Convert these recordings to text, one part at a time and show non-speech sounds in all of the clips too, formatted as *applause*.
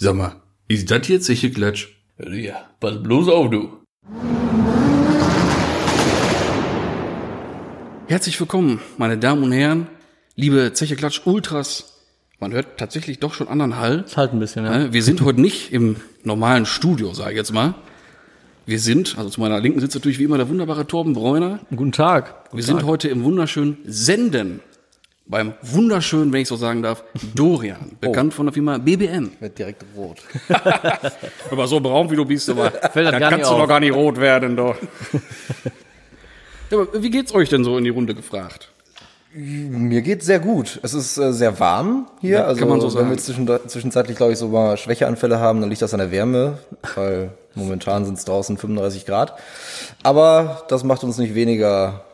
Sag mal, ist das jetzt sicher Klatsch? Ja, pass bloß auf, du. Herzlich willkommen, meine Damen und Herren, liebe Zeche Klatsch Ultras. Man hört tatsächlich doch schon anderen Hall. Ist halt ein bisschen, ja. Ne? Wir sind heute nicht im normalen Studio, sage ich jetzt mal. Wir sind, also zu meiner Linken sitzt natürlich wie immer der wunderbare Torben Bräuner. Guten Tag. Wir sind heute im wunderschönen Senden. Beim wunderschönen, wenn ich so sagen darf, Dorian. Bekannt von der Firma BBM. *laughs* Wird direkt rot. *laughs* Aber so braun wie du bist, aber *laughs* Fällt da kannst du auf. doch gar nicht rot werden, doch. ja, aber wie geht's euch denn so in die Runde gefragt? Mir geht's sehr gut. Es ist äh, sehr warm hier. Ja, also kann man so wenn sagen. wir zwischen, zwischenzeitlich, glaube ich, so mal Schwächeanfälle haben, dann liegt das an der Wärme, weil momentan sind es draußen 35 Grad. Aber das macht uns nicht weniger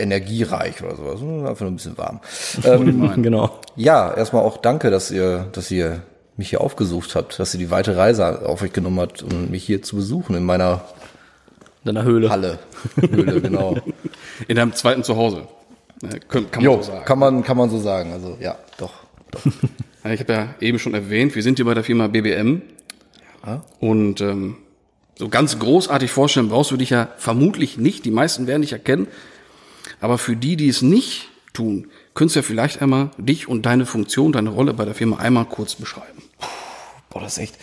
energiereich oder sowas. Einfach nur ein bisschen warm. *laughs* Ähm, Genau. ja, erstmal auch danke, dass ihr, dass ihr mich hier aufgesucht habt, dass ihr die weite Reise auf euch genommen habt, um mich hier zu besuchen in meiner Deiner Höhle. Halle. Höhle, genau. *laughs* In deinem zweiten Zuhause. Ne, Kann, kann man Jo, so sagen. kann man, kann man so sagen. Also ja, doch. doch. *laughs* Ja, Ich habe ja eben schon erwähnt, wir sind hier bei der Firma BBM. Und ähm, so ganz großartig vorstellen brauchst du dich ja vermutlich nicht. Die meisten werden dich erkennen. Aber für die, die es nicht tun, könntest du ja vielleicht einmal dich und deine Funktion, deine Rolle bei der Firma einmal kurz beschreiben. Boah, das ist echt,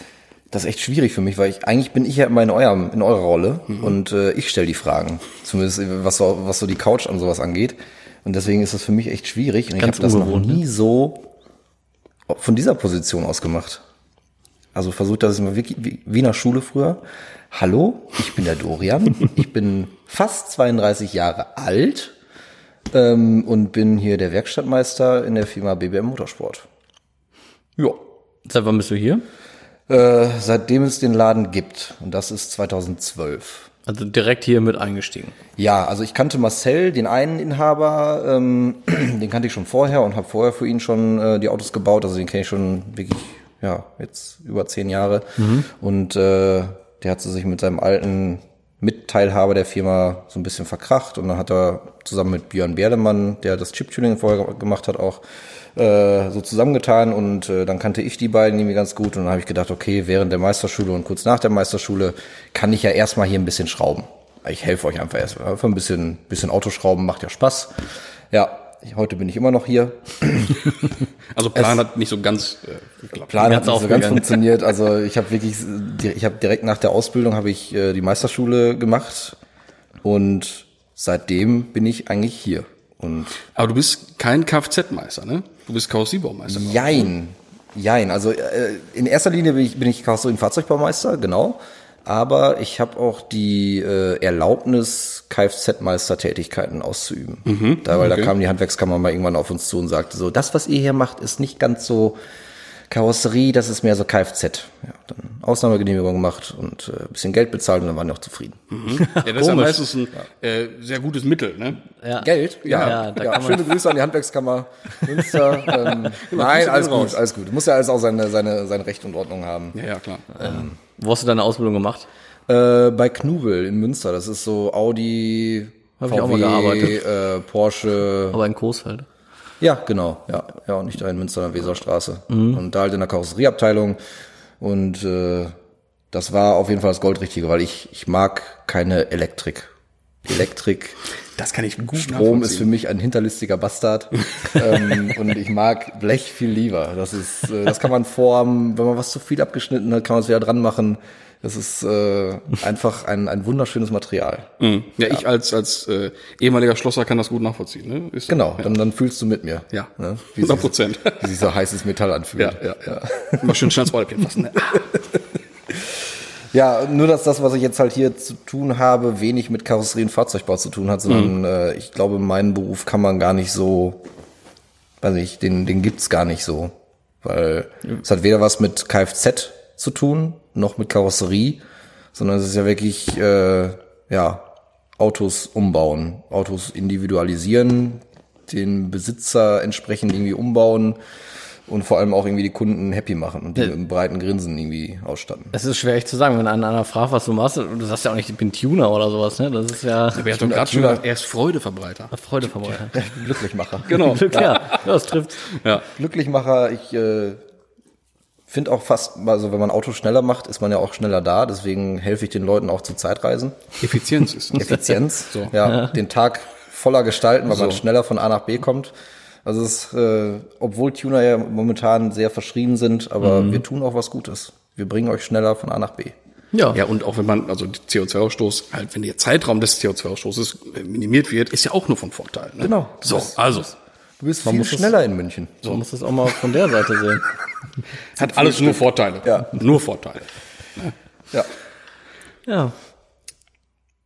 das ist echt schwierig für mich, weil ich eigentlich bin ich ja immer in eurem, in eurer Rolle und äh, ich stelle die Fragen. Zumindest was so, was so die Couch an sowas angeht. Und deswegen ist das für mich echt schwierig. Und ich Ganz habe das noch ungewohnt, nie so von dieser Position aus gemacht. Also versucht das immer wirklich wie, wie in der Schule früher. Hallo, ich bin der Dorian. *laughs* Ich bin fast 32 Jahre alt ähm, und bin hier der Werkstattmeister in der Firma BBM Motorsport. Ja. Seit wann bist du hier? Äh, seitdem es den Laden gibt. Und das ist 2012. Also direkt hier mit eingestiegen. Ja, also ich kannte Marcel, den einen Inhaber, ähm, *clears throat* den kannte ich schon vorher und habe vorher für ihn schon äh, die Autos gebaut. Also den kenne ich schon wirklich, ja, jetzt über zehn Jahre. Und äh, der hat sich mit seinem alten Mitteilhaber der Firma so ein bisschen verkracht. Und dann hat er zusammen mit Björn Berlemann, der das Chiptuning vorher gemacht hat, auch äh, so zusammengetan und äh, dann kannte ich die beiden irgendwie ganz gut und dann habe ich gedacht, okay, während der Meisterschule und kurz nach der Meisterschule kann ich ja erstmal hier ein bisschen schrauben. Ich helfe euch einfach erstmal. Einfach ein bisschen, bisschen Autoschrauben macht ja Spaß. Ja, ich, heute bin ich immer noch hier. Also Plan hat nicht so ganz äh, geklappt. Plan hat nicht so ganz funktioniert. *laughs* Also ich habe wirklich, ich habe direkt nach der Ausbildung habe ich äh, die Meisterschule gemacht und seitdem bin ich eigentlich hier. Und Aber du bist kein Kfz-Meister, ne? Du bist Karossierbaumeister. Jein. Jein. Also äh, in erster Linie bin ich, bin ich Karosserie- und Fahrzeugbaumeister, genau. Aber ich habe auch die äh, Erlaubnis, Kfz-Meistertätigkeiten auszuüben. da, weil okay. da kam die Handwerkskammer mal irgendwann auf uns zu und sagte so, das, was ihr hier macht, ist nicht ganz so Karosserie, das ist mehr so Kfz. Ja, dann Ausnahmegenehmigung gemacht und äh, bisschen Geld bezahlt und dann waren die auch zufrieden. Ja, das ist ja meistens ein äh, sehr gutes Mittel, ne? Ja. Geld? Ja, Ja, da ja, kann man- schöne Grüße an die Handwerkskammer Münster. *laughs* ähm, nein, alles gut, alles gut. Muss ja alles auch seine, seine, sein Recht und Ordnung haben. Ja, ja, klar. Wo hast du deine Ausbildung gemacht? Äh, bei Knuvel in Münster, das ist so Audi, Hab ich auch mal VW, gearbeitet. Äh, Porsche. Aber in Coesfeld. Ja, genau. Ja, ja, und nicht da in Münster an der Weserstraße. Und da halt in der Karosserieabteilung. Und äh, das war auf jeden Fall das Goldrichtige, weil ich, ich mag keine Elektrik. Elektrik, Das kann ich gut Strom ist für mich ein hinterlistiger Bastard. *laughs* ähm, und ich mag Blech viel lieber. Das ist, äh, das kann man formen, wenn man was zu viel abgeschnitten hat, kann man es wieder dran machen. Das ist äh, einfach ein, ein wunderschönes Material. Mhm. Ja, ich als, als äh, ehemaliger Schlosser kann das gut nachvollziehen. Ne? Ist, Genau, Ja, dann, dann fühlst du mit mir. ja. Ne? Wie 100 sich- Prozent. Wie sich so heißes Metall ja, anfühlt. ja, ja. Immer schön schnell ins Rollpin fassen. Ne? *laughs* Ja, nur dass das, was ich jetzt halt hier zu tun habe, wenig mit Karosserie und Fahrzeugbau zu tun hat, sondern äh, ich glaube, meinen Beruf kann man gar nicht so, weiß nicht, den, den gibt's gar nicht so. Weil es hat weder was mit Kfz zu tun, noch mit Karosserie, sondern es ist ja wirklich, äh, ja, Autos umbauen, Autos individualisieren, den Besitzer entsprechend irgendwie umbauen und vor allem auch irgendwie die Kunden happy machen und die mit einem breiten Grinsen irgendwie ausstatten. Es ist schwer echt zu sagen, wenn einer fragt, was du machst, du sagst ja auch nicht, ich bin Tuner oder sowas, ne? Das ist ja Aber er hat doch gerade schon gesagt, er ist Freudeverbreiter. Freudeverbreiter. Glücklichmacher. *laughs* Genau. Glück, ja. ja, das trifft. Ja. Glücklichmacher, ich äh, finde auch fast, also wenn man Auto schneller macht, ist man ja auch schneller da. Deswegen helfe ich den Leuten auch zu Zeitreisen. Effizienz ist das. Effizienz. *laughs* Ja, den Tag voller gestalten, weil man schneller von A nach B kommt. Also es ist, äh, obwohl Tuner ja momentan sehr verschrien sind, aber wir tun auch was Gutes. Wir bringen euch schneller von A nach B. Ja. Ja, und auch wenn man, also CO2-Ausstoß, halt, wenn der Zeitraum des CO2-Ausstoßes minimiert wird, ist ja auch nur von Vorteil. Ne? Genau. So, also, Du bist viel schneller in München. Man muss das auch mal von der Seite sehen. *laughs* hat alles nur Vorteile. Ja. Nur Vorteile. Ja. Ja.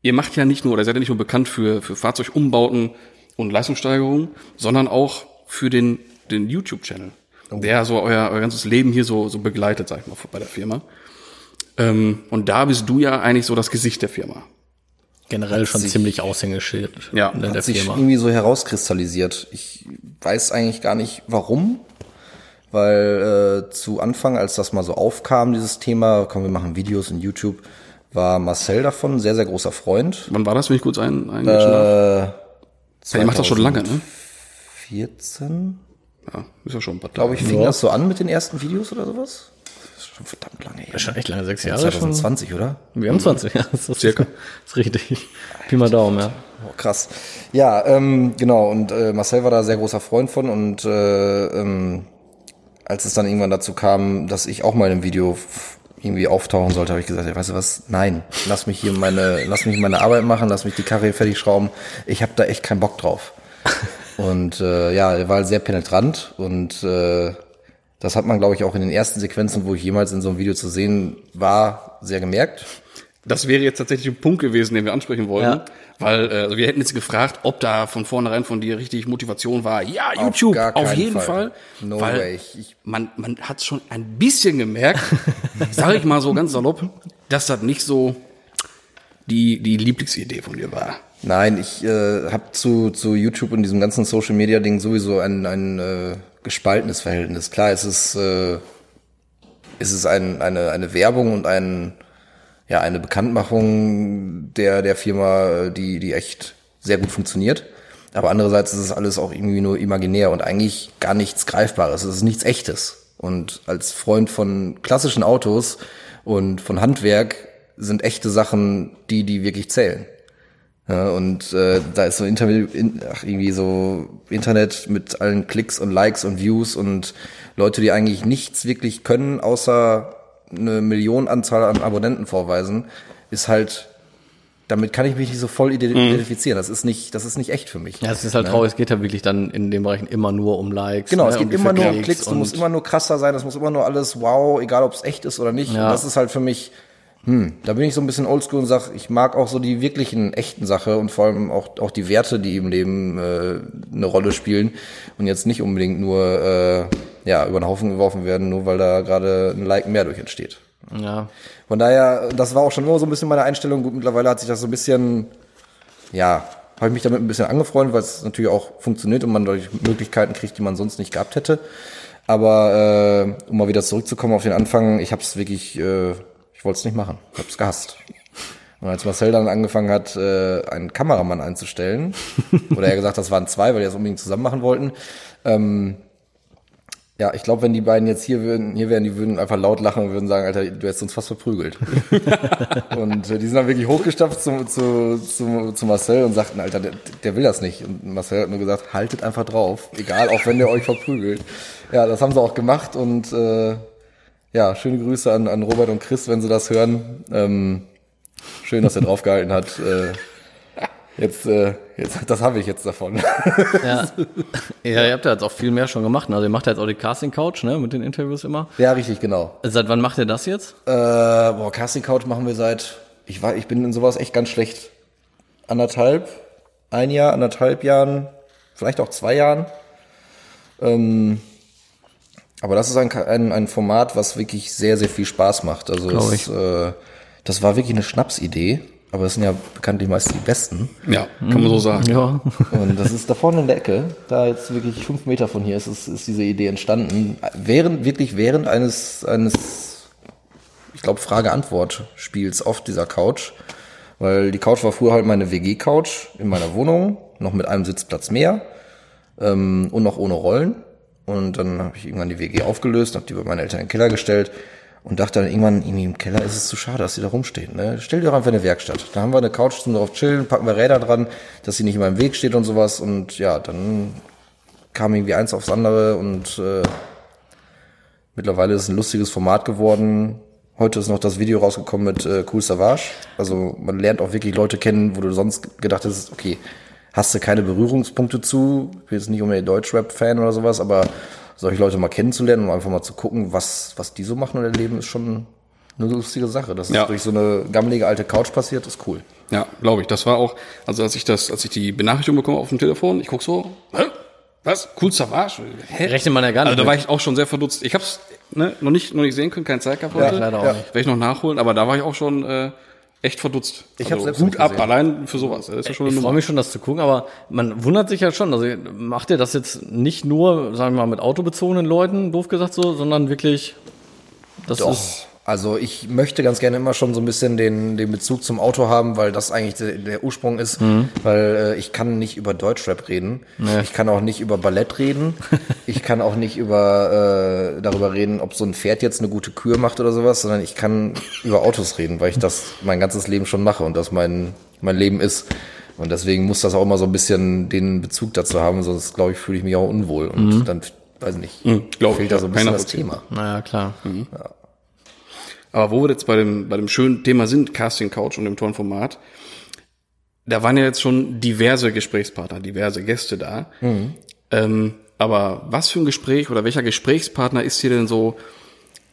Ihr macht ja nicht nur, oder seid ja nicht nur bekannt für, für Fahrzeugumbauten und Leistungssteigerungen, sondern auch für den, den YouTube-Channel, der so euer, euer ganzes Leben hier so, so begleitet, sag ich mal, bei der Firma. Ähm, und da bist du ja eigentlich so das Gesicht der Firma. Generell schon sich- ziemlich Aushängeschild Ja, in der Hat sich Firma. irgendwie so herauskristallisiert. Ich weiß eigentlich gar nicht warum, weil äh, zu Anfang, als das mal so aufkam, dieses Thema, komm, wir machen Videos in YouTube, war Marcel davon ein sehr, sehr großer Freund. Wann war das, wenn ich kurz ein, ein äh, Äh, Ihr macht das schon lange, ne? 14, Ja, ist ja schon ein paar glaube Tage. ich, fing das so an mit den ersten Videos oder sowas? Das ist schon verdammt lange her. Schon echt lange, sechs Jahre schon. 2020, oder? Wir haben 20, ja. Das ist, Circa. Das *laughs* ist richtig. Pi mal Daumen, ja. Oh, krass. Ja, ähm, genau. Und äh, Marcel war da sehr großer Freund von. Und äh, ähm, als es dann irgendwann dazu kam, dass ich auch mal in einem Video irgendwie auftauchen sollte, habe ich gesagt, ja, weißt du was? Nein, lass mich hier meine, lass mich meine Arbeit machen, lass mich die Karre fertig schrauben. Ich habe da echt keinen Bock drauf. Und äh, ja, er war halt sehr penetrant und äh, das hat man, glaube ich, auch in den ersten Sequenzen, wo ich jemals in so einem Video zu sehen war, sehr gemerkt. Das wäre jetzt tatsächlich ein Punkt gewesen, den wir ansprechen wollten. Ja. Weil äh, also wir hätten jetzt gefragt, ob da von vornherein von dir richtig Motivation war. Ja, YouTube, auf keinen jeden Fall. Fall. No weil way. Ich- ich- man, man hat schon ein bisschen gemerkt, *laughs* sage ich mal so ganz salopp, dass das nicht so die, die Lieblingsidee von dir war. Nein, ich äh, habe zu, zu YouTube und diesem ganzen Social Media Ding sowieso ein, ein äh, gespaltenes Verhältnis. Klar, es ist, äh, es ist ein, eine, eine Werbung und ein, ja, eine Bekanntmachung der, der Firma, die, die echt sehr gut funktioniert. Aber andererseits ist es alles auch irgendwie nur imaginär und eigentlich gar nichts Greifbares. Es ist nichts Echtes. Und als Freund von klassischen Autos und von Handwerk sind echte Sachen die, die wirklich zählen. Ja, und äh, da ist so Internet, in, ach, irgendwie so Internet mit allen Klicks und Likes und Views und Leute, die eigentlich nichts wirklich können, außer eine Millionenanzahl an Abonnenten vorweisen, ist halt, damit kann ich mich nicht so voll ide- identifizieren. Das ist nicht, das ist nicht echt für mich. Ja, es ist halt traurig, es geht ja wirklich dann in den Bereichen immer nur um Likes. Genau, ne, es geht um immer nur um Klicks, du musst immer nur krasser sein, es muss immer nur alles wow, egal ob es echt ist oder nicht. Ja. Und das ist halt für mich, hm, da bin ich so ein bisschen oldschool und sag, ich mag auch so die wirklichen echten Sache und vor allem auch, auch die Werte, die im Leben äh, eine Rolle spielen und jetzt nicht unbedingt nur äh, ja, über den Haufen geworfen werden, nur weil da gerade ein Like mehr durch entsteht. Ja, Von daher, das war auch schon immer so ein bisschen meine Einstellung. Gut, mittlerweile hat sich das so ein bisschen, ja, habe ich mich damit ein bisschen angefreundet, weil es natürlich auch funktioniert und man dadurch Möglichkeiten kriegt, die man sonst nicht gehabt hätte. Aber äh, um mal wieder zurückzukommen auf den Anfang, ich habe es wirklich, äh, ich wollte es nicht machen, ich habe es gehasst. Und als Marcel dann angefangen hat, äh, einen Kameramann einzustellen, *laughs* oder er gesagt, das waren zwei, weil die das unbedingt zusammen machen wollten, ähm, ja, ich glaube, wenn die beiden jetzt hier würden, hier wären, die würden einfach laut lachen und würden sagen, Alter, du hättest uns fast verprügelt. *laughs* und äh, die sind dann wirklich hochgestapft zu, zu, zu, zu Marcel und sagten, Alter, der, der will das nicht. Und Marcel hat nur gesagt, haltet einfach drauf, egal, auch wenn der euch verprügelt. Ja, das haben sie auch gemacht und äh, ja, schöne Grüße an, an Robert und Chris, wenn sie das hören. Ähm, schön, dass er draufgehalten hat. Äh, jetzt, äh, jetzt, das habe ich jetzt davon. *laughs* ja. ja, ihr habt ja jetzt auch viel mehr schon gemacht. ne? Also ihr macht ja jetzt auch die Casting Couch, ne, mit den Interviews immer. ja, richtig, genau. Seit wann macht ihr das jetzt? Äh, boah, Casting Couch machen wir seit, ich war, ich bin in sowas echt ganz schlecht. Anderthalb, ein Jahr, anderthalb Jahren, vielleicht auch zwei Jahren. Ähm, aber das ist ein, ein, ein Format, was wirklich sehr, sehr viel Spaß macht. Also es, äh, das war wirklich eine Schnapsidee, aber es sind ja bekanntlich meist die besten. Ja, kann man so sagen. Ja. Und das ist da vorne in der Ecke, da jetzt wirklich fünf Meter von hier ist, ist, ist diese Idee entstanden. Während, wirklich während eines, eines, ich glaube, Frage-Antwort-Spiels auf dieser Couch. Weil die Couch war früher halt meine WG-Couch in meiner Wohnung, noch mit einem Sitzplatz mehr ähm, und noch ohne Rollen. Und dann habe ich irgendwann die WG aufgelöst, habe die bei meinen Eltern in den Keller gestellt und dachte dann irgendwann, irgendwie im Keller ist es zu schade, dass die da rumstehen. Ne? Stell dir doch einfach eine Werkstatt. Da haben wir eine Couch zum drauf chillen, packen wir Räder dran, dass sie nicht in meinem Weg steht und sowas. Und ja, dann kam irgendwie eins aufs andere und äh, mittlerweile ist es ein lustiges Format geworden. Heute ist noch das Video rausgekommen mit äh, Cool Savage. Also man lernt auch wirklich Leute kennen, wo du sonst gedacht hast, okay, hast du keine Berührungspunkte zu. Ich bin jetzt nicht unbedingt Deutschrap-Fan oder sowas, aber solche Leute mal kennenzulernen und einfach mal zu gucken, was, was die so machen und erleben, ist schon eine lustige Sache. Dass Ja. es durch so eine gammelige alte Couch passiert, ist cool. Ja, glaube ich. Das war auch, also als ich das, als ich die Benachrichtigung bekomme auf dem Telefon, ich guck so, hä? Was? Cool Savage? Hä? Rechnet man ja gar nicht. Also da war ich auch schon sehr verdutzt. Ich hab's ne, noch nicht noch nicht sehen können, keine Zeit gehabt heute. leider auch Ja. nicht. Werde ich noch nachholen, aber da war ich auch schon äh, echt verdutzt. Ich also, selbst Hut ab, allein für sowas. Das ist ja schon Ich eine freue Nummer. mich schon, das zu gucken, aber man wundert sich ja schon. Also macht ihr das jetzt nicht nur, sagen wir mal, mit autobezogenen Leuten, doof gesagt so, sondern wirklich, das Doch. ist Also ich möchte ganz gerne immer schon so ein bisschen den, den Bezug zum Auto haben, weil das eigentlich der, der Ursprung ist. Weil äh, ich kann nicht über Deutschrap reden. Ich kann auch nicht über Ballett reden. *laughs* ich kann auch nicht über äh, darüber reden, ob so ein Pferd jetzt eine gute Kür macht oder sowas, sondern ich kann über Autos reden, weil ich das mein ganzes Leben schon mache und das mein, mein Leben ist. Und deswegen muss das auch immer so ein bisschen den Bezug dazu haben, sonst glaube ich, fühle ich mich auch unwohl. Und dann, weiß nicht, glaub ich, fehlt da so ein ja, bisschen das. Thema. naja, klar. Aber wo wir jetzt bei dem, bei dem schönen Thema sind, Casting Couch und dem tollen Format, da waren ja jetzt schon diverse Gesprächspartner, diverse Gäste da. Ähm, aber was für ein Gespräch oder welcher Gesprächspartner ist hier denn so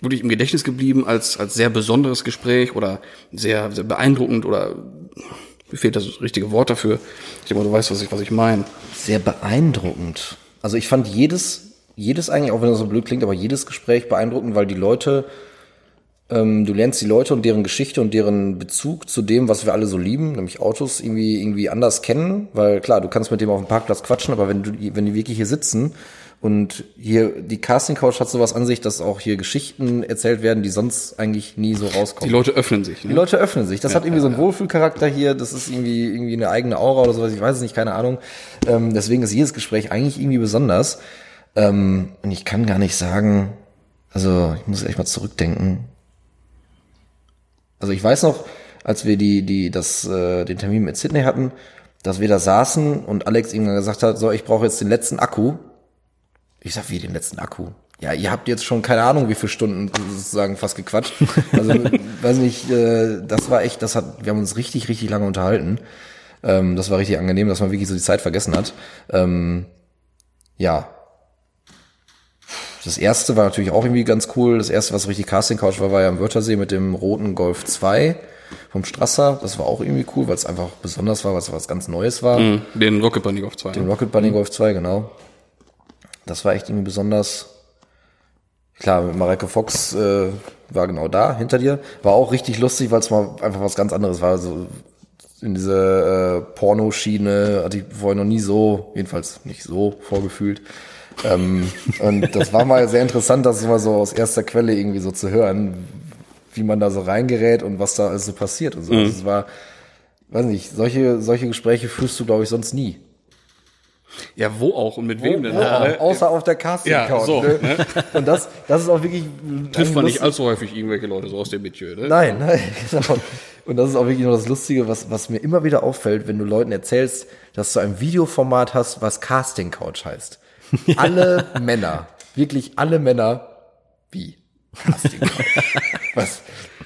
wirklich im Gedächtnis geblieben als, als sehr besonderes Gespräch oder sehr, sehr beeindruckend oder mir fehlt das richtige Wort dafür. Ich denke mal, du weißt, was ich, was ich meine. Sehr beeindruckend. Also ich fand jedes, jedes eigentlich, auch wenn das so blöd klingt, aber jedes Gespräch beeindruckend, weil die Leute, ähm, du lernst die Leute und deren Geschichte und deren Bezug zu dem, was wir alle so lieben, nämlich Autos, irgendwie, irgendwie anders kennen, weil klar, du kannst mit dem auf dem Parkplatz quatschen, aber wenn du, wenn die wirklich hier sitzen und hier, die Casting Couch hat sowas an sich, dass auch hier Geschichten erzählt werden, die sonst eigentlich nie so rauskommen. Die Leute öffnen sich. Die Ne? Leute öffnen sich. Das hat irgendwie so einen Wohlfühlcharakter hier. Das ist irgendwie, irgendwie eine eigene Aura oder sowas. Ich weiß es nicht, keine Ahnung. Ähm, deswegen ist jedes Gespräch eigentlich irgendwie besonders. Ähm, und ich kann gar nicht sagen, also ich muss echt mal zurückdenken. Also ich weiß noch, als wir die, die, das, äh, den Termin mit Sydney hatten, dass wir da saßen und Alex irgendwann gesagt hat, so, ich brauche jetzt den letzten Akku. Ich sag, wie den letzten Akku? Ja, ihr habt jetzt schon keine Ahnung, wie viele Stunden sozusagen fast gequatscht. Also, *laughs* weiß nicht, äh, das war echt, das hat, wir haben uns richtig, richtig lange unterhalten. Ähm, das war richtig angenehm, dass man wirklich so die Zeit vergessen hat. Ähm, ja. Das erste war natürlich auch irgendwie ganz cool. Das erste, was richtig Casting Couch war, war ja am Wörthersee mit dem roten Golf 2 vom Strasser. Das war auch irgendwie cool, weil es einfach besonders war, weil es was ganz Neues war. Mhm. Den Rocket Bunny auf zwei. Den Rocket Bunny Golf 2, genau. Das war echt irgendwie besonders. Klar, Mareike Fox äh, war genau da, hinter dir. War auch richtig lustig, weil es mal einfach was ganz anderes war. So in diese äh, Pornoschiene hatte ich vorher noch nie so, jedenfalls nicht so vorgefühlt. Ähm, und das war mal sehr interessant, das mal so aus erster Quelle irgendwie so zu hören, wie man da so reingerät und was da alles so passiert und so. Also es war, weiß nicht, solche, solche Gespräche führst du, glaube ich, sonst nie. Ja, wo auch und mit wem denn? Wo auch, Ne? außer auf der Casting Ja, Couch. so, ne? ne? Und das, das ist auch wirklich Trifft man nicht allzu häufig irgendwelche Leute so aus dem Milieu, ne? Nein, nein, *laughs* genau. Und das ist auch wirklich nur das Lustige, was, was mir immer wieder auffällt, wenn du Leuten erzählst, dass du ein Videoformat hast, was Casting Couch heißt. *laughs* Alle Männer, wirklich alle Männer, wie? *laughs* Was?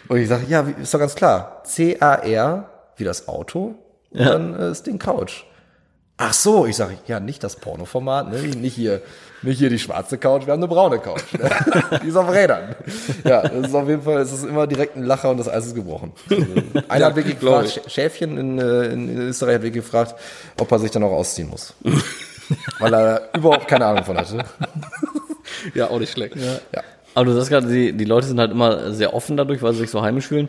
Und ich sage, ja, ist doch ganz klar. C-A-R, wie das Auto, und dann äh, ist Ding Couch. Ach so, ich sage, ja, nicht das Pornoformat, ne? nicht hier, nicht hier die schwarze Couch, wir haben eine braune Couch. Ne? *laughs* die ist auf Rädern. Ja, das ist auf jeden Fall, es ist immer direkt ein Lacher und das Eis ist gebrochen. Also, einer hat wirklich gefragt, Sch- Schäfchen in, äh, in Österreich hat wirklich gefragt, ob er sich dann auch ausziehen muss. Weil er überhaupt keine Ahnung von hatte. *laughs* Ja, auch nicht schlecht. Ja. Aber du sagst gerade, die, die Leute sind halt immer sehr offen dadurch, weil sie sich so heimisch fühlen.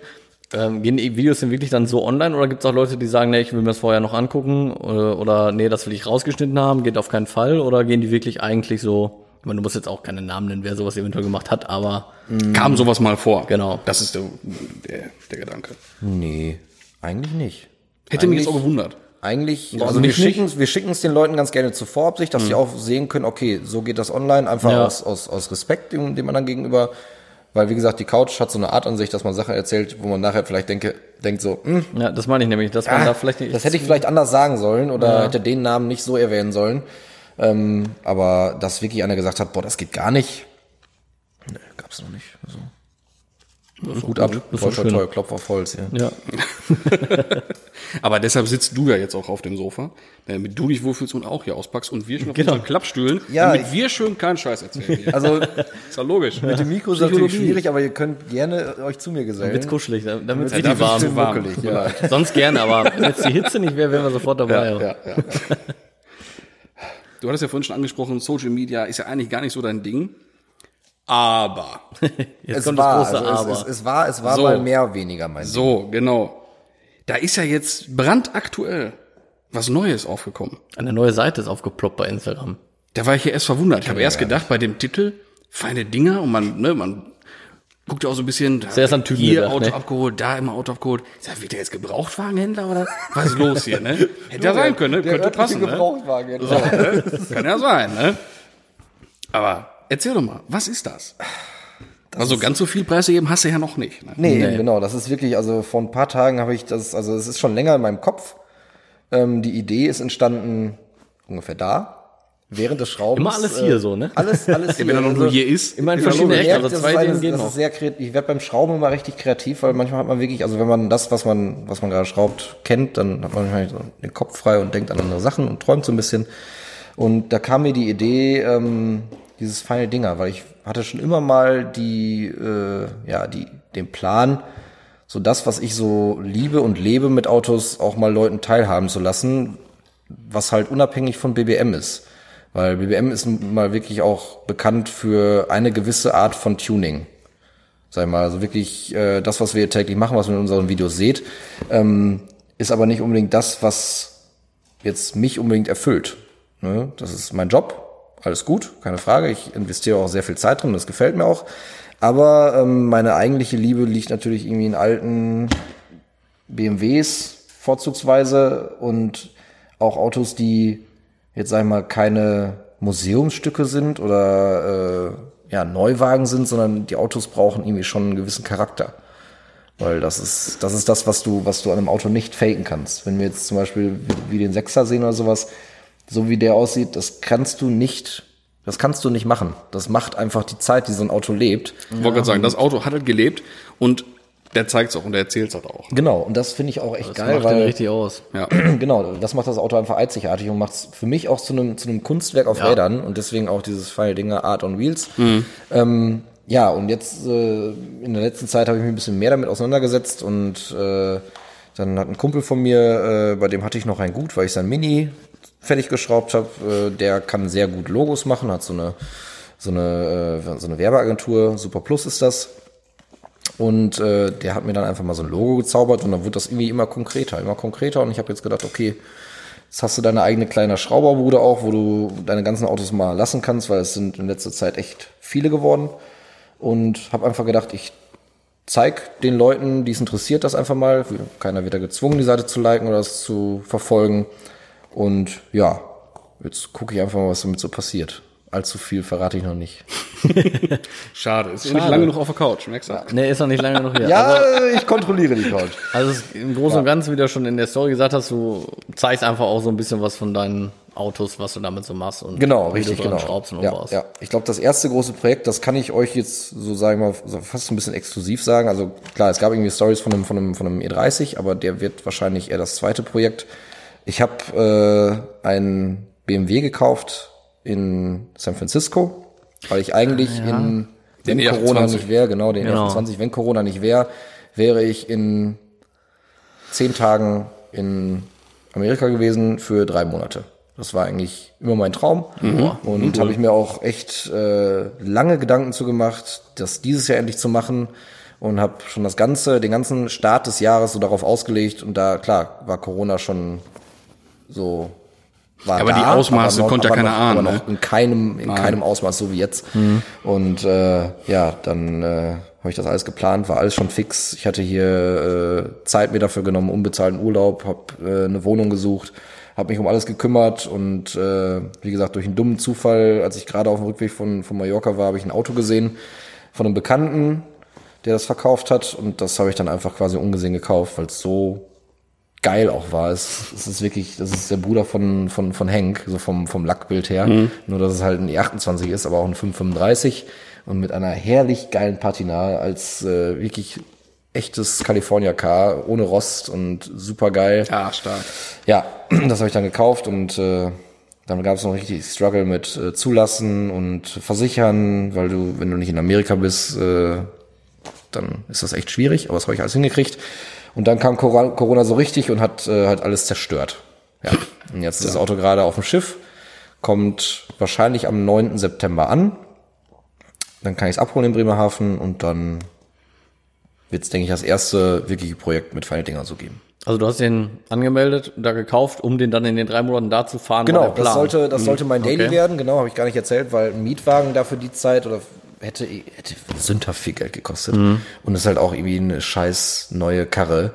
Ähm, gehen die Videos denn wirklich dann so online oder gibt es auch Leute, die sagen, nee, ich will mir das vorher noch angucken oder, oder nee, das will ich rausgeschnitten haben, geht auf keinen Fall oder gehen die wirklich eigentlich so, ich meine, du musst jetzt auch keine Namen nennen, wer sowas eventuell gemacht hat, aber Kam sowas mal vor. Genau. Das ist der, der, der Gedanke. Nee, eigentlich nicht. Hätte mich Eigentlich- jetzt auch gewundert. Eigentlich, also wir schicken wir schicken es den Leuten ganz gerne zur Vorabsicht, dass sie auch sehen können, okay, so geht das online, einfach Ja. aus, aus, aus Respekt dem, dem anderen gegenüber. Weil, wie gesagt, die Couch hat so eine Art an sich, dass man Sachen erzählt, wo man nachher vielleicht denke, denkt so, hm, Ja, das meine ich nämlich, dass man ah, da vielleicht nicht. das hätte ich vielleicht anders sagen sollen oder hätte den Namen nicht so erwähnen sollen. Ähm, aber dass wirklich einer gesagt hat, boah, das geht gar nicht. Nee, gab's noch nicht. Also, gut ab, toi, schön. toi, Klopf auf Holz. Ja. ja. *laughs* Aber deshalb sitzt du ja jetzt auch auf dem Sofa, damit du dich wohlfühlst und auch hier auspackst und wir schon auf Genau. unseren Klappstühlen, Ja, damit wir schön keinen Scheiß erzählen. Hier. Also *laughs* ist ja logisch. mit dem Mikro ist natürlich schwierig, aber ihr könnt gerne euch zu mir gesellen. Wird's kuschelig, damit Ja, es wird's warm. zu warm. Muckelig, ja. Sonst gerne, aber wenn jetzt die Hitze nicht wäre, wären wir sofort dabei. Ja, ja, ja. Du hattest ja vorhin schon angesprochen, Social Media ist ja eigentlich gar nicht so dein Ding. Aber, *laughs* Jetzt Es kommt war, das große also Aber. es, es, es war, es war So. mal mehr weniger mein Ding. so, genau. Da ist ja jetzt brandaktuell was Neues aufgekommen. Eine neue Seite ist aufgeploppt bei Instagram. Da war ich ja erst verwundert. Ich habe erst gedacht, bei dem Titel, feine Dinger, und man, ne, man guckt ja auch so ein bisschen, da an Typen hier gedacht, Auto ne? abgeholt, da immer Auto abgeholt. Sag, wird der jetzt Gebrauchtwagenhändler oder was ist los hier, ne? *laughs* Hätte ja sein können, ne? Könnte passen, ne? So, ne? Kann ja sein, ne? Aber erzähl doch mal, was ist das? Also ganz so viel Preise geben hast du ja noch nicht. Ne? Nee, eben genau. Das ist wirklich, also vor ein paar Tagen habe ich das, also es ist schon länger in meinem Kopf. Ähm, die Idee ist entstanden ungefähr da. Während des Schraubens. Immer alles hier so, ne? Alles, *laughs* alles hier. Wenn er noch Also, nur hier ist. Immer in Ja, verschiedene logisch. Ecken, also zwei alles- gehen das noch. ist sehr kreativ. Ich werde beim Schrauben immer richtig kreativ, weil manchmal hat man wirklich, also wenn man das, was man, was man gerade schraubt, kennt, dann hat man wahrscheinlich so den Kopf frei und denkt an andere Sachen und träumt so ein bisschen. Und da kam mir die Idee, ähm, dieses feine Dinger, weil ich hatte schon immer mal die, äh, ja, die, den Plan, so das, was ich so liebe und lebe mit Autos, auch mal Leuten teilhaben zu lassen, was halt unabhängig von BBM ist. Weil BBM ist mal wirklich auch bekannt für eine gewisse Art von Tuning. Sag mal, also wirklich äh, das, was wir täglich machen, was ihr in unseren Videos seht, ähm, ist aber nicht unbedingt das, was jetzt mich unbedingt erfüllt. Ne? Das ist mein Job, alles gut, keine Frage. Ich investiere auch sehr viel Zeit drin, das gefällt mir auch. Aber ähm, meine eigentliche Liebe liegt natürlich irgendwie in alten BMWs vorzugsweise und auch Autos, die jetzt sag ich mal keine Museumsstücke sind oder äh, ja Neuwagen sind, sondern die Autos brauchen irgendwie schon einen gewissen Charakter. Weil das ist, das ist das, was du, was du an einem Auto nicht faken kannst. Wenn wir jetzt zum Beispiel wie, den Sechser sehen oder sowas, so wie der aussieht, das kannst du nicht, das kannst du nicht machen. Das macht einfach die Zeit, die so ein Auto lebt. Ich wollte gerade sagen, das Auto hat halt gelebt und der zeigt's auch und der erzählt's halt auch. Genau, und das finde ich auch echt Das geil, macht den weil richtig aus. Ja. *clears throat* genau, das macht das Auto einfach einzigartig und macht es für mich auch zu einem zu einem Kunstwerk auf Ja. Rädern und deswegen auch dieses feine Dinger Art on Wheels. Ähm, ja, und jetzt äh, in der letzten Zeit habe ich mich ein bisschen mehr damit auseinandergesetzt und äh, dann hat ein Kumpel von mir, äh, bei dem hatte ich noch ein Gut, weil ich sein Mini fertig geschraubt habe. Äh, der kann sehr gut Logos machen, hat so eine so eine äh, so eine Werbeagentur, Super Plus ist das. Und äh, der hat mir dann einfach mal so ein Logo gezaubert und dann wird das irgendwie immer konkreter, immer konkreter. Und ich habe jetzt gedacht, okay, jetzt hast du deine eigene kleine Schrauberbude auch, wo du deine ganzen Autos mal lassen kannst, weil es sind in letzter Zeit echt viele geworden. Und habe einfach gedacht, ich zeig den Leuten, die es interessiert, das einfach mal. Keiner wird da gezwungen, die Seite zu liken oder es zu verfolgen. Und ja, jetzt gucke ich einfach mal, was damit so passiert. Allzu viel verrate ich noch nicht. *laughs* Schade. Ist Schade. nicht lange genug auf der Couch, merkst du? Nee, ist noch nicht lange noch hier. Ja, Also, ich kontrolliere die Couch. *laughs* also es ist im Großen und Ganzen, wie du schon in der Story gesagt hast, du zeigst einfach auch so ein bisschen was von deinen Autos, was du damit so machst und Genau, wie richtig, du genau. schraubst und ja, umbaust. ja. Ich glaube, das erste große Projekt, das kann ich euch jetzt so sagen mal so fast ein bisschen exklusiv sagen. Also klar, es gab irgendwie Stories von einem von einem von einem E30, aber der wird wahrscheinlich eher das zweite Projekt. Ich habe äh, einen BMW gekauft in San Francisco, weil ich eigentlich in wenn Den Corona E28. nicht wäre, genau den Genau. E28, wenn Corona nicht wäre, wäre ich in zehn Tagen in Amerika gewesen für drei Monate. Das war eigentlich immer mein Traum. Und habe ich mir auch echt äh, lange Gedanken zu gemacht, das dieses Jahr endlich zu machen. Und habe schon das ganze, den ganzen Start des Jahres so darauf ausgelegt. Und da, klar, war Corona schon so war Aber da, die Ausmaße aber noch- konnte ja keiner ahnen, Aber ne? noch in keinem, in keinem Ausmaß so wie jetzt. Und äh, ja, dann äh, habe ich das alles geplant, war alles schon fix. Ich hatte hier äh, Zeit mir dafür genommen, unbezahlten Urlaub, habe äh, eine Wohnung gesucht, habe mich um alles gekümmert und äh, wie gesagt, durch einen dummen Zufall, als ich gerade auf dem Rückweg von, von Mallorca war, habe ich ein Auto gesehen von einem Bekannten, der das verkauft hat und das habe ich dann einfach quasi ungesehen gekauft, weil es so geil auch war. Es, es ist wirklich, das ist der Bruder von, von, von Henk, so vom, vom Lackbild her. Nur, dass es halt ein E28 ist, aber auch ein 535 und mit einer herrlich geilen Patina als äh, wirklich echtes California Car, ohne Rost und super geil. Ja, stark. Ja, *clears throat* das habe ich dann gekauft und äh, dann gab es noch richtig Struggle mit äh, Zulassen und Versichern, weil du, wenn du nicht in Amerika bist, äh, dann ist das echt schwierig, aber das habe ich alles hingekriegt. Und dann kam Corona so richtig und hat äh, halt alles zerstört. Ja. Und jetzt ist das Auto gerade auf dem Schiff, kommt wahrscheinlich am 9. September an. Dann kann ich es abholen in Bremerhaven und dann wird es, denke ich, das erste wirkliche Projekt mit Final Dinger so geben. Also du hast den angemeldet, da gekauft, um den dann in den drei Monaten da zu fahren. Genau, das sollte, das sollte mein Daily Okay. werden, genau, habe ich gar nicht erzählt, weil ein Mietwagen dafür die Zeit oder hätte, hätte sündhaft viel Geld gekostet. Mhm. Und es ist halt auch irgendwie eine scheiß neue Karre,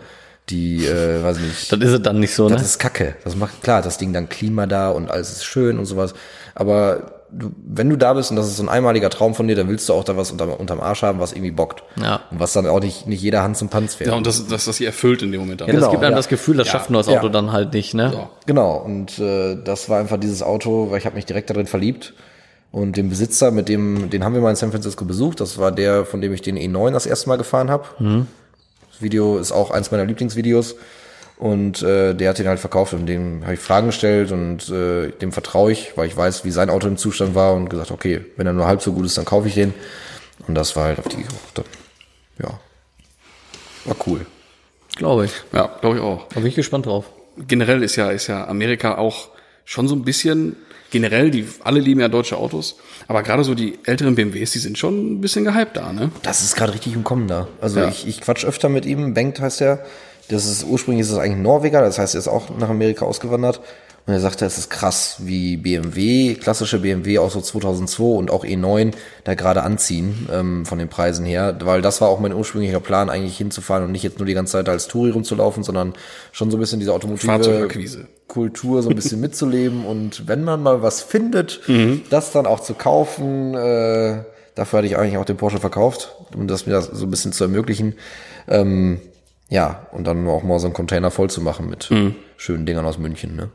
die, äh, weiß nicht, *laughs* Das ist es dann nicht so, ne? das ist kacke. Das macht, klar, das Ding dann Klima da und alles ist schön und sowas. Aber du, wenn du da bist und das ist so ein einmaliger Traum von dir, dann willst du auch da was unterm, unterm Arsch haben, was irgendwie bockt. Ja. Und was dann auch nicht, nicht jeder Hand zum Panz fährt. Ja, und das, das, das sie erfüllt in dem Moment. ja, dann. das genau, gibt einem ja. das Gefühl, das schafft ein neues ja. Auto dann halt nicht, ne? So. Genau, und äh, das war einfach dieses Auto, weil ich habe mich direkt darin verliebt. Und den Besitzer, mit dem, den haben wir mal in San Francisco besucht. Das war der, von dem ich den E9 das erste Mal gefahren habe. Das Video ist auch eins meiner Lieblingsvideos. Und äh, der hat den halt verkauft und dem habe ich Fragen gestellt und äh, dem vertraue ich, weil ich weiß, wie sein Auto im Zustand war und gesagt, okay, wenn er nur halb so gut ist, dann kaufe ich den. Und das war halt auf die, ja, war cool. Glaube ich. Ja, glaube ich auch. Da bin ich gespannt drauf. generell ist ja, ist ja Amerika auch schon so ein bisschen, generell, die, alle lieben ja deutsche Autos, aber gerade so die älteren BMWs, die sind schon ein bisschen gehypt da, ne? Das ist gerade richtig im Kommen da. Also Ja. ich, ich quatsch öfter mit ihm. Bengt heißt er. Das ist ursprünglich ist es eigentlich ein Norweger, das heißt, er ist auch nach Amerika ausgewandert. Und er sagte, es ist krass, wie BMW, klassische BMW auch so 2002 und auch E9 da gerade anziehen ähm, von den Preisen her, weil das war auch mein ursprünglicher Plan, eigentlich hinzufahren und nicht jetzt nur die ganze Zeit als Touri rumzulaufen, sondern schon so ein bisschen diese automotive. Kultur so ein bisschen mitzuleben und wenn man mal was findet, das dann auch zu kaufen. Äh, dafür hatte ich eigentlich auch den Porsche verkauft, um das mir das so ein bisschen zu ermöglichen. Ähm, ja, und dann auch mal so einen Container voll zu machen mit schönen Dingern aus München. Ne?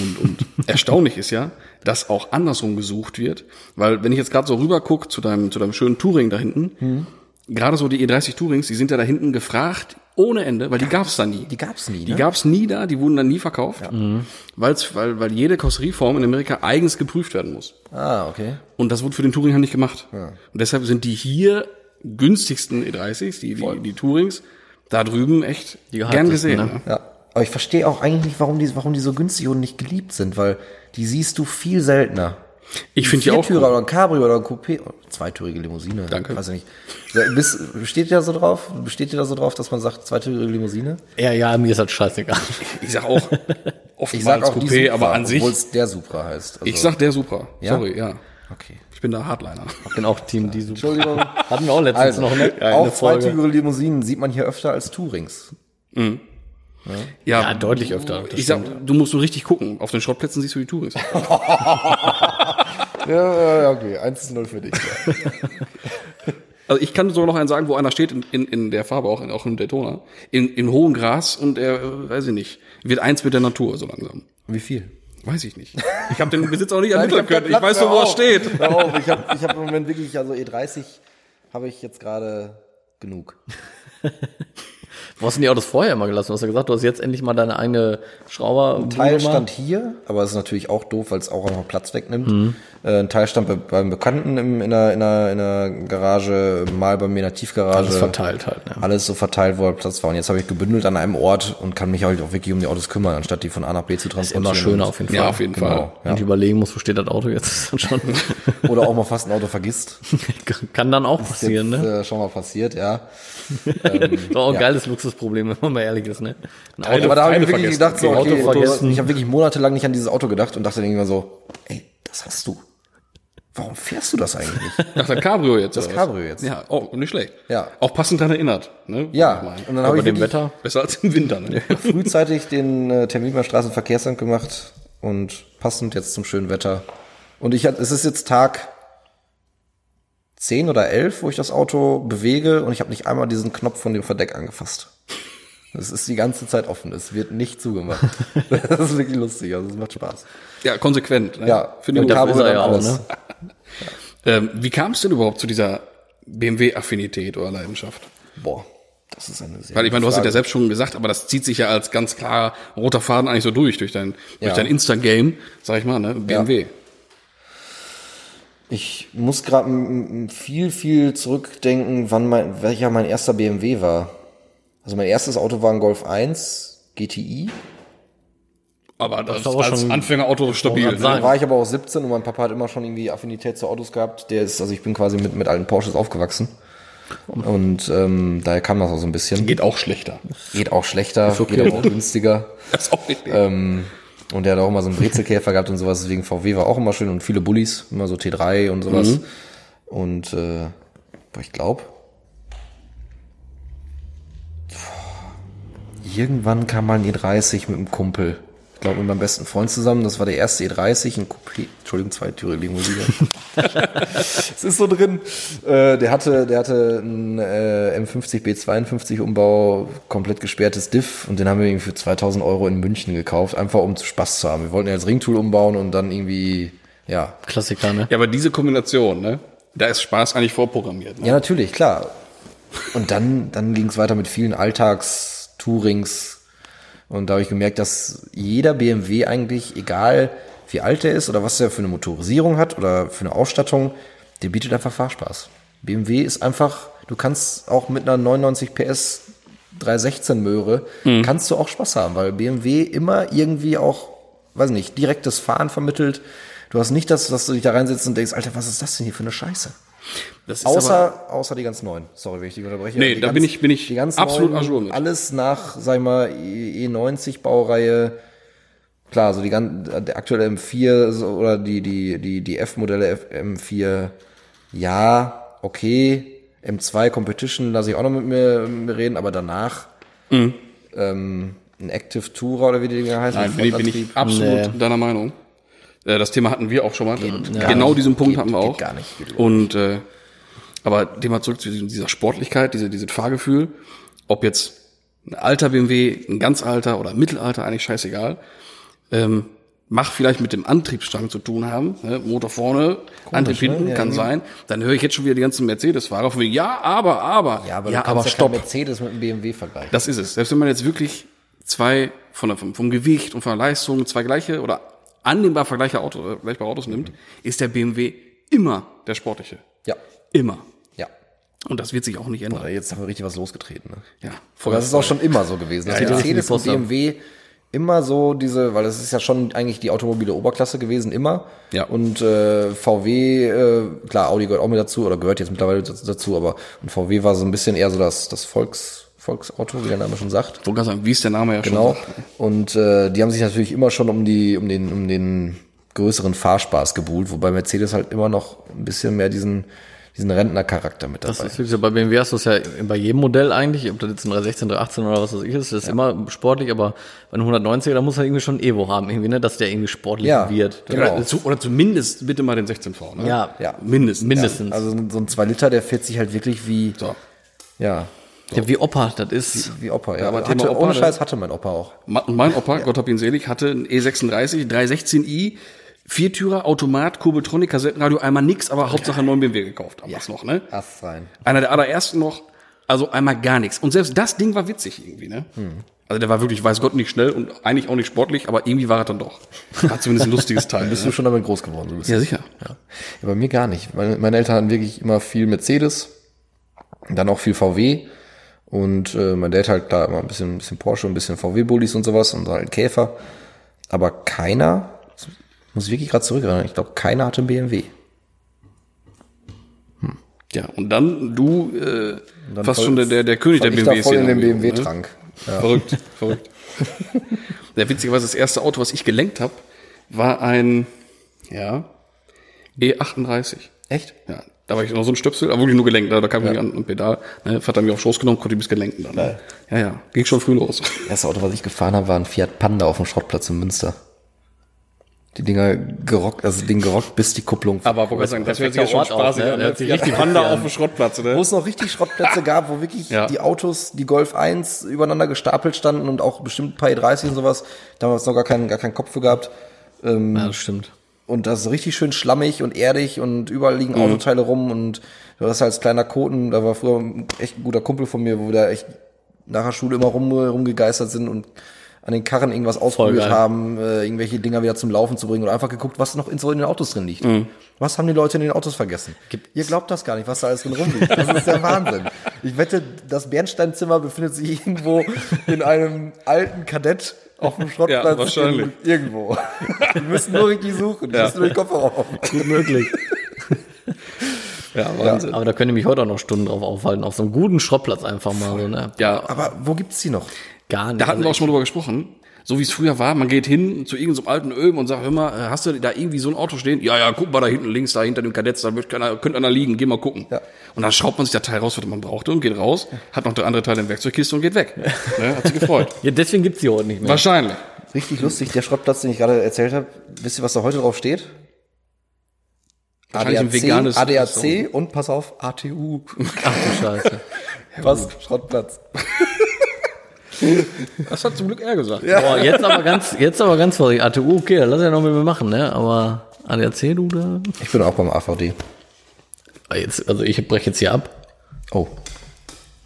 Und, und erstaunlich ist ja, dass auch andersrum gesucht wird, weil wenn ich jetzt gerade so rüber guck zu deinem, zu deinem schönen Touring da hinten, gerade so die E30 Tourings, die sind ja da hinten gefragt ohne Ende, weil die gab's da nie. Die gab's nie. Die Ne? gab's nie da, die wurden dann nie verkauft, weil's, weil, weil jede Karosserieform in Amerika eigens geprüft werden muss. ah, okay. Und das wurde für den Touring halt nicht gemacht. Und deshalb sind die hier günstigsten E30s, die, die, die Tourings, da drüben echt Die gern gesehen. ne? Ne? Ja. Aber ich verstehe auch eigentlich nicht, warum die, warum die so günstig und nicht geliebt sind, weil die siehst du viel seltener. Ich finde die auch Viertürer cool. oder ein Cabrio oder ein Coupé, zweitürige Limousine. Danke. Weiß ich nicht. Bist, besteht ihr da so drauf? Besteht ihr da so drauf, dass man sagt, zweitürige Limousine? Ja, ja, mir ist das scheißegal. Ich sag auch *laughs* Ich sag oftmals auch Coupé, Supra, aber an sich, obwohl es der Supra heißt. Also, ich sag der Supra. Ja? Sorry, ja. okay. Ich bin da Hardliner. Ich bin auch Team die Super. Entschuldigung. Hatten wir auch letztens Also, noch, ne? auch Eine Folge. zweitürige Limousinen sieht man hier öfter als Tourings. Ja, deutlich öfter. Ich sag, du musst so richtig gucken. Auf den Schrottplätzen siehst du die Tourings. *laughs* Ja, ja, okay. 1-0 für dich. *laughs* Also ich kann sogar noch einen sagen, wo einer steht in, in, in der Farbe, auch in, auch in Daytona, in, in hohem Gras und er, äh, weiß ich nicht, wird eins mit der Natur so langsam. Wie viel? Weiß ich nicht. Ich habe den Besitz auch nicht *laughs* ermitteln können. Ich weiß nur, wo er steht. Hör auf, ich habe ich hab im Moment wirklich, also E30 habe ich jetzt gerade genug. Wo hast du denn die Autos vorher immer gelassen? Du hast ja gesagt, du hast jetzt endlich mal deine eigene Schrauber. Teil stand hier, aber es ist natürlich auch doof, weil es auch noch Platz wegnimmt. Mhm. Äh, ein Teil stand bei, beim Bekannten im, in, der, in, der, in der Garage, mal bei mir in der Tiefgarage. Alles verteilt halt, ne? Alles so verteilt, wo halt Platz war. Und jetzt habe ich gebündelt an einem Ort und kann mich halt auch wirklich um die Autos kümmern, anstatt die von A nach B zu transportieren. Immer schöner auf jeden Fall. Ja, auf jeden Fall. Genau. Und überlegen muss, wo steht das Auto jetzt ist *laughs* dann schon. *laughs* Oder auch mal fast ein Auto vergisst. *laughs* Kann dann auch passieren, Jetzt, ne? äh, schon mal passiert, ja. Ist auch ein ja. geiles Luxusproblem, wenn man mal ehrlich ist, ne? Ein Teile- Aber da habe ich wirklich vergessen. gedacht, so, Auto okay, vergessen. du, ich habe wirklich monatelang nicht an dieses Auto gedacht und dachte dann irgendwann so, ey, das hast du. Warum fährst du das eigentlich? *laughs* Ach, das Cabrio jetzt. Das? Cabrio jetzt. Ja, oh, nicht schlecht. Ja. Auch passend daran erinnert. Ne? Ja, Ich meine, und dann habe ich dem Wetter. Besser als im Winter. Ne? *laughs* frühzeitig den äh, Termin beim Straßenverkehrsamt gemacht und passend jetzt zum schönen Wetter. Und ich hatte, es ist jetzt Tag 10 oder 11, wo ich das Auto bewege und ich habe nicht einmal diesen Knopf von dem Verdeck angefasst. Es ist die ganze Zeit offen, es wird nicht zugemacht. *laughs* Das ist wirklich lustig, also es macht Spaß. Ja, konsequent. Ne? Ja, ist er dann ja auch, alles. ne? Ähm, wie kam es denn überhaupt zu dieser BMW-Affinität oder Leidenschaft? Boah, das ist eine sehr Weil ich meine, du hast es ja selbst schon gesagt, aber das zieht sich ja als ganz klar roter Faden eigentlich so durch, durch dein, durch Ja. dein Insta-Game, sag ich mal, ne? BMW. Ich muss gerade viel, viel zurückdenken, wann mein, welcher mein erster BMW war. Also mein erstes Auto war ein Golf 1 GTI. Aber das aber als schon- Anfängerauto stabil. Ne? Da war ich aber auch 17 und mein Papa hat immer schon irgendwie Affinität zu Autos gehabt. Der ist, also ich bin quasi mit, mit alten Porsches aufgewachsen. Und ähm, daher kam das auch so ein bisschen. Geht auch schlechter. Geht auch schlechter, okay. geht auch günstiger. *laughs* Das ist auch richtig. Ähm, und der hat auch immer so einen Brezelkäfer gehabt und sowas, deswegen VW war auch immer schön und viele Bullis, immer so T3 und sowas. Und äh, ich glaube, irgendwann kam mal ein E30 mit einem Kumpel. Ich glaube, mit meinem besten Freund zusammen. Das war der erste E30, ein Coupé. Entschuldigung, zweitürige Limousine. *laughs* Es ist so drin. Äh, der hatte, der hatte einen äh, M50 B52 Umbau, komplett gesperrtes Diff und den haben wir irgendwie für 2000 Euro in München gekauft, einfach um Spaß zu haben. Wir wollten ja als Ringtool umbauen und dann irgendwie, ja. Klassiker, ne? ja, aber diese Kombination, ne? Da ist Spaß eigentlich vorprogrammiert. Ne? Ja, natürlich, klar. Und dann, dann ging es weiter mit vielen Alltagstourings. Und da habe ich gemerkt, dass jeder BMW eigentlich, egal wie alt er ist oder was er für eine Motorisierung hat oder für eine Ausstattung, der bietet einfach Fahrspaß. BMW ist einfach, du kannst auch mit einer 99 PS 316 Möhre, kannst du auch Spaß haben, weil BMW immer irgendwie auch, weiß nicht, direktes Fahren vermittelt. Du hast nicht das, dass du dich da reinsetzt und denkst, Alter, was ist das denn hier für eine Scheiße? Das ist aber, Außer, außer die ganz neuen. Sorry, wenn ich dich unterbreche. Nee, Die da ganz, bin ich- bin ich die ganz absolut neuen, jour mit. Alles nach, sag ich mal, E- E90 Baureihe. Klar, so die ganz, der aktuelle M4 so, oder die, die, die, die F-Modelle F- M4, ja, okay. M2 Competition lasse ich auch noch mit mir, mit mir reden, aber danach, ähm, ein Active Tourer oder wie die Dinger heißen. Mhm. Nein, bin ich, bin ich absolut Nee. deiner Meinung. Äh, Das Thema hatten wir auch schon mal. genau diesen Punkt Geht- hatten wir geht auch. gar nicht. Geht Und äh, aber dem mal zurück zu dieser Sportlichkeit, diese, dieses Fahrgefühl, ob jetzt ein alter BMW, ein ganz alter oder Mittelalter, eigentlich scheißegal, ähm, macht vielleicht mit dem Antriebsstrang zu tun haben. Ne? Motor vorne, Antrieb ne? hinten, Ja, kann irgendwie. sein. Dann höre ich jetzt schon wieder die ganzen Mercedes-Fahrer von wegen, ja, aber, aber, Ja, aber ja, aber ja stopp. Mercedes mit einem BMW vergleichen. Das ist es. Selbst wenn man jetzt wirklich zwei von der, vom, vom Gewicht und von der Leistung zwei gleiche oder annehmbar vergleichbare, Auto, äh, vergleichbare Autos nimmt, ist der BMW immer der sportliche. Ja, Immer. ja. Und das wird sich auch nicht ändern. Oder jetzt haben wir richtig was losgetreten. Ne? Ja, Aber das ist auch schon immer so gewesen. Dass ja. Mercedes Die und. BMW immer so diese, weil das ist ja schon eigentlich die automobile Oberklasse gewesen, immer. Ja. Und äh, VW, äh, klar, Audi gehört auch mit dazu oder gehört jetzt mittlerweile dazu, aber und VW war so ein bisschen eher so das, das Volks, Volksauto, wie der Name schon sagt. Wollte sagen, wie es der Name ja Genau. schon sagt. Und äh, die haben sich natürlich immer schon um die, um den, um den größeren Fahrspaß gebuhlt, wobei Mercedes halt immer noch ein bisschen mehr diesen, diesen Rentnercharakter mit Das dabei. ist wirklich so, bei BMW hast du es ja bei jedem Modell eigentlich, ob das jetzt ein 316, 318 oder was weiß ich ist, das ist immer sportlich, aber bei einem 190er, da muss er irgendwie schon ein Evo haben, irgendwie, ne, dass der irgendwie sportlich Ja, wird. genau. Oder, oder zumindest bitte mal den 16V. Ne? Ja, Ja. Mindestens. mindestens. Also so ein 2 Liter, der fährt sich halt wirklich wie, So. ja, Ja, wie Opa, das ist. wie Opa. Ja, aber hatte, Opa, ohne ne? Scheiß hatte mein Opa auch. Und mein Opa, Gott hab ihn selig, hatte einen E E36, 316i, Viertürer, Automat, Kurbeltronik, Kassettenradio, einmal nix, aber Hauptsache neuen BMW gekauft. Damals noch, ne? Ast rein. Einer der allerersten noch, also einmal gar nichts. Und selbst das Ding war witzig irgendwie, ne? Also der war wirklich, weiß Gott, nicht schnell und eigentlich auch nicht sportlich, aber irgendwie war er dann doch. War zumindest ein lustiges *laughs* Teil. Bist ne? du schon damit groß geworden? So ein bisschen. Ja, sicher. Ja. ja, bei mir gar nicht. Meine, meine Eltern hatten wirklich immer viel Mercedes, dann auch viel VW und äh, mein Dad halt klar immer ein bisschen, ein bisschen Porsche, ein bisschen VW-Bullis und sowas und halt Käfer. Aber keiner, muss ich wirklich gerade zurückerinnern, ich glaube, keiner hatte einen BMW. Hm. Ja, und dann du äh, dann fast schon der, der, der König der Weil ich da BMW voll in den gewesen, ne? BMW-Trank. Verrückt, verrückt. *laughs* Ja, witzigerweise, das erste Auto, was ich gelenkt habe, war ein, ja, E38. Echt? Ja, da war ich noch so ein Stöpsel, aber wirklich nur gelenkt, da, da kam ich nicht an ein Pedal. Ne, Vater hat mich auf Schoß genommen, konnte ich bis gelenken dann. Ne? Ja, ja, ging schon früh los. *laughs* Das erste Auto, was ich gefahren habe, war ein Fiat Panda auf dem Schrottplatz in Münster. Die Dinger gerockt, also den gerockt, bis die Kupplung. Aber wo wir sagen, das wäre perfekter sicher schon spaßig ne? an. Ne? sich Fiat richtig Panda auf dem Schrottplatz, wo ne? es noch richtig Schrottplätze gab, wo wirklich Ja. die Autos, die Golf 1 übereinander gestapelt standen und auch bestimmt ein paar E30 und sowas. Damals noch gar keinen, gar keinen Kopf für gehabt. Ja, das stimmt. Und das ist richtig schön schlammig und erdig und überall liegen Mhm. Autoteile rum und du hast als kleiner Koten, da war früher echt ein guter Kumpel von mir, wo wir da echt nach der Schule immer rum, rumgegeistert sind und an den Karren irgendwas ausprobiert haben, äh, irgendwelche Dinger wieder zum Laufen zu bringen oder einfach geguckt, was noch in so in den Autos drin liegt. Mhm. Was haben die Leute in den Autos vergessen? Ihr glaubt das gar nicht, was da alles drin rumliegt. Das ist der Wahnsinn. Ich wette, das Bernsteinzimmer befindet sich *laughs* irgendwo in einem alten Kadett auf dem Schrottplatz. Ja, wahrscheinlich. in- Irgendwo. *laughs* Die müssen nur richtig suchen. Die Ja. müssen nur den Kofferraum aufmachen. Gut möglich. *laughs* Ja, Wahnsinn. Aber da könnt ihr mich heute auch noch Stunden drauf aufhalten. Auf so einem guten Schrottplatz einfach mal so, ne? Ja, Aber wo gibt's die noch? Gar nicht. da hatten wir Also auch schon mal drüber gesprochen. So wie es früher war, man geht hin zu irgendeinem so alten Öm und sagt, hör mal, äh, hast du da irgendwie so ein Auto stehen? Ja, ja, guck mal da hinten links, da hinter dem Kadett, da wird keiner, könnte einer liegen, geh mal gucken. Ja. Und dann schraubt man sich das Teil raus, was man brauchte und geht raus, hat noch der andere Teil in der Werkzeugkiste und geht weg. Ne, hat sich gefreut. *laughs* ja, deswegen gibt's die heute nicht mehr. Wahrscheinlich. Richtig lustig, der Schrottplatz, den ich gerade erzählt habe. Wisst ihr, was da heute drauf steht? Wahrscheinlich ein veganes ADAC und pass auf, ATU. *laughs* Ach du Scheiße. Was? Schrottplatz. *laughs* *laughs* Das hat zum Glück er gesagt. Boah, jetzt aber ganz, jetzt aber ganz vorsichtig. ATU, okay, lass ja noch mit mir machen, ne? Aber ADAC, du da? Ich bin auch beim AVD. Jetzt, also ich breche jetzt hier ab. Oh.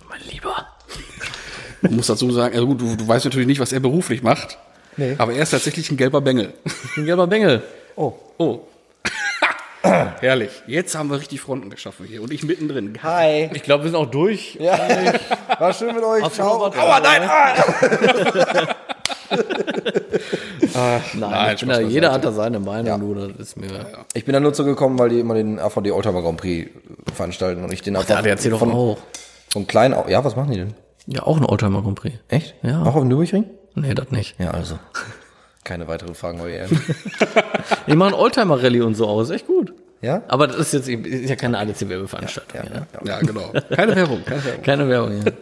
Mein Lieber. Man muss dazu sagen, also gut, du, du weißt natürlich nicht, was er beruflich macht. Nee. Aber er ist tatsächlich ein gelber Bengel. Bin gelber Bengel. Oh. Oh. Herrlich. Jetzt haben wir richtig Fronten geschaffen hier und ich mittendrin. Hi. Ich glaube, wir sind auch durch. Ja. War schön mit euch. Hast Ciao. Aua, nein. *laughs* Ah. Nein, Nein, ich bin Spaß da, jeder hat da seine Meinung, Ja. du, das ist mir. Ich bin da nur zugekommen, weil die immer den AVD Oldtimer Grand Prix veranstalten und ich den Der einfach ADAC doch von, auch. von klein auf. Ja, was machen die denn? Ja, auch ein Oldtimer Grand Prix. Echt? Ja. Auch auf dem Nürburgring? Nee, das nicht. Ja, also. Keine weitere Fragen, euer Ehren. *laughs* Ich mache ein Oldtimer Rallye und so aus, echt gut. Ja? Aber das ist jetzt ist ja keine ADC-Werbeveranstaltung. Ja, Ja, ja. Ja, genau. Keine Werbung, keine Werbung. Keine Werbung, ja.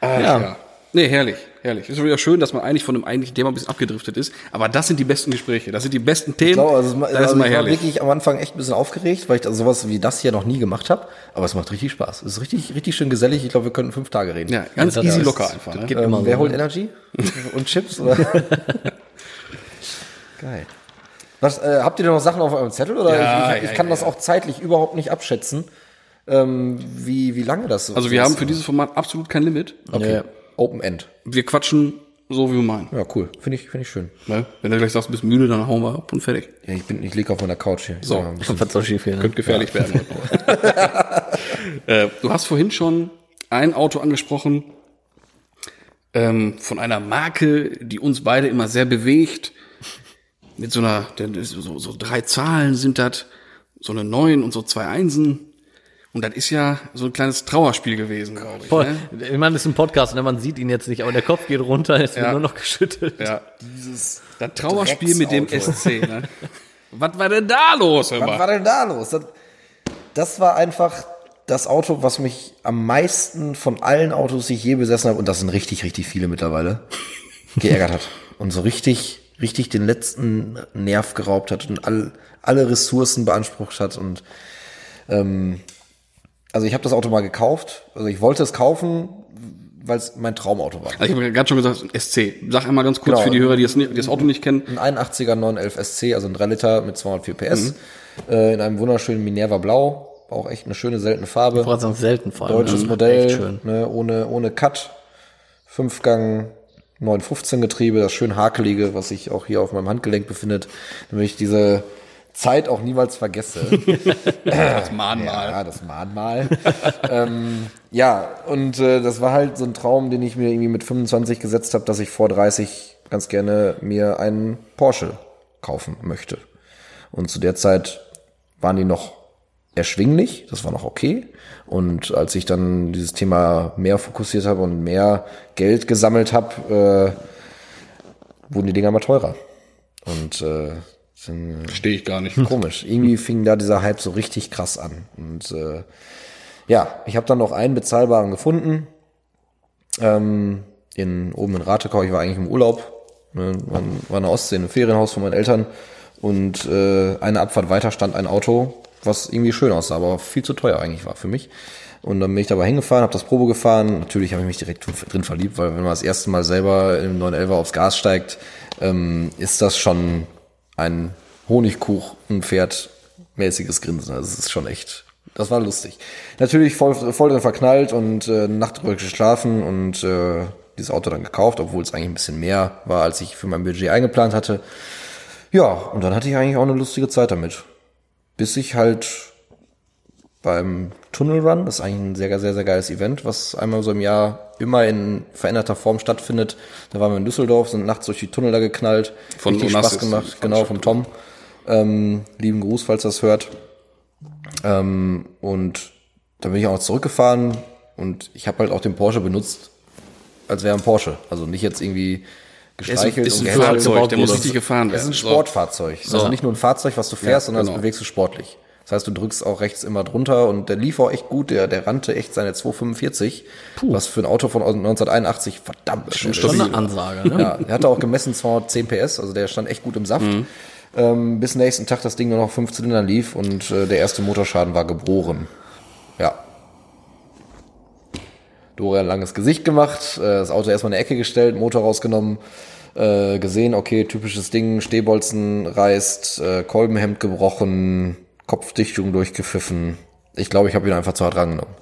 Ach, Ja. ja. Nee, herrlich, herrlich. Ist wieder schön, dass man eigentlich von dem eigentlichen Thema ein bisschen abgedriftet ist. Aber das sind die besten Gespräche. Das sind die besten Themen. Ich glaube, also, das ist also immer ich war herrlich. wirklich am Anfang echt ein bisschen aufgeregt, weil ich also sowas wie das hier noch nie gemacht habe. Aber es macht richtig Spaß. Es ist richtig, richtig schön gesellig. Ich glaube, wir könnten fünf Tage reden. Ja, ganz Ja, das easy ist- locker einfach. Ne? geht Ähm, wer holt ne? Energy? Und Chips? Oder? *laughs* Geil. Was, äh, habt ihr denn noch Sachen auf eurem Zettel? Oder Ja, ich, ich, ja, ich kann ja, das ja. auch zeitlich überhaupt nicht abschätzen, ähm, wie, wie lange das so Also wir ist. haben für dieses Format absolut kein Limit. okay. Ja. Open End. Wir quatschen so, wie wir meinen. Ja, cool. Finde ich, finde ich schön. Ne? Wenn du gleich sagst, du bist müde, dann hauen wir ab und fertig. Ja, ich bin, ich liege auf meiner Couch hier. So. *laughs* Was soll schief? Ne? Könnte gefährlich werden. heute *laughs* noch. äh, du hast vorhin schon ein Auto angesprochen ähm, von einer Marke, die uns beide immer sehr bewegt. Mit so einer, so, so drei Zahlen sind das, so eine Neun und so zwei Einsen. Und das ist ja so ein kleines Trauerspiel gewesen, glaube ich. Voll. Ne? Ich meine, das ist ein Podcast, ne? man sieht ihn jetzt nicht, aber der Kopf geht runter, es wird Ja. nur noch geschüttelt. Ja. Dieses Das Trauerspiel mit dem. SC. Ne? *laughs* Was war denn da los? Hör Was war denn da los? Das, das war einfach das Auto, was mich am meisten von allen Autos, die ich je besessen habe, und das sind richtig, richtig viele mittlerweile, *laughs* geärgert hat. Und so richtig, richtig den letzten Nerv geraubt hat und all, alle Ressourcen beansprucht hat. Und ähm, also ich habe das Auto mal gekauft. Also ich wollte es kaufen, weil es mein Traumauto war. Also ich habe gerade schon gesagt, ein SC. Sag einmal ganz kurz Genau. für die Hörer, die das, nicht- die das Auto nicht kennen. Ein 81er 911 SC, also ein 3 Liter mit 204 PS, äh, in einem wunderschönen Minerva Blau. War auch echt eine schöne, seltene Farbe. Das ist selten vor allem. Deutsches ne? Modell, Echt schön. ne, ohne, ohne Cut. Fünfgang 915 Getriebe, das schön hakelige, was sich auch hier auf meinem Handgelenk befindet, damit ich diese Zeit auch niemals vergesse. *laughs* Das Mahnmal. Ja, das Mahnmal. *laughs* ähm, ja, und äh, das war halt so ein Traum, den ich mir irgendwie mit 25 gesetzt habe, dass ich vor 30 ganz gerne mir einen Porsche kaufen möchte. Und zu der Zeit waren die noch erschwinglich, das war noch okay. Und als ich dann dieses Thema mehr fokussiert habe und mehr Geld gesammelt habe, äh, wurden die Dinger mal teurer. Und äh, Verstehe ich gar nicht. *laughs* komisch. Irgendwie fing da dieser Hype so richtig krass an. Und äh, ja, ich habe dann noch einen bezahlbaren gefunden. Ähm, in oben in Ratekau, ich war eigentlich im Urlaub. Ne, war, war in der Ostsee, in einem Ferienhaus von meinen Eltern. Und äh, eine Abfahrt weiter stand ein Auto, was irgendwie schön aussah, aber viel zu teuer eigentlich war für mich. Und dann bin ich dabei hingefahren, habe das Probe gefahren. Natürlich habe ich mich direkt drin verliebt, weil wenn man das erste Mal selber im 911 aufs Gas steigt, ähm, ist das schon ein Honigkuchenpferd mäßiges Grinsen. Also es ist schon echt, das war lustig. Natürlich voll, voll drin verknallt und äh, Nacht geschlafen und äh, dieses Auto dann gekauft, obwohl es eigentlich ein bisschen mehr war, als ich für mein Budget eingeplant hatte. Ja, und dann hatte ich eigentlich auch eine lustige Zeit damit. Bis ich halt beim Tunnel Run, das ist eigentlich ein sehr, sehr, sehr geiles Event, was einmal so im Jahr immer in veränderter Form stattfindet. Da waren wir in Düsseldorf, sind nachts durch die Tunnel da geknallt. Von Richtig Onassis, Spaß gemacht, genau, vom Tom. Ähm, lieben Gruß, falls das hört. Ähm, und dann bin ich auch noch zurückgefahren und ich habe halt auch den Porsche benutzt, als wäre ein Porsche. Also nicht jetzt irgendwie Der ist, gestreichelt ist ein und. Fahrzeug, der muss richtig gefahren Es ist werden. ein Sportfahrzeug. Also nicht nur ein Fahrzeug, was du fährst, sondern genau. das bewegst du sportlich. Das heißt, du drückst auch rechts immer drunter und der lief auch echt gut. Der, der rannte echt seine 245, was für ein Auto von 1981 verdammt ist. Schon eine Ansage, ne? Ja, er hatte auch gemessen 210 PS, also der stand echt gut im Saft. Ähm, bis nächsten Tag das Ding nur noch fünf Zylinder lief und äh, der erste Motorschaden war geboren. Ja. Dore ein langes Gesicht gemacht, äh, das Auto erstmal in eine Ecke gestellt, Motor rausgenommen, äh, gesehen, okay, typisches Ding, Stehbolzen reißt, äh, Kolbenhemd gebrochen, Kopfdichtung durchgepfiffen. Ich glaube, ich habe ihn einfach zu hart rangenommen.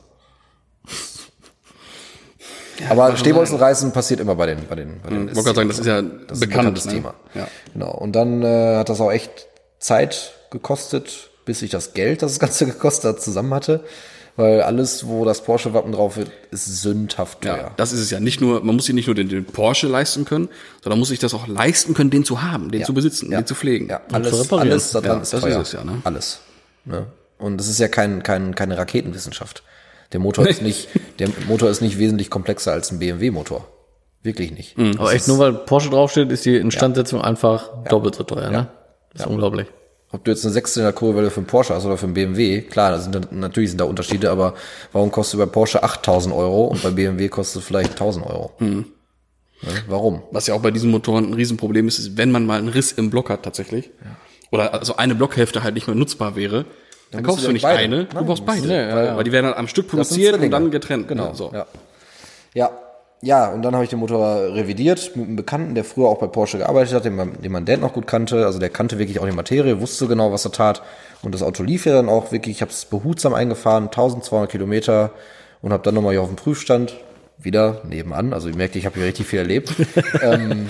Aber Stehbolzen reißen passiert immer bei den, bei den, bei den Ich wollte gerade sagen, das ist ja das ist ein bekannt. bekanntes ne? Thema. Ja. Genau. Und dann äh, hat das auch echt Zeit gekostet, bis ich das Geld, das das Ganze *laughs* gekostet hat, zusammen hatte. Weil alles, wo das Porsche-Wappen drauf wird, ist sündhaft teuer. Ja, das ist es ja. Nicht nur, man muss sich nicht nur den, den Porsche leisten können, sondern muss sich das auch leisten können, den zu haben, den zu besitzen, Ja. den zu pflegen. Ja, alles, alles da dran Ja, ist das teuer. ist es ja, ne? Alles. Ne? Und es ist ja kein, kein, keine Raketenwissenschaft. Der Motor ist nicht, der Motor ist nicht wesentlich komplexer als ein BMW-Motor. Wirklich nicht. Mhm. Aber echt nur weil Porsche draufsteht, ist die Instandsetzung einfach doppelt so teuer, ne? Das ist unglaublich. Ob du jetzt eine Sechszylinder-Kurbelwelle für einen Porsche hast oder für einen BMW, klar, da sind, natürlich sind da Unterschiede, aber warum kostet bei Porsche 8000 Euro und bei BMW kostet es vielleicht 1000 Euro? Mhm. Ne? Warum? Was ja auch bei diesen Motoren ein Riesenproblem ist, ist, wenn man mal einen Riss im Block hat tatsächlich, oder also eine Blockhälfte halt nicht mehr nutzbar wäre, dann, musst kaufst du nicht beide. eine, Nein, du brauchst beide. du- weil, weil die werden dann am Stück produziert und dann getrennt. Genau. ne? So. Ja. ja. Ja, und dann habe ich den Motor revidiert mit einem Bekannten, der früher auch bei Porsche gearbeitet hat, den, man- den mein Dad noch gut kannte. Also der kannte wirklich auch die Materie, wusste genau, was er tat. Und das Auto lief ja dann auch wirklich, ich habe es behutsam eingefahren, 1200 Kilometer und habe dann nochmal hier auf dem Prüfstand, wieder nebenan, also ich merkte, ich habe hier richtig viel erlebt, *laughs* ähm,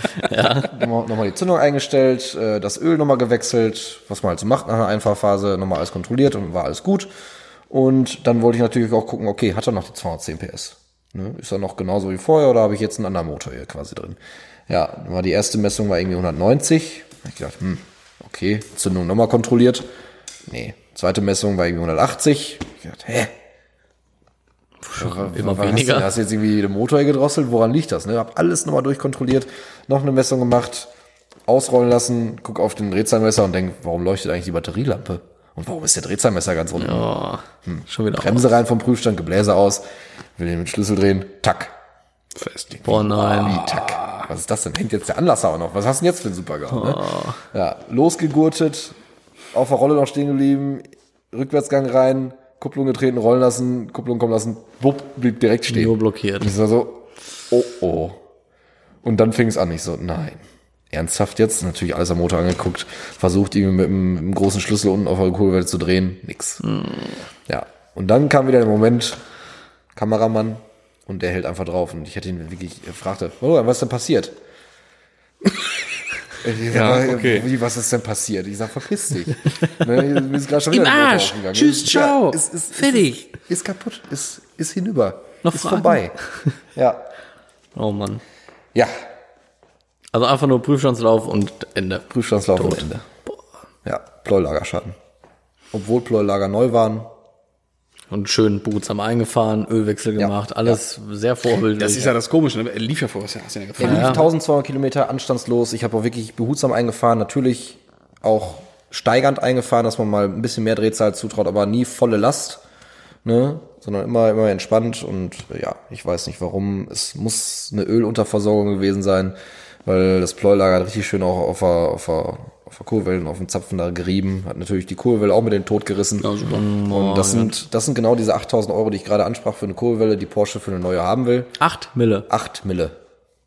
nochmal noch mal die Zündung eingestellt, äh, das Öl nochmal gewechselt, was man halt so macht nach einer Einfahrphase, nochmal alles kontrolliert und war alles gut. Und dann wollte ich natürlich auch gucken, okay, hat er noch die 210 PS? Ne? Ist er noch genauso wie vorher oder habe ich jetzt einen anderen Motor hier quasi drin? Ja, war die erste Messung war irgendwie 190. Hab ich gedacht, hm, okay, Zündung nochmal kontrolliert. Nee, zweite Messung war irgendwie 180. Ich gedacht, hä? Immer Was weniger. Hast du, hast du jetzt irgendwie den Motor hier gedrosselt? Woran liegt das? Ne? Hab alles nochmal durchkontrolliert, noch eine Messung gemacht, ausrollen lassen, guck auf den Drehzahlmesser und denk, warum leuchtet eigentlich die Batterielampe? Und warum ist der Drehzahlmesser ganz unten? Oh, schon wieder Bremse rein vom Prüfstand, Gebläse aus, will den mit Schlüssel drehen, tack. Fest. Boah, nein. Wie tack. Was ist das denn? Hängt jetzt der Anlasser auch noch. Was hast du denn jetzt für einen Supergau? Ne? Ja, losgegurtet, auf der Rolle noch stehen geblieben, Rückwärtsgang rein, Kupplung getreten, rollen lassen, Kupplung kommen lassen, wupp, blieb direkt stehen. Nur blockiert. Und ich war so, oh oh. Und dann fing es an, ich so, nein. Ernsthaft jetzt? Natürlich alles am Motor angeguckt, versucht ihn mit einem, mit einem großen Schlüssel unten auf der Kurbelwelle zu drehen, nix. Ja. Und dann kam wieder der Moment, Kameramann, und der hält einfach drauf. Und ich hätte ihn wirklich, er fragte, oh, was ist denn passiert? Ich Ja, okay. Wie, was ist denn passiert? Ich sag, verpiss dich. ne, mir ist gerade schon wieder Im Arsch. aufgegangen. Tschüss, ciao. ist, ist, Fertig. Ist, ist kaputt. Ist, ist hinüber. Noch ist Fragen? vorbei. Ja. Oh Mann. Ja. Also einfach nur Prüfstandslauf und Ende. Prüfstandslauf und Ende. Ja, Pleuelagerschaden. Obwohl Pleuelager neu waren, Und schön behutsam eingefahren, Ölwechsel gemacht, alles sehr vorbildlich. Das ist ja das Komische, ne? Er lief ja vorher, hast du ja Er gefahren. lief 1200 Kilometer anstandslos. Ich habe auch wirklich behutsam eingefahren. Natürlich auch steigernd eingefahren, dass man mal ein bisschen mehr Drehzahl zutraut, aber nie volle Last, ne? Sondern immer, immer entspannt und äh, ja, ich weiß nicht warum. Es muss eine Ölunterversorgung gewesen sein, weil das Pleuelager hat richtig schön auch auf der, auf der, auf der Kurwelle, auf dem Zapfen da gerieben. Hat natürlich die Kurwelle auch mit den Tod gerissen. Ja, super. Und das sind, das sind genau diese 8000 Euro, die ich gerade ansprach für eine Kurwelle, die Porsche für eine neue haben will. Acht Mille. 8 Mille.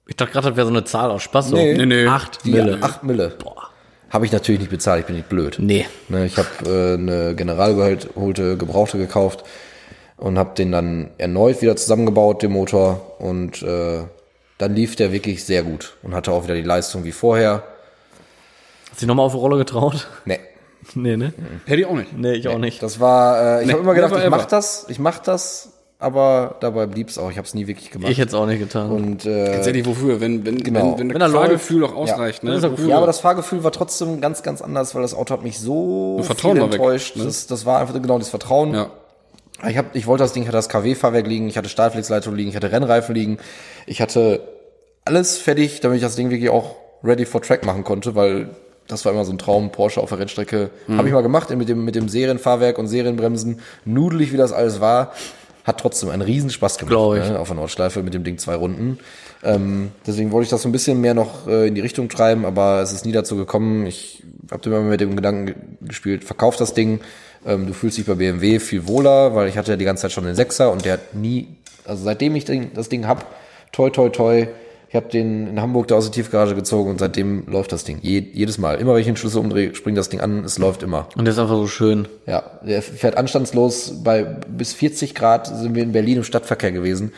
Ich dachte gerade, das wäre so eine Zahl aus Spaß. So. Nee. Nee, nee. Acht Die Mille. 8 Mille. Habe ich natürlich nicht bezahlt, ich bin nicht blöd. Nee. Ne, ich habe äh, eine generalgeholte Gebrauchte gekauft und habe den dann erneut wieder zusammengebaut, den Motor. Und äh, dann lief der wirklich sehr gut und hatte auch wieder die Leistung wie vorher. Hast du dich nochmal auf die Rolle getraut? Nee, *laughs* Nee, ne? Hätte ich auch nicht. Nee, ich auch nicht. das war, äh, ich Nee, habe immer gedacht, ich mach ever. das, ich mach das, aber dabei blieb's auch. Ich habe es nie wirklich gemacht. Ich hätte es auch nicht getan. und äh, Tatsächlich, wofür? Wenn, wenn, Genau. wenn, wenn, Wenn das Fahrgefühl auch ausreicht, ne? Wofür? cool. Ja, aber das Fahrgefühl war trotzdem ganz, ganz anders, weil das Auto hat mich so Vertrauen viel war weg, enttäuscht. ne? das, das war einfach genau das Vertrauen. Ja. Ich, hab, ich wollte das Ding, ich hatte das KW-Fahrwerk liegen, ich hatte Stahlflexleitung liegen, ich hatte Rennreifen liegen. Ich hatte alles fertig, damit ich das Ding wirklich auch ready for track machen konnte, weil das war immer so ein Traum, Porsche auf der Rennstrecke. Mhm. Habe ich mal gemacht mit dem, mit dem Serienfahrwerk und Serienbremsen. Nudelig, wie das alles war. Hat trotzdem einen Riesenspaß gemacht. Glaub ich. Ne, auf der Nordschleife mit dem Ding zwei Runden. Ähm, deswegen wollte ich das so ein bisschen mehr noch äh, in die Richtung treiben, aber es ist nie dazu gekommen. Ich habe immer mit dem Gedanken ge- gespielt, verkauf das Ding. Ähm, du fühlst dich bei BMW viel wohler, weil ich hatte ja die ganze Zeit schon den Sechser und der hat nie, also seitdem ich den, das Ding hab, toi toi toi, ich habe den in Hamburg da aus der Tiefgarage gezogen und seitdem läuft das Ding. Je, jedes Mal. Immer wenn ich den Schlüssel umdrehe, springt das Ding an, es läuft immer. Und der ist einfach so schön. Ja, der fährt anstandslos. Bei bis 40 Grad sind wir in Berlin im Stadtverkehr gewesen.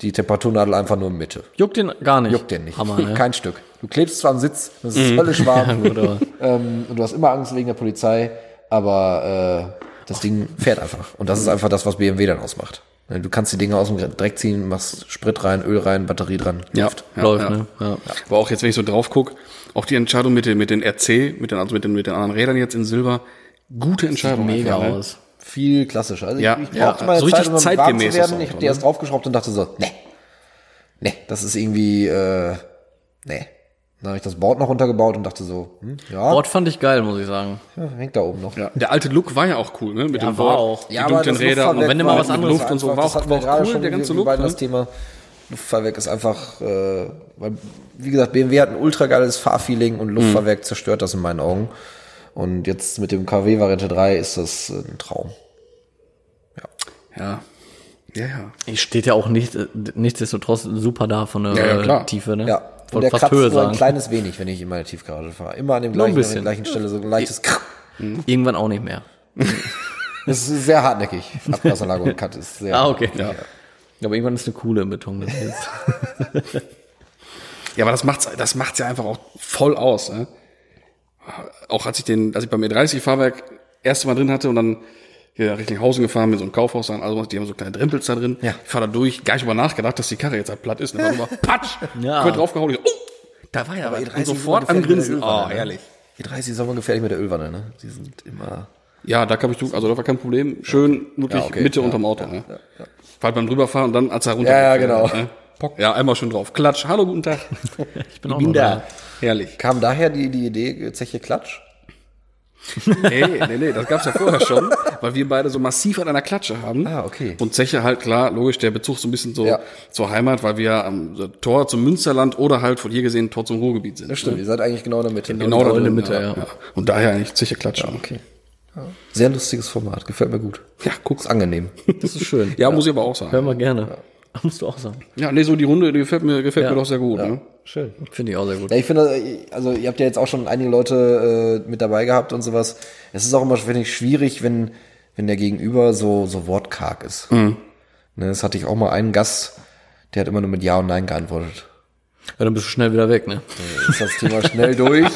Die Temperaturnadel einfach nur in Mitte. Juckt den gar nicht. Juckt den nicht. Hammer, ne? *laughs* Kein Stück. Du klebst zwar am Sitz, das ist höllisch warm. *laughs* gut, aber- ähm, und du hast immer Angst wegen der Polizei, aber äh, das Ding fährt einfach. Und das ist einfach das, was BMW dann ausmacht. Du kannst die Dinge aus dem Dreck ziehen, machst Sprit rein, Öl rein, Batterie dran. Ja, läuft. ja, Läuft, ja. ne? Ja. Aber auch jetzt, wenn ich so drauf guck, auch die Entscheidung mit den, mit den RC, mit den, also mit den, mit den anderen Rädern jetzt in Silber, gute Entscheidung. Mega einfach, ne? aus. Viel klassischer. Also Ja, ich, ich ja, brauchte meine so richtig Zeit, um damit warm zeitgemäß zu werden. Ich habe die erst draufgeschraubt und dachte so, nee, nee, das ist irgendwie, äh, nee. Dann habe ich das Board noch runtergebaut und dachte so, hm, ja, Bord fand ich geil, muss ich sagen. ja, hängt da oben noch. Ja. Der alte Look war ja auch cool, ne? Mit Ja, dem war Board, auch. die Ja, dunklen Räder Luftfahrwerk wenn mal was anderes Luft und so, war das auch, hatten war wir gerade auch cool, schon, der ganze Look. Ne? das Thema. Luftfahrwerk ist einfach, äh, weil, wie gesagt, BMW hat ein ultra geiles Fahrfeeling und Luftfahrwerk zerstört das in meinen Augen. Und jetzt mit dem KW Variante 3 ist das ein Traum. Ja. Ja, ja. Ich steht ja auch nicht, äh, nichtsdestotrotz super da von der Ja, ja, äh, Tiefe, ne? Ja. Und der kratzt nur ein kleines wenig, wenn ich in meine Tiefgarage fahre. Immer an dem gleichen, an der gleichen Stelle so ein leichtes Krr. Irgendwann auch nicht mehr. *laughs* Das ist sehr hartnäckig. Abgasanlage und Cut ist sehr Ah, okay. Ja. Aber irgendwann ist eine coole im Beton. *laughs* Ja, aber das macht's, das macht's ja einfach auch voll aus. Ne? Auch als ich den, als ich beim E30-Fahrwerk erste Mal drin hatte und dann hier Richtung Hausen gefahren mit so einem Kaufhaus dann, also die haben so kleine Drempels da drin. Ja. Ich fahr da durch, gar nicht über nachgedacht, dass die Karre jetzt halt platt ist. Und dann war *laughs* nur patsch, Ja. ja. draufgehauen. Ich so, oh, da war ja was. E30 Und sofort am Grinsen. Oh, ne? herrlich. Die 30 ist aber gefährlich mit der Ölwanne, ne? Die sind immer. Ja, da kam ich durch, also da war kein Problem. Schön, wirklich Ja, okay. Mitte Ja, unterm Auto. ne? War halt beim drüberfahren und dann, als er runter. Ja, ja, genau. Ne? Ja, einmal schön drauf. Klatsch. Hallo, guten Tag. *laughs* Ich bin auch noch da. Herrlich. Kam daher die, die Idee, Zeche Klatsch? Nee, nee, nee, das gab's ja vorher schon, weil wir beide so massiv an einer Klatsche haben. Ah, okay. Und Zeche halt klar, logisch, der Bezug so ein bisschen so Ja. zur Heimat, weil wir am so Tor zum Münsterland oder halt von hier gesehen Tor zum Ruhrgebiet sind. Das stimmt, ihr seid eigentlich genau in der Mitte. Genau da in der Mitte, ja, ja. Und daher eigentlich Zeche Klatsche. Okay. Ja. Sehr lustiges Format, gefällt mir gut. Ja, guck's Ist angenehm. *laughs* Das ist schön. Ja, muss ich aber auch sagen. Hören wir gerne. *laughs* Musst du auch sagen. Ja, nee, so die Runde, die gefällt mir, gefällt Ja. mir doch sehr gut. Ne? Schön. Finde ich auch sehr gut. Ja, ich finde, also ihr habt ja jetzt auch schon einige Leute äh, mit dabei gehabt und sowas. Es ist auch immer, finde ich, schwierig, wenn, wenn der Gegenüber so, so wortkarg ist. Ne, das hatte ich auch mal einen Gast, der hat immer nur mit Ja und Nein geantwortet. Ja, dann bist du schnell wieder weg, ne? ist das Thema schnell durch.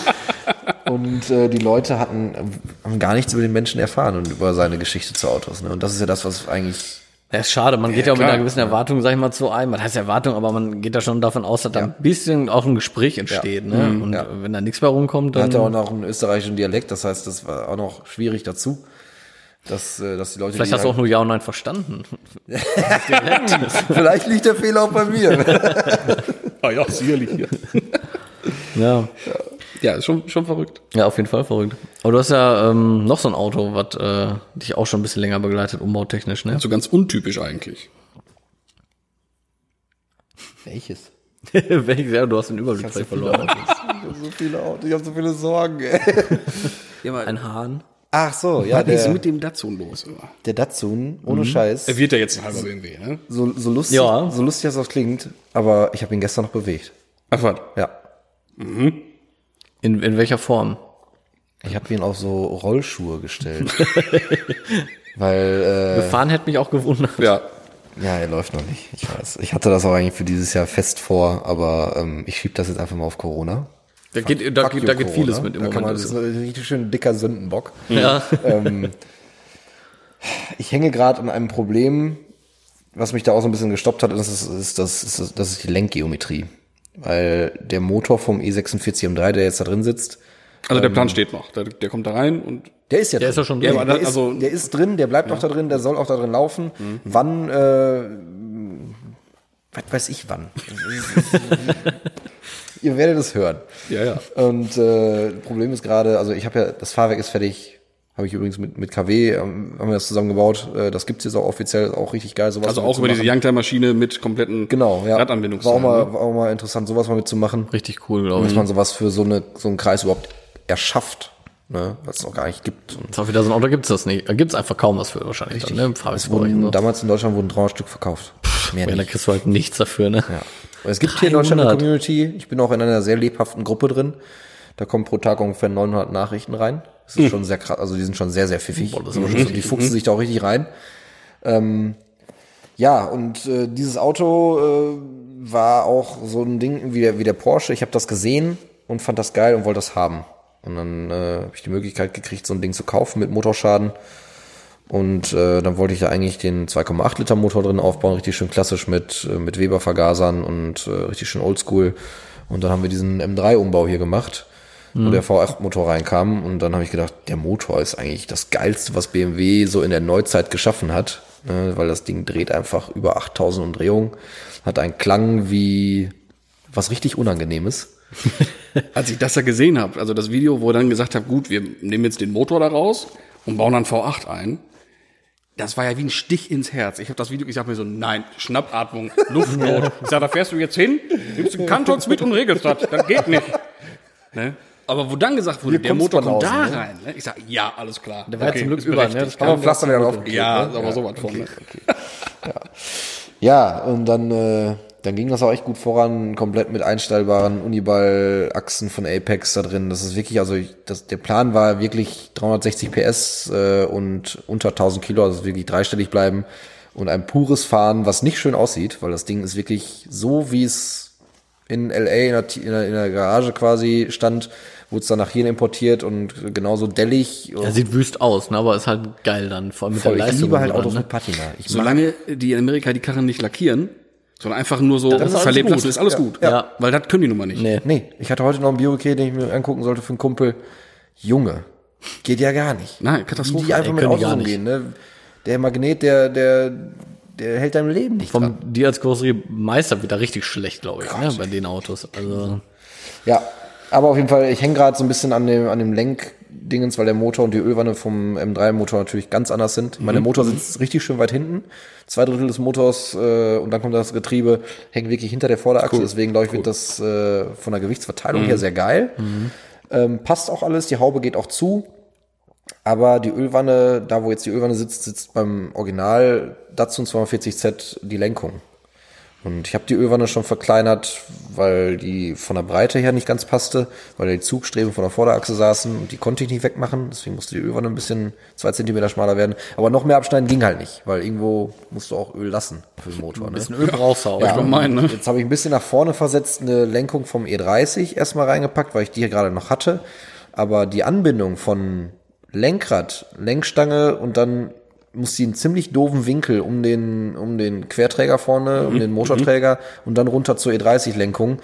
Und äh, die Leute hatten haben gar nichts über den Menschen erfahren und über seine Geschichte zu Autos. Ne? Und das ist ja das, was eigentlich. Ja, ist schade. Man geht ja, auch mit einer gewissen Erwartung, sag ich mal, zu einem. Man heißt Erwartung, aber man geht da schon davon aus, dass da ein bisschen auch ein Gespräch entsteht, ne? Und Ja. wenn da nichts mehr rumkommt, Er dann. hatte auch noch einen österreichischen Dialekt, das heißt, das war auch noch schwierig dazu. dass, äh, dass die Leute. Vielleicht die hast du auch nur Ja und Nein verstanden. *laughs* vielleicht liegt der Fehler auch bei mir. *laughs* Ah ja, sicherlich. Ja. Ja, ist schon, schon verrückt. Ja, auf jeden Fall verrückt. Aber du hast ja ähm, noch so ein Auto, was äh, dich auch schon ein bisschen länger begleitet, umbautechnisch, ne? So ganz untypisch eigentlich. Welches? *laughs* Welches? Ja, du hast den Überblick vielleicht verloren. Ich habe so viele Autos, ich habe so viele Sorgen. Ey. Ja, Ein Hahn. Ach so, ja, was ist der, mit dem Datsun los? Immer? der Datsun, ohne Scheiß. Er wird ja jetzt ein halber BMW, ne? So, so lustig, Ja. so lustig, als das klingt, aber ich habe ihn gestern noch bewegt. Ach was. Ja. In, in welcher Form? Ich habe ihn auf so Rollschuhe gestellt. *laughs* Weil, Gefahren hätte mich auch gewundert. Ja. äh, ja, er läuft noch nicht. Ich weiß. Ich hatte das auch eigentlich für dieses Jahr fest vor, aber ähm, ich schieb das jetzt einfach mal auf Corona. Da geht, da, geht, da geht Corona. vieles mit im da Moment. Man, das ist ein richtig schön dicker Sündenbock. ja. Ich hänge gerade an einem Problem, was mich da auch so ein bisschen gestoppt hat, ist, ist, ist, das, ist, das ist die Lenkgeometrie. Weil der Motor vom E E46 M3, der jetzt da drin sitzt, Also der Plan steht noch. Der, der kommt da rein und der ist ja Der drin. ist ja schon der, drin. der, da- ist, also- der ist drin, der bleibt auch da drin, der soll auch da drin laufen. Wann, äh, was weiß ich wann. *laughs* Ihr werdet es hören. ja, ja. Und äh, Problem ist gerade, also ich habe ja, das Fahrwerk ist fertig, habe ich übrigens mit, mit KW, ähm, haben wir das zusammen gebaut. Äh, das gibt's jetzt auch offiziell, auch richtig geil, sowas Also auch über diese. Youngtime-Maschine mit kompletten genau, ja. Radanbindungszahlen. War auch ne? mal, war auch mal interessant, sowas mal mitzumachen. Richtig cool, glaube Dass ich. man sowas für so eine so einen Kreis überhaupt erschafft, ne, was es noch gar nicht gibt. Und auch wieder so ein Auto gibt's das nicht. Da gibt's einfach kaum was für wahrscheinlich dann, ne? Im es wurden, so. damals in Deutschland wurden 300 Stück verkauft. Mehr Ja, da nicht. kriegst du halt nichts dafür, ne? Ja. Und es gibt hier in Deutschland eine 300. Community. Ich bin auch in einer sehr lebhaften Gruppe drin. Da kommen pro Tag ungefähr 900 Nachrichten rein. Das ist schon sehr krass. Also die sind schon sehr, sehr pfiffig. Boah, also die fuchsen sich da auch richtig rein. Ähm, ja, und äh, dieses Auto äh, war auch so ein Ding wie der, wie der Porsche. Ich habe das gesehen und fand das geil und wollte das haben. Und dann äh, habe ich die Möglichkeit gekriegt, so ein Ding zu kaufen mit Motorschaden. Und äh, dann wollte ich da eigentlich den 2,8 Liter Motor drin aufbauen, richtig schön klassisch mit, äh, mit Weber-Vergasern und äh, richtig schön oldschool. Und dann haben wir diesen M3-Umbau hier gemacht, wo der V8-Motor reinkam. Und dann habe ich gedacht, der Motor ist eigentlich das Geilste, was BMW so in der Neuzeit geschaffen hat. Ne, weil das Ding dreht einfach über 8000 Umdrehungen, hat einen Klang wie was richtig Unangenehmes. *laughs* Als ich das da gesehen habe, also das Video, wo er dann gesagt hat, gut, wir nehmen jetzt den Motor da raus und bauen dann V8 ein. Das war ja wie ein Stich ins Herz. Ich habe das Video, ich sag mir so, nein, Schnappatmung, *laughs* Luftnot. Ich sag, da fährst du jetzt hin, nimmst den Kantox mit und regelst das. Das geht nicht. Ne? Aber wo dann gesagt wurde, Hier der Motor kommt da ne? rein. Ne? Ich sag, ja, alles klar. Der war ja zum Glück über, ne? Das Aber Pflaster wieder drauf. Ja, ne? aber so was von. Ne? Ja, und dann, äh, dann ging das auch echt gut voran, komplett mit einstellbaren Uniball-Achsen von Apex da drin. Das ist wirklich, also ich, das, der Plan war wirklich 360 PS äh, und unter 1000 Kilo, also wirklich dreistellig bleiben und ein pures Fahren, was nicht schön aussieht, weil das Ding ist wirklich so, wie es in LA in der, in der, in der Garage quasi stand, wurde es dann nach hier importiert und genauso dellig. Er sieht wüst aus, ne? aber ist halt geil dann, vor allem mit Voll, der ich Leistung. liebe halt Autos dann, mit Patina. Ich mag Solange die in Amerika die Karren nicht lackieren, sondern einfach nur so verlebt lassen, ist alles gut. Ja. Weil das können die nun mal nicht. Nee. Nee, ich hatte heute noch einen Biokey, den ich mir angucken sollte für einen Kumpel. Junge, geht ja gar nicht. Nein, Katastrophe. die einfach Ey, mit Autos gar nicht. umgehen, ne? Der Magnet, der, der, der hält deinem Leben nicht dran. Vom, die als Karosseriemeister wird da richtig schlecht, glaube ich, ne? bei den Autos. Also, Ja, aber auf jeden Fall, ich hänge gerade so ein bisschen an dem, an dem Lenkdingens, weil der Motor und die Ölwanne vom M3-Motor natürlich ganz anders sind. Mein Motor sitzt richtig schön weit hinten. Zwei Drittel des Motors äh, und dann kommt das Getriebe, hängt wirklich hinter der Vorderachse. Deswegen glaube ich, wird das äh, von der Gewichtsverteilung her sehr geil. Ähm, passt auch alles, die Haube geht auch zu. Aber die Ölwanne, da wo jetzt die Ölwanne sitzt, sitzt beim Original Datsun 240Z die Lenkung. Und ich habe die Ölwanne schon verkleinert, weil die von der Breite her nicht ganz passte, weil die Zugstreben von der Vorderachse saßen und die konnte ich nicht wegmachen. Deswegen musste die Ölwanne ein bisschen zwei Zentimeter schmaler werden. Aber noch mehr abschneiden ging halt nicht, weil irgendwo musst du auch Öl lassen für den Motor. Ne? bisschen Öl brauchst du auch. Ja. meinen, ne? Jetzt habe ich ein bisschen nach vorne versetzt eine Lenkung vom E30 erstmal reingepackt, weil ich die hier gerade noch hatte. Aber die Anbindung von Lenkrad, Lenkstange und dann muss die einen ziemlich doofen Winkel um den, um den Querträger vorne, um den Motorträger und dann runter zur E30-Lenkung.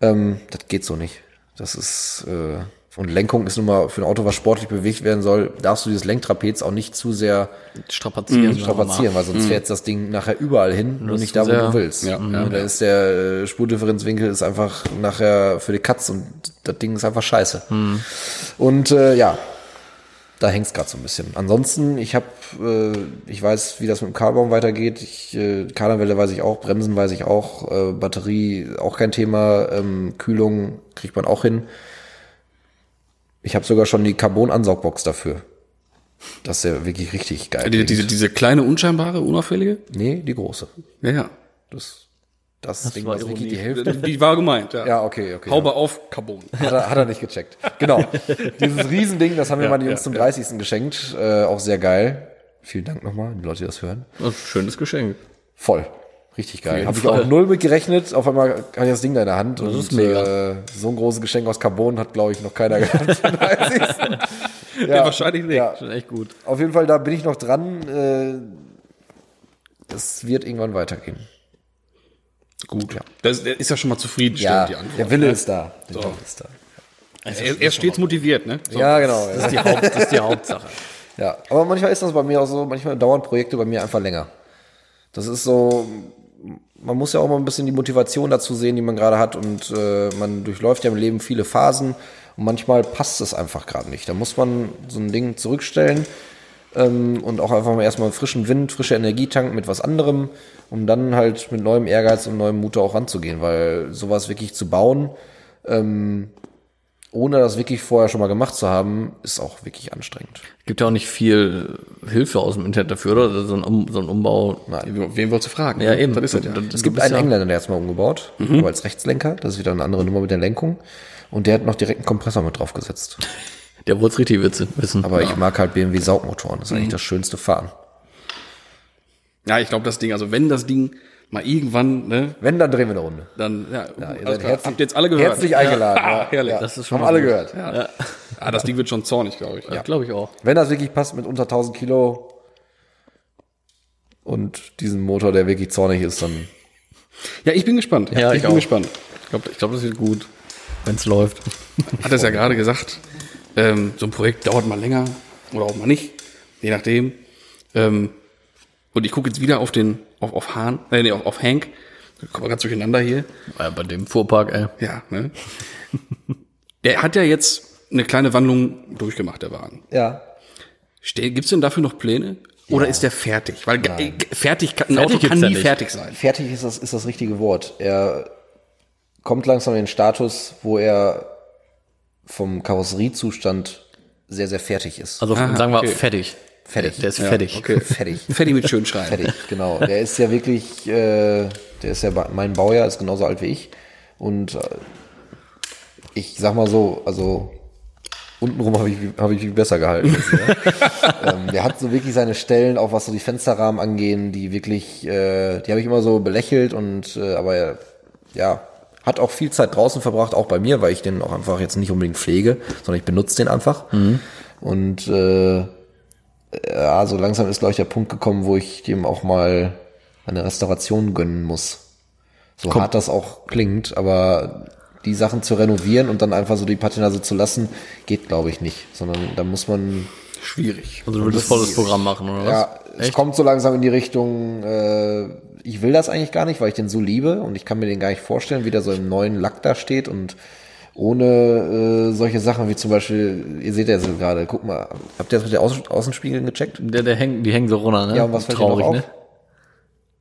Ähm, das geht so nicht. Das ist, äh, Und Lenkung ist nun mal für ein Auto, was sportlich bewegt werden soll, darfst du dieses Lenktrapez auch nicht zu sehr Strapazieren. mal. strapazieren, weil sonst fährt das Ding nachher überall hin, nur ist nicht da, wo du willst. Ja, Und ja, da ist der äh, Spurdifferenzwinkel ist einfach nachher für die Katz und das Ding ist einfach scheiße. Und äh, ja, da hängt's grad so ein bisschen. Ansonsten, ich habe, äh, ich weiß, wie das mit dem Karbaum weitergeht. Ich, äh, Kardanwelle weiß ich auch, Bremsen weiß ich auch, äh, Batterie auch kein Thema, ähm, Kühlung kriegt man auch hin. Ich habe sogar schon die Carbon-Ansaugbox dafür. Das ist ja wirklich richtig geil. Die, diese, diese kleine, unscheinbare, unauffällige? Nee, die große. Ja, ja. Das, das, Ding, war was wirklich Ironie. die Hälfte. Die war gemeint, ja. Ja, okay, okay. Haube auf, Carbon. *laughs* Hat er, hat er nicht gecheckt. Genau. *laughs* Dieses Riesending, das haben mir Ja, mal die ja, Jungs zum ja. 30. geschenkt. Äh, auch sehr geil. Vielen Dank nochmal, die Leute, die das hören. Das schönes Geschenk. Voll. Richtig geil. Habe ich auch null mit gerechnet. Auf einmal hatte ich das Ding da in der Hand. Das und, ist mega. Äh, so ein großes Geschenk aus Carbon hat, glaube ich, noch keiner gehabt. *laughs* zum 30. Ja, wahrscheinlich nicht. Ja, Schon echt gut. auf jeden Fall, da bin ich noch dran. Äh, es wird irgendwann weitergehen. Gut. Das ist ja schon mal zufriedenstellend, die Antwort. der Wille ist da. Der Wille ist da. Er, er ist stets motiviert, ne? So. Ja, genau. Das ist die, Haupt, das ist die Hauptsache. *laughs* Ja, aber manchmal ist das bei mir auch so, manchmal dauern Projekte bei mir einfach länger. Das ist so, man muss ja auch mal ein bisschen die Motivation dazu sehen, die man gerade hat und äh, man durchläuft ja im Leben viele Phasen und manchmal passt es einfach gerade nicht. Da muss man so ein Ding zurückstellen ähm, und auch einfach mal erstmal frischen Wind, frische Energie tanken mit was anderem, um dann halt mit neuem Ehrgeiz und neuem Mut auch ranzugehen, weil sowas wirklich zu bauen, ähm, ohne das wirklich vorher schon mal gemacht zu haben, ist auch wirklich anstrengend. Gibt ja auch nicht viel Hilfe aus dem Internet dafür, oder? So ein, um, so ein Umbau. Wen wolltest du fragen? Ja, eben. Das ist es ja. Das- Es gibt einen ja- Engländer, der hat es mal umgebaut, aber als Rechtslenker. Das ist wieder eine andere Nummer mit der Lenkung. Und der hat noch direkt einen Kompressor mit draufgesetzt. Der wollte es richtig wissen. wissen. Aber ich mag halt BMW Saugmotoren. Das ist eigentlich das schönste Fahren. Ja, ich glaube, das Ding, also wenn das Ding mal irgendwann, ne, Wenn, dann drehen wir eine Runde. dann, ja, ihr alles seid klar. herzlich- habt ihr jetzt alle gehört. Herzlich eingeladen. ja. *laughs* herrlich. Ja. Das ist schon Haben mal alle gut. gehört. Ja. Ah, das Ding wird schon zornig, glaube ich. Ja, glaube ich auch. Wenn das wirklich passt mit unter 1000 Kilo und diesen Motor, der wirklich zornig ist, dann Ja, ich bin gespannt. Ja, ich, ich bin auch. gespannt. Ich glaube, ich glaub, das wird gut, wenn es läuft. Hat es ja gerade gesagt, ähm, so ein Projekt dauert mal länger oder auch mal nicht, je nachdem. Ähm, und ich gucke jetzt wieder auf den, auf, auf Hahn, äh, nee, auf, auf Hank. Kommen wir ganz durcheinander hier. Ja, bei dem Fuhrpark, ey. Ja, ne? *laughs* Der hat ja jetzt eine kleine Wandlung durchgemacht, der Wagen. ja. Gibt's denn dafür noch Pläne? Oder ist der fertig? Weil äh, fertig kann, ein Fertig Auto kann ja nie nicht. fertig sein. Fertig ist das, ist das richtige Wort. Er kommt langsam in den Status, wo er vom Karosseriezustand sehr, sehr fertig ist. Also Ah, sagen wir okay. fertig. Fertig. Der, ist Ja, fertig. okay. fertig. *laughs* Fertig mit schön schreiben. Fertig, genau. Der ist ja wirklich, äh, der ist ja mein Baujahr, ist genauso alt wie ich. Und äh, ich sag mal so, also untenrum habe ich, hab ich viel besser gehalten. als er. *laughs* ähm, der hat so wirklich seine Stellen, auch was so die Fensterrahmen angehen, die wirklich, äh, die habe ich immer so belächelt und äh, aber er, ja, hat auch viel Zeit draußen verbracht, auch bei mir, weil ich den auch einfach jetzt nicht unbedingt pflege, sondern ich benutze den einfach. Und äh, ja, so langsam ist, glaube ich, der Punkt gekommen, wo ich dem auch mal eine Restauration gönnen muss. So hart das auch klingt, aber die Sachen zu renovieren und dann einfach so die Patina so zu lassen, geht, glaube ich, nicht. Sondern da muss man, Schwierig. Also du würdest volles Programm machen, oder was? ja, es kommt so langsam in die Richtung, äh, ich will das eigentlich gar nicht, weil ich den so liebe und ich kann mir den gar nicht vorstellen, wie der so im neuen Lack da steht und ohne äh, solche Sachen wie zum Beispiel, ihr seht ja so gerade, guck mal, habt ihr das mit den Außen Außenspiegeln gecheckt? Der, der hängt, die hängen so runter, ne? Ja, und was fällt auf? ne?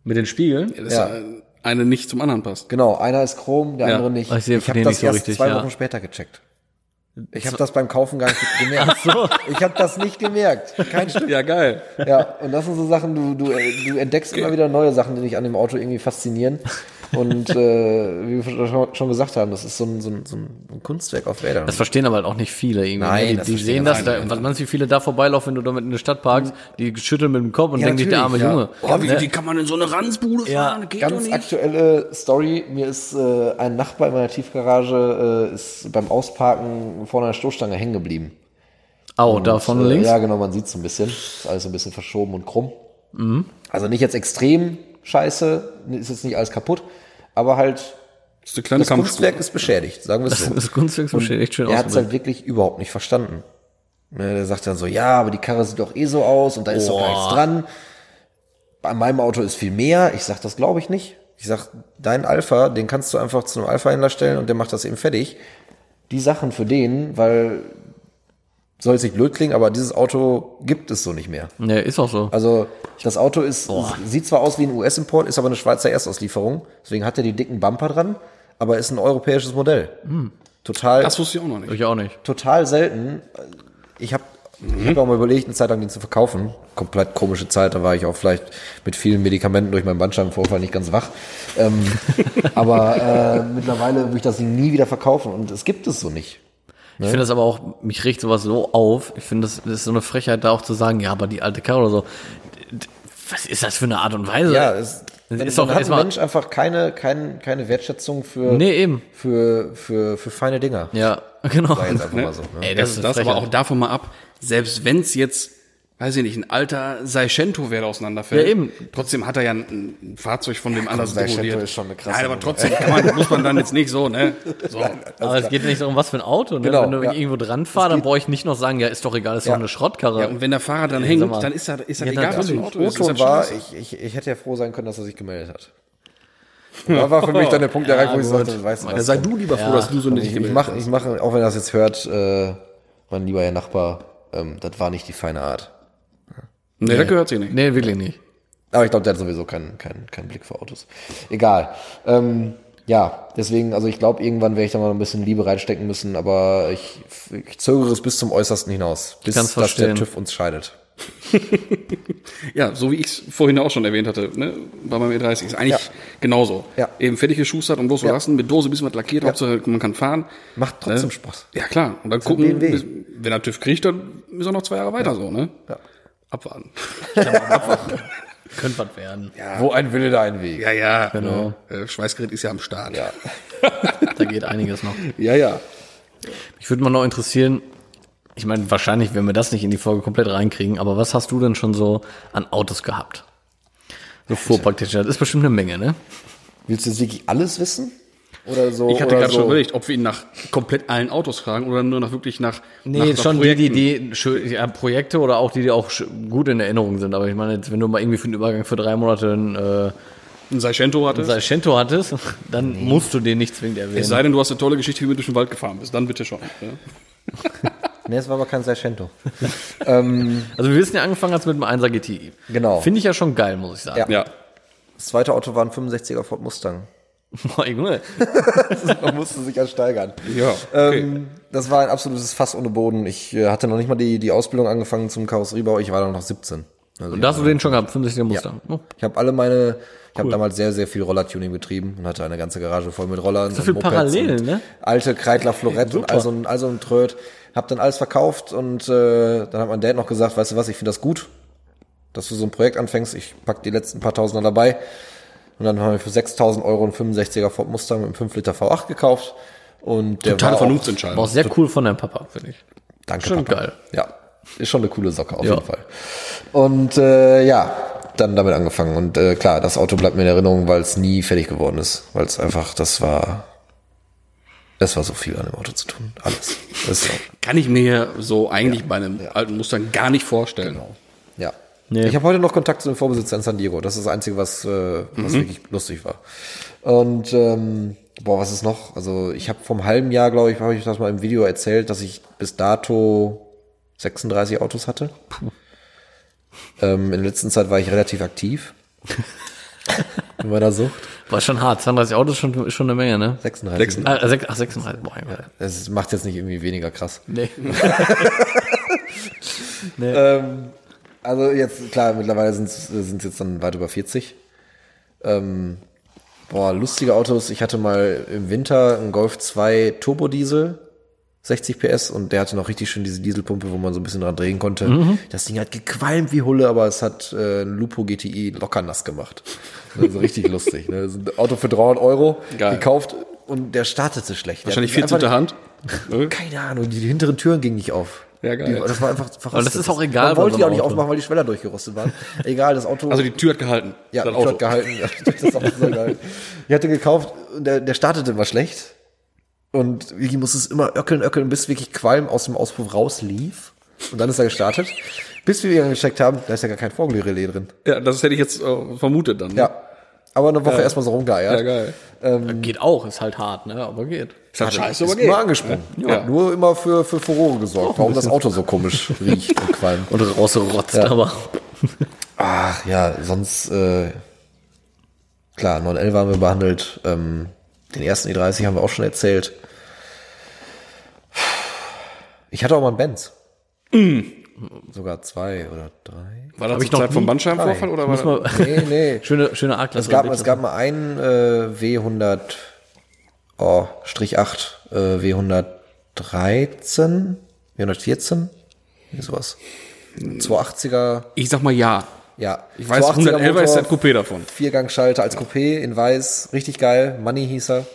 Mit den Spiegeln? Das Ja. ja. eine nicht zum anderen passt. Genau, einer ist Chrom, der Ja. andere nicht. Ich sehe ich von habe das nicht so erst richtig, zwei ja. Wochen später gecheckt. Ich habe das beim Kaufen gar nicht *laughs* gemerkt. Ich habe das nicht gemerkt. Kein Stück. Ja, geil. Ja, und das sind so Sachen, du, du, du entdeckst immer wieder neue Sachen, die dich an dem Auto irgendwie faszinieren. Und äh, wie wir schon- gesagt haben, das ist so ein, so ein, so ein Kunstwerk auf Rädern. Das verstehen aber halt auch nicht viele irgendwie. Nein, ne? die, das die sehen das, da, viele. was meinst du, wie viele da vorbeilaufen, wenn du damit in der Stadt parkst, die schütteln mit dem Kopf und Ja, denken sich, der arme natürlich, Junge. Oh, wie, Ne? wie kann man in so eine Ranzbude Ja, fahren? Geht Ganz aktuelle Story. Mir ist äh, ein Nachbar in meiner Tiefgarage äh, ist beim Ausparken vor einer Stoßstange hängen geblieben. Au, da vorne Äh, links. Ja, genau, man sieht so ein bisschen. Ist alles so ein bisschen verschoben und krumm. Mhm. Also nicht jetzt extrem scheiße, ist jetzt nicht alles kaputt, aber halt Das ist *laughs* Das Kunstwerk ist beschädigt, sagen wir es so. Das Kunstwerk schön, echt schön Er hat es halt wirklich überhaupt nicht verstanden. Ne, Der sagt dann so, ja, aber die Karre sieht doch eh so aus und da ist doch gar nichts dran. Bei meinem Auto ist viel mehr. Ich sag, das glaube ich nicht. Ich sag, dein Alpha, den kannst du einfach zu einem Alpha-Händler stellen und der macht das eben fertig. Die Sachen für den, weil soll jetzt nicht blöd klingen, aber dieses Auto gibt es so nicht mehr. Ja, ist auch so. Also das Auto ist sieht zwar aus wie ein US-Import, ist aber eine Schweizer Erstauslieferung. Deswegen hat er die dicken Bumper dran, aber ist ein europäisches Modell. Total Das wusste ich auch noch nicht. ich auch nicht. total selten. Ich habe ich hab auch mal überlegt, eine Zeit lang den zu verkaufen. Komplett komische Zeit, da war ich auch vielleicht mit vielen Medikamenten durch meinen Bandscheibenvorfall nicht ganz wach. Ähm, *laughs* aber äh, mittlerweile würde ich das Ding nie wieder verkaufen und es gibt es so nicht. Ich finde das aber auch, mich regt sowas so auf. Ich finde, das, das ist so eine Frechheit, da auch zu sagen, ja, aber die alte Karre oder so. Was ist das für eine Art und Weise? Ja, es, dann, ist doch hat ein Mensch einfach keine, keine, keine Wertschätzung für, Nee, eben. für, für, für feine Dinger. Ja, *laughs* genau. So. Ne? Ey, Das, das ist das, aber auch davon mal ab, selbst wenn es jetzt, weiß ich nicht, ein alter Seicento wäre auseinanderfällt. Ja, eben. Trotzdem hat er ja ein, ein Fahrzeug von dem anders Seicento dekoriert. ist schon eine krasse Nein, aber trotzdem kann man, muss man dann jetzt nicht so, ne? So. Aber es geht nicht darum, was für ein Auto. Ne? Genau, Wenn du ja. irgendwo dran fahrst, dann brauche ich nicht noch sagen, ja, ist doch egal, ist doch Ja. eine Schrottkarre. Ja, und wenn der Fahrer dran hängt, dann ist er, ist er Ja, egal, was für ein. Auto ist. O-Ton ja war, ich, ich, ich hätte ja froh sein können, dass er sich gemeldet hat. Da war für mich dann der Punkt *laughs* erreicht, wo ich gut. sagte, weißt du Ja, was? sei du lieber froh, dass du so nicht ich, ich gemeldet mache, hast. ich mache, auch wenn er das jetzt hört, äh, mein lieber Herr Nachbar, ähm, das war nicht die feine Art. Nee, das gehört sich nicht. Nee, wirklich nicht. Aber ich glaube, der hat sowieso keinen, keinen, keinen Blick für Autos. Egal. Ähm, ja, deswegen, also ich glaube, irgendwann werde ich da mal ein bisschen Liebe reinstecken müssen, aber ich, ich zögere es bis zum Äußersten hinaus, bis dass der verstehen. TÜV uns scheidet. *laughs* Ja, so wie ich es vorhin auch schon erwähnt hatte, ne, bei meinem E30 ist eigentlich Ja. genauso. Ja. Eben fertig geschustert und loslassen, mit Dose ein bisschen was lackiert, Hauptsache man kann fahren. Macht trotzdem Ne? Spaß. Ja, klar. Und dann ein gucken, BMW. bis, wenn er TÜV kriegt, dann ist er noch zwei Jahre weiter so, ne? Ja. Abwarten. *laughs* Könnte was werden. Wo ein Wille, da ein Weg. Ja, ja. Genau. Äh, Schweißgerät ist ja am Start. Ja. *laughs* Da geht einiges noch. ja. ja. Ich würde mal noch interessieren, ich meine, wahrscheinlich werden wir das nicht in die Folge komplett reinkriegen, aber was hast du denn schon so an Autos gehabt? So Fuhrpraktiker, das ist bestimmt eine Menge, ne? Willst du jetzt wirklich alles wissen? Oder so? Ich hatte gerade so? schon überlegt, ob wir ihn nach komplett allen Autos fragen oder nur nach wirklich nach. Nee, nach, nach schon die, die, Projekten. die schön, ja, Projekte oder auch die, die auch gut in Erinnerung sind. Aber ich meine, jetzt, wenn du mal irgendwie für den Übergang für drei Monate ein äh, ein Seicento hatte. Seicento hattest, *laughs* dann musst du den nicht zwingend erwähnen. Es sei denn, du hast eine tolle Geschichte, wie du durch den Wald gefahren bist. Dann bitte schon. Ja. *laughs* Nee, es war aber kein Seicento. *laughs* Also wir wissen ja angefangen hast mit dem 1er GTI. Genau. Finde ich ja schon geil, muss ich sagen. Ja. ja. Das zweite Auto war ein 65er Ford Mustang. *laughs* Boah, *laughs* Junge. Man musste sich ja steigern. Ja. Okay. Ähm, das war ein absolutes Fass ohne Boden. Ich äh, hatte noch nicht mal die, die Ausbildung angefangen zum Karosseriebau. Ich war dann noch 17. Also Und da hast du den schon gehabt, 50er Mustang. Oh. ich habe alle meine, ich habe damals sehr, sehr viel Rollertuning betrieben und hatte eine ganze Garage voll mit Rollern. So viel Parallelen, ne? Alte Kreidler Florett und also ein, also ein Tröd. Hab dann alles verkauft und äh, dann hat mein Dad noch gesagt, weißt du was, ich finde das gut, dass du so ein Projekt anfängst. Ich pack die letzten paar Tausender dabei. Und dann haben wir für 6000 Euro einen 65er Ford Mustang mit einem 5 Liter V8 gekauft. Und der Totale war Vernunftsentscheidung. War auch sehr cool von deinem Papa, finde ich. Danke, Schon Papa. geil. Ja, ist schon eine coole Socke, auf Ja. jeden Fall. Und äh, ja, dann damit angefangen. Und äh, klar, das Auto bleibt mir in Erinnerung, weil es nie fertig geworden ist. Weil es einfach, das war, das war so viel an dem Auto zu tun. Alles. Das ist, Kann ich mir so eigentlich bei einem alten Mustang gar nicht vorstellen. ja. Nee. Ich habe heute noch Kontakt zu dem Vorbesitzer in San Diego. Das ist das Einzige, was, äh, was wirklich lustig war. Und ähm, boah, was ist noch? Also ich habe vom halben Jahr, glaube ich, habe ich das mal im Video erzählt, dass ich bis dato 36 Autos hatte. *laughs* Ähm, in der letzten Zeit war ich relativ aktiv. *laughs* in meiner Sucht. War schon hart. 32 Autos ist schon, schon eine Menge, ne? 36. Ah, sech- ach, 36. Boah, Junge. Das macht jetzt nicht irgendwie weniger krass. Nee. *laughs* Ähm, also jetzt, klar, mittlerweile sind es jetzt dann weit über 40. Ähm, boah, lustige Autos. Ich hatte mal im Winter einen Golf 2 Turbodiesel, 60 PS und der hatte noch richtig schön diese Dieselpumpe, wo man so ein bisschen dran drehen konnte. Das Ding hat gequalmt wie Hulle, aber es hat äh, ein Lupo GTI locker nass gemacht. Also richtig *laughs* lustig. Ne? Das ist ein Auto für 300 Euro Geil. gekauft und der startete schlecht. Der Wahrscheinlich hat einfach 14. Hand. *laughs* Keine Ahnung, die, die hinteren Türen gingen nicht auf. Ja, geil. Die, das war einfach verrostet. das ist auch egal Man wollte die auch nicht Auto. aufmachen, weil die Schweller durchgerostet waren. Egal, das Auto. Also die Tür hat gehalten. ja, das die Tür hat gehalten. Ja, das Auto so geil. Ich hatte gekauft, und der, der startete immer schlecht. Und Vicky musste es immer öckeln, öckeln, bis wirklich Qualm aus dem Auspuff rauslief. Und dann ist er gestartet. Bis wir ihn gecheckt haben, da ist ja gar kein Vorglührelais drin. Ja, das hätte ich jetzt äh, vermutet dann. ne? Ja. Aber eine Woche erstmal so rumgeeiert. Ja, geil. Geht auch, ist halt hart, ne? Aber geht. Ist halt scheiße, Ist aber geht. nur angesprungen. Ja. Nur immer für, für Furore gesorgt, warum das Auto so komisch *laughs* riecht und qualmt. Und rausrotzt, aber. Ach ja, sonst, äh, klar, 911 haben wir behandelt. Ähm, den ersten E30 haben wir auch schon erzählt. Ich hatte auch mal einen Benz. Sogar zwei oder drei. War das ich zur noch Zeit vom Bandscheibenvorfall oder war Muss man, Nee, nee. *laughs* schöne, schöne A-Klasse. Es gab, es gab mal einen äh, W100 oh, Strich 8, äh, W113, W114, wie sowas. 280er, Ich sag mal ja. ja. Ich weiß, 280er 111 ist der Coupé davon. Viergangschalter als Coupé in weiß, richtig geil. Money hieß er.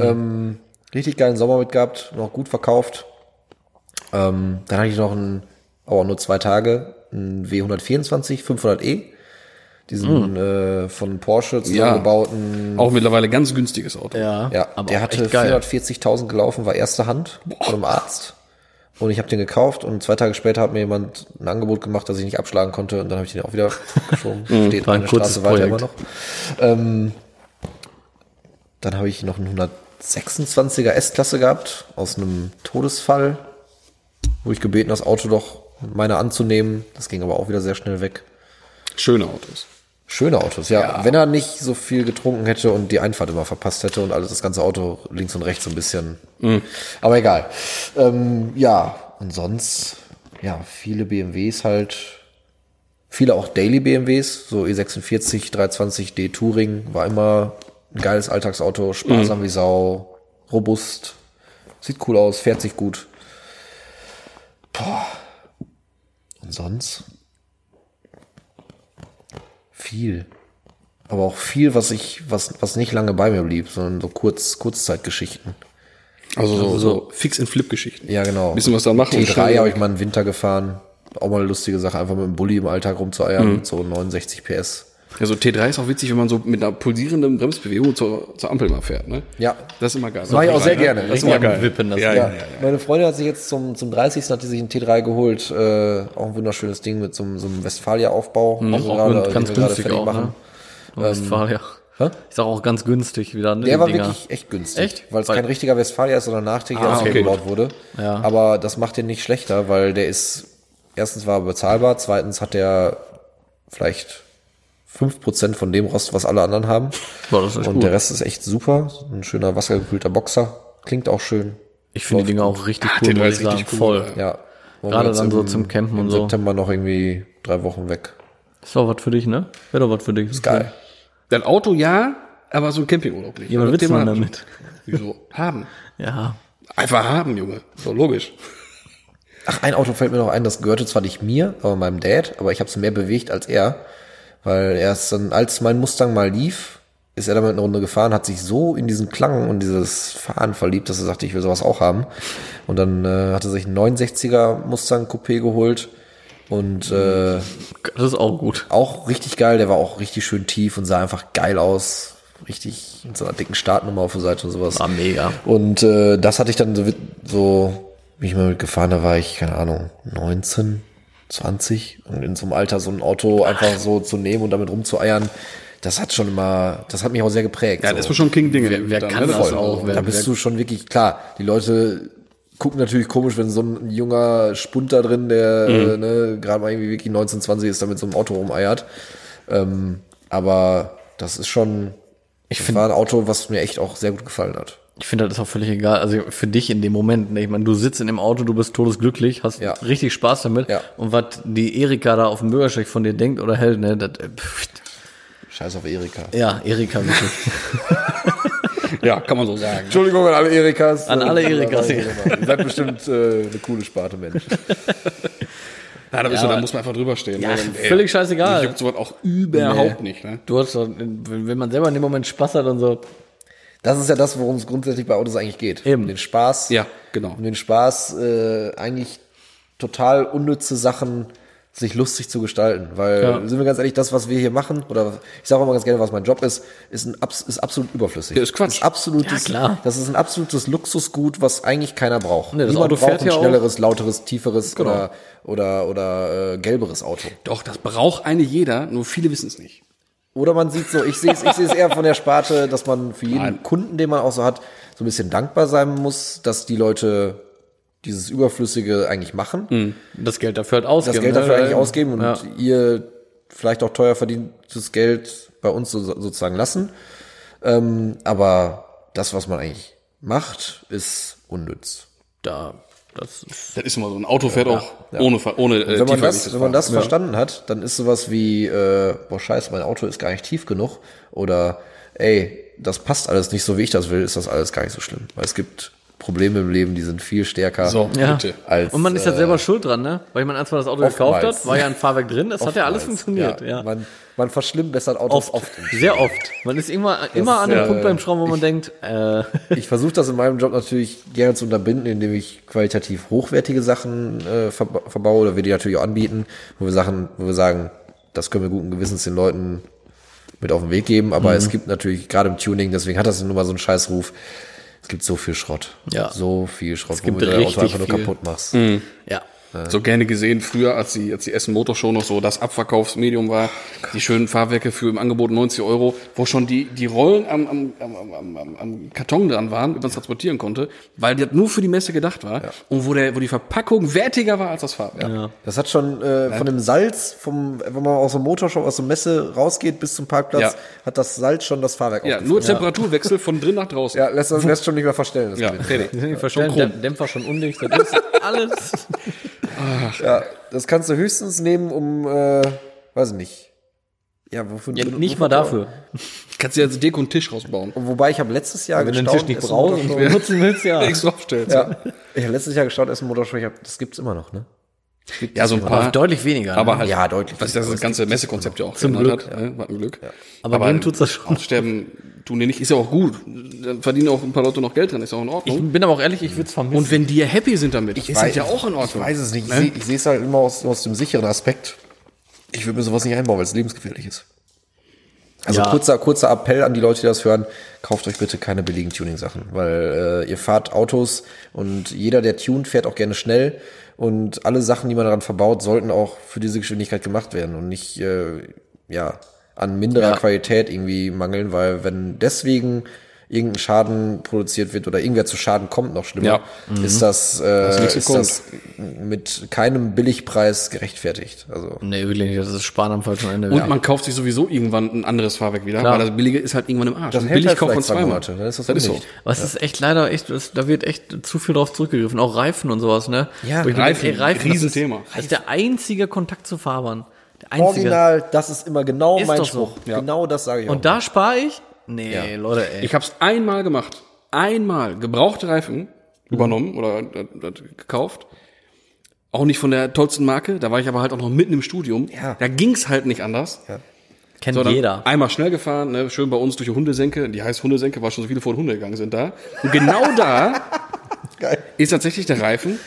Ähm, richtig geilen Sommer mit gehabt, noch gut verkauft. Ähm, dann hatte ich noch einen, aber nur zwei Tage, einen W124 500e. Diesen äh, von Porsche zusammengebauten. Auch mittlerweile ganz günstiges Auto. ja, Ja, aber der hatte echt geil. 440.000 gelaufen, war erste Hand von einem Arzt. Und ich habe den gekauft und zwei Tage später hat mir jemand ein Angebot gemacht, das ich nicht abschlagen konnte und dann habe ich den auch wieder geschoben. Steht war ein meine kurzes Straße weiter immer noch. Ähm, dann habe ich noch einen 126er S-Klasse gehabt aus einem Todesfall, wo ich gebeten, das Auto doch meiner anzunehmen. Das ging aber auch wieder sehr schnell weg. Schöne Autos. Schöne Autos, ja. Wenn er nicht so viel getrunken hätte und die Einfahrt immer verpasst hätte und alles das ganze Auto links und rechts so ein bisschen. Aber egal. Ähm, ja, und sonst, ja, viele BMWs halt. Viele auch Daily BMWs, so E E46, 320d Touring, war immer ein geiles Alltagsauto, sparsam wie Sau, robust, sieht cool aus, fährt sich gut. Boah. Sonst? Viel. Aber auch viel, was ich, was, was nicht lange bei mir blieb, sondern so kurz, Kurzzeitgeschichten. Also so, so Fix-and-Flip-Geschichten. Ja, genau. Bisschen was da machen. und T3 schnell- habe ich mal einen Winter gefahren. Auch mal eine lustige Sache, einfach mit dem Bulli im Alltag rumzueiern mit so 69 PS. Ja, so T3 ist auch witzig, wenn man so mit einer pulsierenden Bremsbewegung zur, zur Ampel mal fährt, ne? Ja. Das ist immer geil. Mach ich auch sehr T3, gerne. Ne? Das ist immer geil. Wippen, das ja, Ding. ja, Ja, meine Freundin hat sich jetzt zum, zum 30. hat die sich einen T3 geholt, äh, auch ein wunderschönes Ding mit so, einem- so einem Westfalia-Aufbau. Also Auch gerade, ganz den wir gerade günstig fertig auch, machen. ne? Westfalia. Hä? Ich sag auch ganz günstig wieder, ne? Der war Dinger. wirklich echt günstig. Echt? Weil es Weil- kein richtiger Westfalia ist, sondern nachträglich Ah, okay. ausgebaut wurde. Ja. Aber das macht den nicht schlechter, weil der ist, erstens war er bezahlbar, zweitens hat der vielleicht 5% von dem Rost, was alle anderen haben. Boah, das ist echt Und gut. der Rest ist echt super. Ein schöner wassergekühlter Boxer. Klingt auch schön. Ich finde die Dinger auch richtig Ah, cool, T3 muss ist ich sagen. richtig cool, Voll. ja. Wollen Gerade dann so im- zum Campen und im so. September noch irgendwie drei Wochen weg. Ist doch was für dich, ne? Wäre doch was für dich. Ist geil. Dein Auto ja, aber so ein Campingurlaub nicht. Ja, was willst du damit? Wieso? Haben. Ja. Einfach haben, Junge. So logisch. Ach, ein Auto fällt mir noch ein, das gehörte zwar nicht mir, aber meinem Dad, aber ich habe es mehr bewegt als er. Weil er ist dann, als mein Mustang mal lief, ist er damit eine Runde gefahren, hat sich so in diesen Klang und dieses Fahren verliebt, dass er sagte, ich will sowas auch haben. Und dann äh, hat er sich einen 69er Mustang Coupé geholt und äh, Das ist auch gut. auch richtig geil, der war auch richtig schön tief und sah einfach geil aus. Richtig mit so einer dicken Startnummer auf der Seite und sowas. War mega. Und äh, das hatte ich dann so, so, wie ich mal mitgefahren, da war ich, keine Ahnung, 19, 20. Und in so einem Alter so ein Auto einfach so zu nehmen und damit rumzueiern, das hat schon immer, das hat mich auch sehr geprägt. Ja, so. das ist schon King-Dinge. Wer- wer dann, kann ne? das ist auch, wer- da bist du schon wirklich, klar, die Leute gucken natürlich komisch, wenn so ein junger Spund da drin, der äh, ne, gerade mal irgendwie wirklich 19, 20 ist, da mit so einem Auto rumeiert. Ähm, aber das ist schon, ich finde, war ein Auto, was mir echt auch sehr gut gefallen hat. Ich finde, das ist auch völlig egal. Also für dich in dem Moment, ne? ich meine, du sitzt in dem Auto, du bist todesglücklich, hast Ja. richtig Spaß damit. Ja. Und was die Erika da auf dem Bürgersteig von dir denkt oder hält, ne, das, äh, pff, Scheiß auf Erika. ja, Erika wirklich. *laughs* Ja, kann man so sagen. Entschuldigung an alle Erikas. An alle Erikas. Ihr seid bestimmt äh, eine coole Sparte Mensch. *laughs* Ja, da, Ja, du, da muss man einfach drüber stehen. Ja, ne? völlig scheißegal. Ich juckt sowas auch überhaupt nicht. Ne? Du hast doch, wenn wenn man selber in dem Moment Spaß hat und so, Das ist ja das, worum es grundsätzlich bei Autos eigentlich geht. Eben. Um den Spaß. Ja, genau. Um den Spaß äh, eigentlich total unnütze Sachen sich lustig zu gestalten. Weil, Ja. sind wir ganz ehrlich, das, was wir hier machen, oder ich sage auch mal ganz gerne, was mein Job ist, ist, ein, ist absolut überflüssig. Ja, ist Quatsch. Ist absolutes, Ja, klar. Das ist ein absolutes Luxusgut, was eigentlich keiner braucht. Nee, das Niemand Auto braucht fährt ein ja auch. schnelleres, lauteres, tieferes Genau. oder, oder, oder äh, gelberes Auto. Doch, das braucht eine jeder, nur viele wissen es nicht. Oder man sieht so, ich sehe es ich sehe es eher von der Sparte, dass man für jeden Nein. Kunden, den man auch so hat, so ein bisschen dankbar sein muss, dass die Leute dieses Überflüssige eigentlich machen, Das Geld dafür halt ausgeben. das Geld ne? dafür eigentlich ausgeben und Ja. ihr vielleicht auch teuer verdientes Geld bei uns so, sozusagen lassen. Ähm, aber das, was man eigentlich macht, ist unnütz. Da, das ist, Das ist immer so. Ein Auto fährt auch ohne, Ver- ohne äh, Wenn man das, wenn man das verstanden hat, dann ist sowas wie, äh, boah scheiße, mein Auto ist gar nicht tief genug oder ey, das passt alles nicht so, wie ich das will, ist das alles gar nicht so schlimm. Weil es gibt Probleme im Leben, die sind viel stärker So, ja. bitte. als Und man ist ja äh, selber schuld dran, ne? Weil man man das Auto gekauft hat, war ja ein Fahrwerk drin, es hat ja alles funktioniert, ja. Man, man verschlimmbessert Autos Oft, oft. sehr oft. Man ist immer, immer an dem ja, Punkt äh, beim Schrauben, wo man denkt, äh, *laughs* Ich versuche das in meinem Job natürlich gerne zu unterbinden, indem ich qualitativ hochwertige Sachen äh, verba verbaue oder wir die natürlich auch anbieten, wo wir Sachen, wo wir sagen, das können wir guten Gewissens den Leuten mit auf den Weg geben. Aber Mhm. es gibt natürlich gerade im Tuning, deswegen hat das nun mal so einen Scheißruf. Es gibt so viel Schrott. Ja. So viel Schrott, gibt wo du dein Auto einfach nur viel. kaputt machst. ja. So gerne gesehen früher, als die, als die Essen Motorshow noch so das Abverkaufsmedium war, die schönen Fahrwerke für im Angebot 90 Euro, wo schon die, die Rollen am, am, am, am, am, am Karton dran waren, wie man es transportieren konnte, weil das nur für die Messe gedacht war und wo, der, wo die Verpackung wertiger war als das Fahrwerk. Das hat schon äh, von dem Salz, vom, wenn man aus dem Motorshop, aus der Messe rausgeht bis zum Parkplatz, Ja. hat das Salz schon das Fahrwerk Ja, nur Temperaturwechsel von drin nach draußen. Ja, lässt, lässt schon nicht mehr verstellen. Das Ja. Die verstellen, Däm- Dämpfer schon undicht, das ist alles. *laughs* Ja, das kannst du höchstens nehmen, um, äh, weiß ich nicht. Ja, wofür? Ja, wofür- nicht mal dafür. Kannst du jetzt Deko und Tisch rausbauen. Wobei ich habe letztes Jahr Wenn du den gestaunt, Tisch nicht brauchst und Motorshow- *laughs* nutzen willst, ja. Nichts aufstellst. Ja, ich habe letztes Jahr gestaunt, Essen Motorshow, ich hab, das gibt's immer noch, ne? Ja, so ein Aber paar. deutlich weniger. Aber ne? halt, Ja, deutlich. was das ganze Messekonzept ja auch Zum Glück, hat. Ne? War ein Glück. Aber bringen tut's das schon. Aussterben tun die nicht, ist ja auch gut. Dann verdienen auch ein paar Leute noch Geld dran, ist auch in Ich Ordnung. bin aber auch ehrlich, ich würde es vermissen. und wenn die happy sind damit, ist das weiß- ja auch in Ordnung. Ich weiß es nicht. Ich sehe ich sehe es halt immer aus, aus dem sicheren Aspekt. Ich würde mir sowas nicht einbauen, weil es lebensgefährlich ist. Also Ja. kurzer, kurzer Appell an die Leute, die das hören, kauft euch bitte keine billigen Tuning-Sachen, weil äh, ihr fahrt Autos und jeder, der tunt, fährt auch gerne schnell und alle Sachen, die man daran verbaut, sollten auch für diese Geschwindigkeit gemacht werden und nicht äh, ja an minderer Ja. Qualität irgendwie mangeln, weil wenn deswegen irgendein Schaden produziert wird oder irgendwer zu Schaden kommt, noch schlimmer, Ja. ist das, äh, nichts ist das mit keinem Billigpreis gerechtfertigt. Also nee, wirklich nicht. Das ist Sparen am falschen Ende. Und man kauft sich sowieso irgendwann ein anderes Fahrwerk wieder, Klar. weil das billige ist halt irgendwann im Arsch. Das hält billig halt kauft man zwei zweimal. Monate, dann ist das das ist so. Was ist echt leider echt, das, da wird echt zu viel drauf zurückgegriffen. Auch Reifen und sowas, ne? Ja, Reifen, denke, ey, Reifen, Riesenthema. Das ist, das ist der einzige Kontakt zu Fahrbahn. Der einzige. Original, das ist immer genau Ist mein doch so. Spruch. Genau das sage ich auch. Und da spare ich? Nee, Ja. Leute, ey. Ich habe es einmal gemacht. Einmal gebrauchte Reifen übernommen oder äh, äh, gekauft. Auch nicht von der tollsten Marke. Da war ich aber halt auch noch mitten im Studium. Ja. Da ging's halt nicht anders. Kennt Sondern jeder. einmal schnell gefahren, ne, schön bei uns durch die Hundesenke. Die heißt Hundesenke, weil schon so viele vor den Hunde gegangen sind da. Und genau da *laughs* Geil. ist tatsächlich der Reifen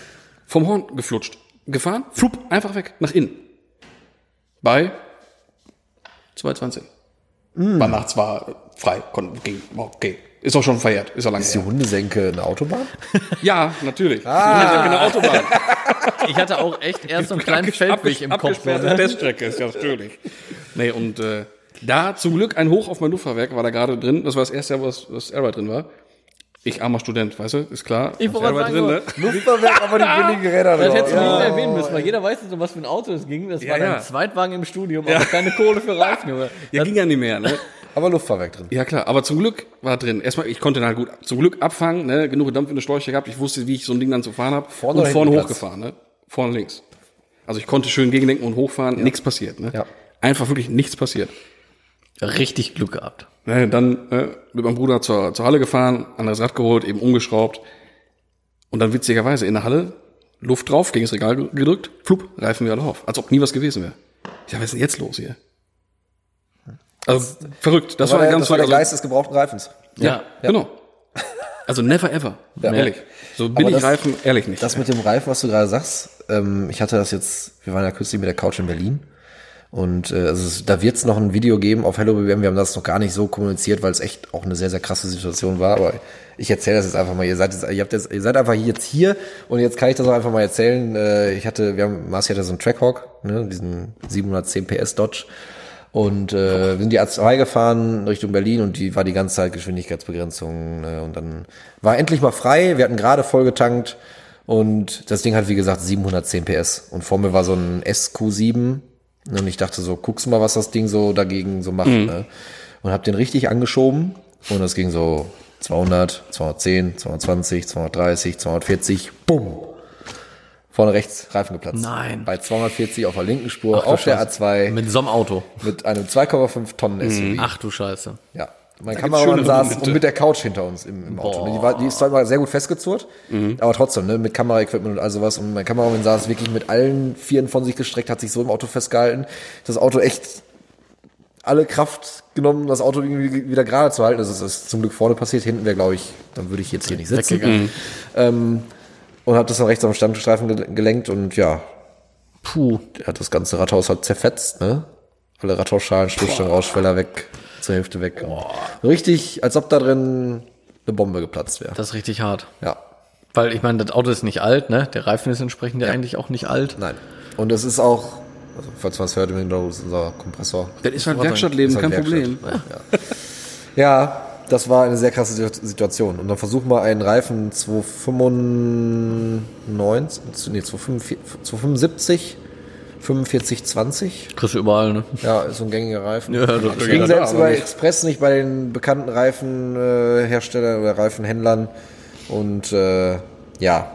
vom Horn geflutscht. Gefahren, flupp, einfach weg, nach innen. Bei 220. Mm. War nachts war frei, konnte, ging, war okay. Ist auch schon verjährt, ist auch lange Ist die her. Hundesenke eine Autobahn? *laughs* Ja, natürlich. Ah. Eine Autobahn. Ich hatte auch echt erst so einen kleinen Feldweg im Kopf. Teststrecke ist ja natürlich. Nee, und äh, da zum Glück ein Hoch auf mein Luftfahrwerk war da gerade drin. Das war das erste Jahr, wo das, das Airride drin war. Ich armer Student, weißt du, ist klar. Ich wollte Airride sagen, ne? Luftfahrwerk, aber die billigen *laughs* Räder Das hättest du Ja. nicht erwähnen müssen, weil jeder weiß jetzt, um was für ein Auto es ging. Das war Ja, dein ja. Zweitwagen im Studium, aber keine Kohle für Reifen. *laughs* Ja, ging ja nicht mehr, ne? Aber Luftfahrwerk drin. Ja klar, aber zum Glück war drin. Erstmal, ich konnte ihn halt gut zum Glück abfangen, ne? genug Dampf in der Schläuche gehabt. Ich wusste, wie ich so ein Ding dann zu fahren habe. Vorne und vorne hochgefahren, ne? Vorne links. Also ich konnte schön gegenlenken und hochfahren, nichts passiert. Ne? Ja. Einfach wirklich nichts passiert. Richtig Glück gehabt. Ne, dann äh, mit meinem Bruder zur, zur Halle gefahren, anderes Rad geholt, eben umgeschraubt. Und dann witzigerweise in der Halle, Luft drauf, gegen das Regal ge- gedrückt, flupp, Reifen wir alle auf. Als ob nie was gewesen wäre. Ja, was ist denn jetzt los hier? Also verrückt. Das, Das war, der, ganz das war der also- Geist des gebrauchten Reifens. Ja, genau. Also never ever. Ja. Ehrlich. So billig das- Reifen, ehrlich nicht. Das mit dem Reifen, was du gerade sagst, ähm, ich hatte das jetzt, wir waren ja kürzlich mit der Couch in Berlin und äh, also da wird es noch ein Video geben auf Hello BBM, wir haben das noch gar nicht so kommuniziert, weil es echt auch eine sehr, sehr krasse Situation war, aber ich erzähle das jetzt einfach mal, ihr seid jetzt, ihr habt jetzt, ihr seid einfach jetzt hier und jetzt kann ich das auch einfach mal erzählen, äh, ich hatte, wir haben, Marci hatte so einen Trackhawk, ne, diesen 710 PS Dodge und äh, wir sind die A2 gefahren Richtung Berlin und die war die ganze Zeit Geschwindigkeitsbegrenzung. Äh, und dann war endlich mal frei. Wir hatten gerade voll getankt und das Ding hat wie gesagt 710 PS. Und vor mir war so ein SQ7 und ich dachte so, guckst mal, was das Ding so dagegen so macht. Ne? Und hab den richtig angeschoben und das ging so 200, 210, 220, 230, 240, bumm. Vorne rechts Reifen geplatzt. Nein. Bei 240 auf der linken Spur auf der A2 Mit so einem Auto. mit einem 2,5 Tonnen SUV. Ach du Scheiße. Ja. Mein Kameramann saß Momente. und mit der Couch hinter uns im, im Auto. Die, war, die ist zwar immer sehr gut festgezurrt, Mhm. aber trotzdem, ne, mit Kameraequipment und all sowas. Und mein Kameramann saß wirklich mit allen Vieren von sich gestreckt, hat sich so im Auto festgehalten. Das Auto echt alle Kraft genommen, das Auto irgendwie wieder gerade zu halten. Das ist, das ist zum Glück vorne passiert. Hinten wäre, glaube ich, dann würde ich jetzt hier nicht sitzen. Weggegangen. Ähm, und hat das dann rechts am Standstreifen gel- gelenkt und ja, Puh. er hat das ganze Rathaus halt zerfetzt, ne? Alle Rathausschalen, Stoßstangen, Rausschweller weg, zur Hälfte weg. Richtig, als ob da drin eine Bombe geplatzt wäre. Das ist richtig hart. Ja, Weil ich meine, das Auto ist nicht alt, ne? Der Reifen ist entsprechend ja, Ja. eigentlich auch nicht alt. nein. Und es ist auch, also falls man es hört, im Hintergrund ist unser Kompressor. das ist halt Werkstattleben, Ist halt kein Problem. Werkstatt. Ja, das war eine sehr krasse Situ- Situation. Und dann versuch mal einen Reifen 295, nee, 245 275, 45, 20. Kriegst du überall, ne? Ja, ist so ein gängiger Reifen. *laughs* Ja, das Das ging selbst über nicht. Express nicht bei den bekannten Reifenherstellern äh, oder Reifenhändlern. Und äh, ja,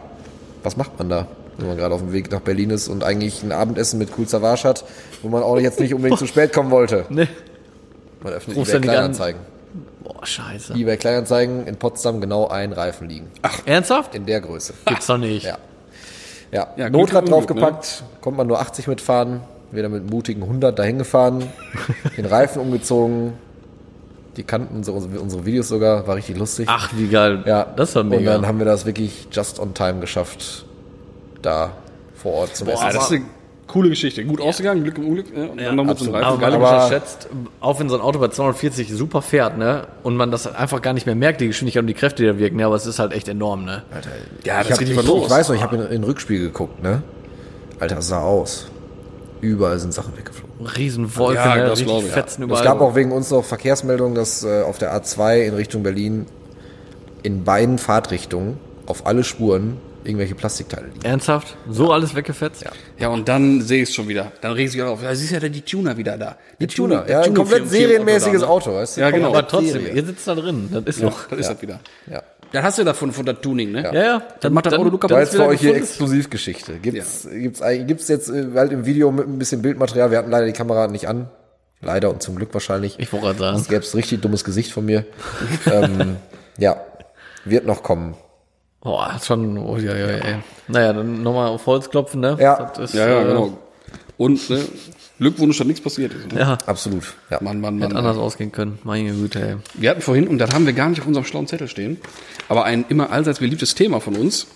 was macht man da, wenn man gerade auf dem Weg nach Berlin ist und eigentlich ein Abendessen mit cool Savage hat, wo man auch jetzt nicht unbedingt *laughs* zu spät kommen wollte? Ne. Man öffnet eBay du nicht an? Boah, scheiße. eBay Kleinanzeigen in Potsdam genau ein Reifen liegen. Ernsthaft? In der Größe. Gibt's doch nicht. Ja. Ja, Ja, Notrad draufgepackt, konnte man nur 80 mitfahren, wieder mit mutigen 100 dahin gefahren, *laughs* den Reifen umgezogen, die kannten unsere, unsere Videos sogar, war richtig lustig. Ach, wie geil. ja, Das war Und mega. dann haben wir das wirklich just on time geschafft, da vor Ort zum Ja, Essen. das ist eine coole Geschichte. Gut ausgegangen, Glück im Unglück. Ja, und dann noch mit so einem absolut. Reifen. Aber unterschätzt, auch wenn so ein Auto bei 240 super fährt, ne, und man das einfach gar nicht mehr merkt, die Geschwindigkeit und die Kräfte, die da wirken, ja, aber es ist halt echt enorm, ne? Ja, ich, das ich, richtig was los. ich weiß noch, ich habe in, in den Rückspiegel geguckt, ne? Alter, sah aus. Überall sind Sachen weggeflogen. Riesenwolken, Ja, ne, das richtig ich, ja. fetzen überall. Es gab auch wegen uns noch Verkehrsmeldungen, dass äh, auf der A2 in Richtung Berlin in beiden Fahrtrichtungen auf alle Spuren irgendwelche Plastikteile liegen. Ernsthaft? So alles weggefetzt? Ja. Ja, und dann sehe ich es schon wieder. Dann reg ich auf. Da siehst du ja die Tuner wieder da. Die Tuner, der ja, ein komplett serienmäßiges da, ne? Auto, weißt du? Ja, genau. Aber trotzdem, Serie. ihr sitzt da drin, das ist Ja, doch. das ist das wieder. Ja. Dann hast du davon von der Tuning, ne? Ja, ja. Dann macht das Auto du War jetzt für euch hier. Exklusivgeschichte. Gibt's, gibt's, eigentlich- gibt's jetzt äh, halt im Video mit ein bisschen Bildmaterial. Wir hatten leider die Kamera nicht an. Leider und zum Glück wahrscheinlich. Ich wollte gerade sagen. Sonst gäb's richtig dummes Gesicht von mir. *laughs* ähm, ja, wird noch kommen. Boah, hat schon, oh, ja, ja, ja. Naja, dann nochmal auf Holz klopfen, ne? Ja. Ist, Ja, ja, äh, genau. Und ne, Glückwunsch, dass nichts passiert ist. Ne? Ja, Absolut. Ja. Mann, Mann, hätte Mann. anders ausgehen können. Meine Güte, ey. Wir hatten vorhin, und das haben wir gar nicht auf unserem schlauen Zettel stehen, aber ein immer allseits beliebtes Thema von uns,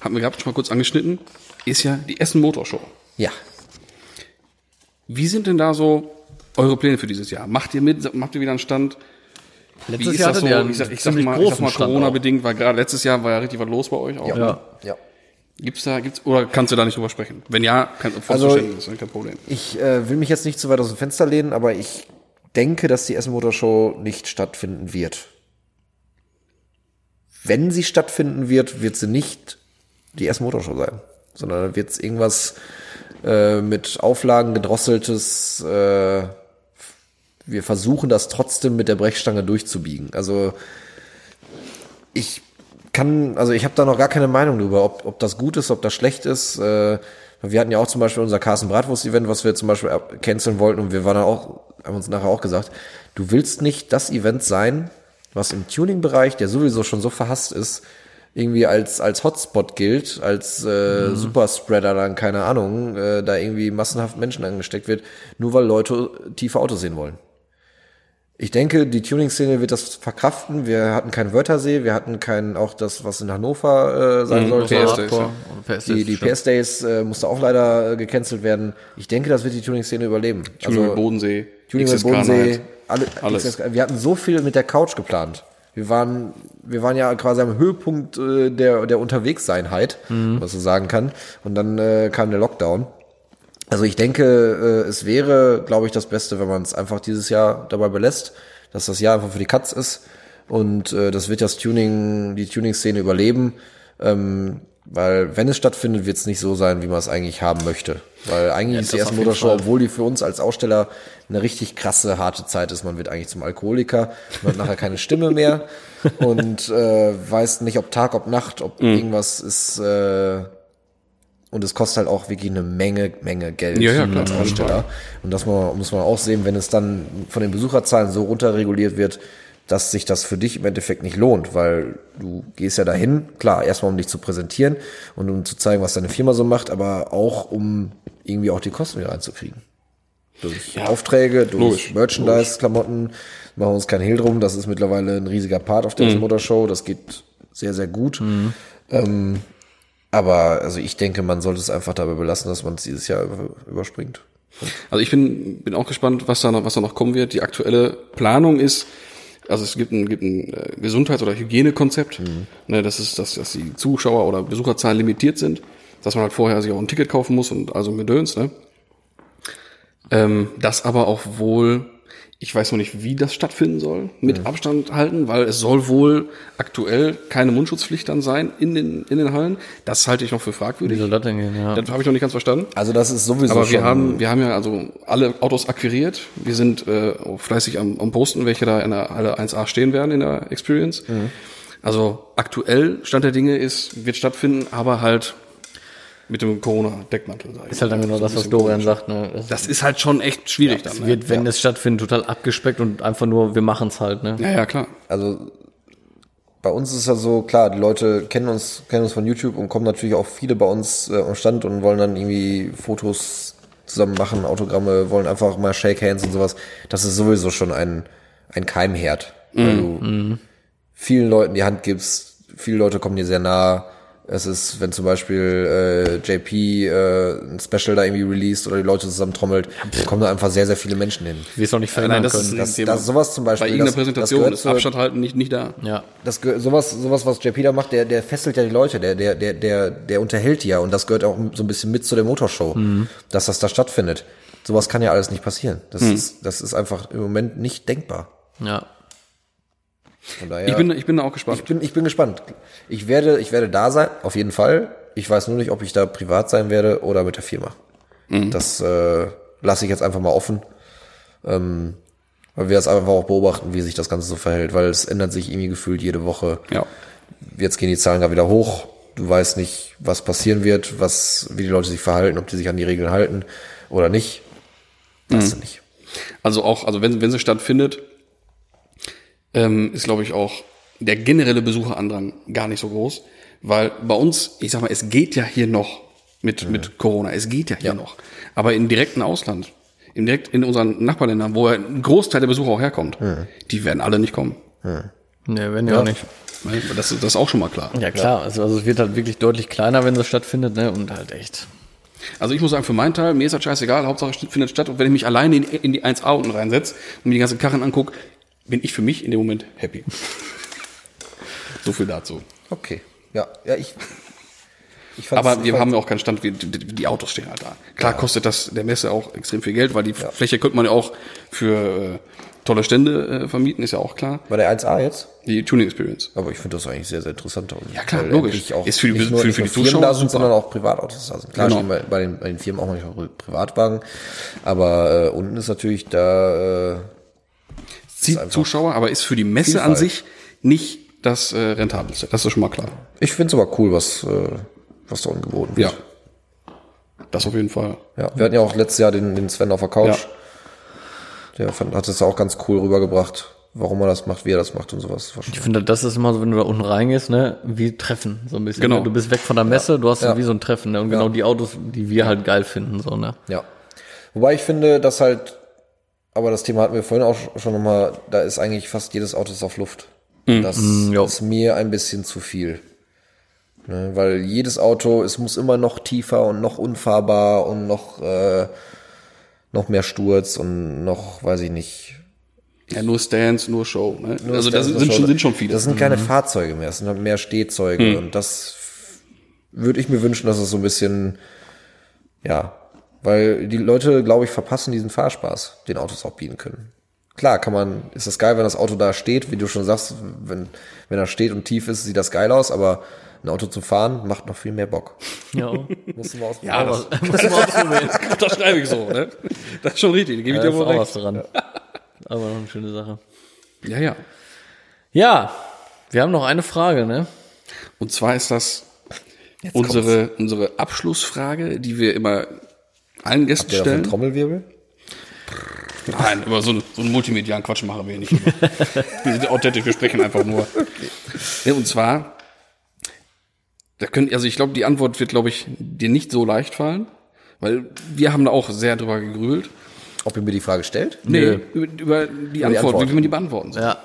haben wir gerade schon mal kurz angeschnitten, ist ja die Essen Motorshow. ja. Wie sind denn da so eure Pläne für dieses Jahr? Macht ihr mit? Macht ihr wieder einen Stand? Letztes ist Jahr das so? einen Ich sag, ich sag mal, ich sag mal Corona-bedingt, weil gerade letztes Jahr war ja richtig was los bei euch auch. Ja. ne? Ja. Gibt's da, gibt's, oder kannst du da nicht drüber sprechen? Wenn ja, kein Also- Verständnis, ne, kein Problem. Ich äh, will mich jetzt nicht zu weit aus dem Fenster lehnen, aber ich denke, dass die Essen Motor Show nicht stattfinden wird. Wenn sie stattfinden wird, wird sie nicht die Essen Motor Show sein, sondern wird es irgendwas äh, mit Auflagen gedrosseltes. Äh, wir versuchen das trotzdem mit der Brechstange durchzubiegen. Also ich kann, also ich habe da noch gar keine Meinung drüber, ob, ob das gut ist, ob das schlecht ist. Äh, wir hatten ja auch zum Beispiel unser Carsten Bratwurst-Event, was wir zum Beispiel canceln wollten und wir waren dann auch, haben uns nachher auch gesagt, du willst nicht das Event sein, was im Tuning-Bereich, der sowieso schon so verhasst ist, irgendwie als, als Hotspot gilt, als äh, Superspreader dann, keine Ahnung, äh, da irgendwie massenhaft Menschen angesteckt wird, nur weil Leute tiefe Autos sehen wollen Ich denke, die Tuning-Szene wird das verkraften. Wir hatten keinen Wörthersee, wir hatten kein auch das, was in Hannover äh, sein sollte. PS Hardcore. Days, Oder PS Die, die stimmt. PS Days äh, musste auch leider äh, gecancelt werden. Ich denke, das wird die Tuning-Szene überleben. Tuning mit Bodensee, Tuning mit Bodensee, alle, Alles. XSK, wir hatten so viel mit der Couch geplant. Wir waren, wir waren ja quasi am Höhepunkt äh, der, der Unterwegsseinheit, was so sagen kann. Und dann äh, kam der Lockdown. Also ich denke, äh, es wäre, glaube ich, das Beste, wenn man es einfach dieses Jahr dabei belässt, dass das Jahr einfach für die Katz ist. Und äh, das wird das Tuning, die Tuning-Szene überleben. Ähm, weil wenn es stattfindet, wird es nicht so sein, wie man es eigentlich haben möchte. Weil eigentlich ist die erste Motorshow, obwohl die für uns als Aussteller eine richtig krasse, harte Zeit ist. Man wird eigentlich zum Alkoholiker, man hat nachher keine Stimme mehr *laughs* und äh, weiß nicht, ob Tag, ob Nacht, ob Mhm. irgendwas ist. Äh, und es kostet halt auch wirklich eine Menge, Menge Geld Ja, ja, klar, als Aussteller. Und das muss man, auch sehen, wenn es dann von den Besucherzahlen so runterreguliert wird, dass sich das für dich im Endeffekt nicht lohnt, weil du gehst ja dahin, klar, erstmal um dich zu präsentieren und um zu zeigen, was deine Firma so macht, aber auch um irgendwie auch die Kosten wieder reinzukriegen. Durch Aufträge, durch logisch, Merchandise-Klamotten, machen wir uns keinen Hehl drum, das ist mittlerweile ein riesiger Part auf der Mhm. Motorshow, das geht sehr, sehr gut. Ähm, aber also ich denke, man sollte es einfach dabei belassen, dass man es dieses Jahr über, überspringt. Also ich bin, bin auch gespannt, was da noch, was da noch kommen wird. Die aktuelle Planung ist, also es gibt ein, gibt ein äh, Gesundheits- oder Hygienekonzept. Ne, das ist, dass, dass die Zuschauer oder Besucherzahlen limitiert sind, dass man halt vorher sich auch ein Ticket kaufen muss und also mit Döns, ne? Ähm, das aber auch wohl, ich weiß noch nicht, wie das stattfinden soll, mit Abstand halten, weil es soll wohl aktuell keine Mundschutzpflicht dann sein in den, in den Hallen. Das halte ich noch für Wie fragwürdig. soll das denn gehen? Ja. Das habe ich noch nicht ganz verstanden. Also das ist sowieso Aber schon. wir haben, wir haben ja also alle Autos akquiriert. Wir sind äh, fleißig am, am Posten, welche da in der alle 1A stehen werden in der Experience. Also aktuell Stand der Dinge ist, wird stattfinden, aber halt mit dem Corona-Deckmantel. sag ich Ist halt dann genau das, was Dorian komisch. sagt. Ne? Das, Das ist halt schon echt schwierig es dann. wird, Ne? wenn es stattfindet, total abgespeckt und einfach nur, wir machen es halt. Ne? Ja, ja, klar. also bei uns ist es ja so, klar, die Leute kennen uns, kennen uns von YouTube und kommen natürlich auch viele bei uns äh, am Stand und wollen dann irgendwie Fotos zusammen machen, Autogramme, wollen einfach mal Shake Hands und sowas. Das ist sowieso schon ein, ein Keimherd. Weil du vielen Leuten die Hand gibst, viele Leute kommen dir sehr nah. Es ist, wenn zum Beispiel äh, JP äh, ein Special da irgendwie released oder die Leute zusammen trommelt, kommen da einfach sehr, sehr viele Menschen hin. Wir es auch nicht verhindern Nein, das können. ist Das, das, sowas zum Beispiel. Bei irgendeiner das, das Präsentation gehört ist Abstand halten nicht, nicht da. ja. das sowas, sowas, was JP da macht, der, der fesselt ja die Leute, der, der, der, der, der unterhält die ja und das gehört auch so ein bisschen mit zu der Motorshow, dass das da stattfindet. Sowas kann ja alles nicht passieren. Das ist, das ist einfach im Moment nicht denkbar. ja. Daher, Ich bin, ich bin da auch gespannt. ich bin, ich bin gespannt. Ich werde, ich werde da sein, auf jeden Fall. Ich weiß nur nicht, ob ich da privat sein werde oder mit der Firma. Das äh, lasse ich jetzt einfach mal offen. Ähm, weil wir das einfach auch beobachten, wie sich das Ganze so verhält, weil es ändert sich irgendwie gefühlt jede Woche. ja. jetzt gehen die Zahlen gerade wieder hoch. Du weißt nicht, was passieren wird, was, wie die Leute sich verhalten, ob die sich an die Regeln halten oder nicht. Weißt du nicht. Also auch, also wenn, wenn sie stattfindet, ähm, ist glaube ich auch der generelle Besucherandrang gar nicht so groß, weil bei uns, ich sag mal, es geht ja hier noch mit, mit Corona, es geht ja hier noch. Aber im direkten Ausland, im direkt in unseren Nachbarländern, wo ja ein Großteil der Besucher auch herkommt, die werden alle nicht kommen. Ne, wenn ja auch nicht. Das, ist- das ist auch schon mal klar. Ja klar, also, also es wird halt wirklich deutlich kleiner, wenn es stattfindet, ne? Und halt echt. Also ich muss sagen, für meinen Teil, mir ist das scheißegal, Hauptsache es findet statt. Und wenn ich mich alleine in, in die 1A unten reinsetze und mir die ganzen Karren angucke, bin ich für mich in dem Moment happy. *laughs* so viel dazu. Okay. Ja, ja, ich. ich Aber wir haben ja auch keinen Stand, wie die, die Autos stehen halt da. Klar kostet das der Messe auch extrem viel Geld, weil die Fläche könnte man ja auch für äh, tolle Stände äh, vermieten, ist ja auch klar. Bei der 1A jetzt? Die Tuning Experience. Aber ich finde das eigentlich sehr, sehr interessant. Und Ja, klar, logisch. Auch Ist für die- nicht nur, für- nicht für nur die Firmen Zuschauer da sind, super. sondern auch Privatautos da sind. Klar, Genau. stehen bei, bei, den, bei den Firmen auch manchmal Privatwagen. Aber äh, unten ist natürlich da, äh, Zieht Zuschauer, aber ist für die Messe an Vielfalt. sich nicht das äh, rentabelste. Das ist schon mal klar. ich finde es aber cool, was, äh, was da unten geboten wird. Ja. Das auf jeden Fall. Ja, wir hatten ja auch letztes Jahr den, den Sven auf der Couch. Der fand, hat es auch ganz cool rübergebracht, warum er das macht, wie er das macht und sowas. Ich finde, das ist immer so, wenn du da unten reingehst, ne, wie Treffen, so ein bisschen. Genau. Ne? Du bist weg von der Messe, du hast Ja. wie so ein Treffen, ne? Und genau die Autos, die wir halt geil finden, so, ne. Ja. Wobei ich finde, dass halt aber das Thema hatten wir vorhin auch schon nochmal, da ist eigentlich fast jedes Auto ist auf Luft. Das jo. ist mir ein bisschen zu viel. Ne, weil jedes Auto, es muss immer noch tiefer und noch unfahrbar und noch, äh, noch mehr Sturz und noch, weiß ich nicht. Ja, nur Stands, nur Show. Ne? Nur also das Stands sind und schon, sind schon viele. Das sind keine Fahrzeuge mehr, es sind halt mehr Stehzeuge und das würde ich mir wünschen, dass es so ein bisschen, ja, weil die Leute, glaube ich, verpassen diesen Fahrspaß, den Autos auch bieten können. Klar, kann man, ist das geil, wenn das Auto da steht, wie du schon sagst, wenn, wenn er steht und tief ist, sieht das geil aus, aber ein Auto zu fahren macht noch viel mehr Bock. Ja. Musst du mal ausprobieren. ja, das, *laughs* Muss man ausprobieren. *laughs* das schreibe ich so. Ne? Das ist schon richtig, da gebe ich Da dir wohl auch recht. was dran. Aber noch eine schöne Sache. Ja, ja. Ja, wir haben noch eine Frage, ne? Und zwar ist das unsere, unsere Abschlussfrage, die wir immer allen Gästen stellen. Trommelwirbel? Nein, über so, so einen multimedialen Quatsch machen wir nicht. Wir sind authentisch, wir sprechen einfach nur. Ja, und zwar, da können, also ich glaube, die Antwort wird, glaube ich, dir nicht so leicht fallen, weil wir haben da auch sehr drüber gegrübelt. Ob ihr mir die Frage stellt? Nee, über, über die Antwort, Antwort. wie man die beantworten soll. Ja.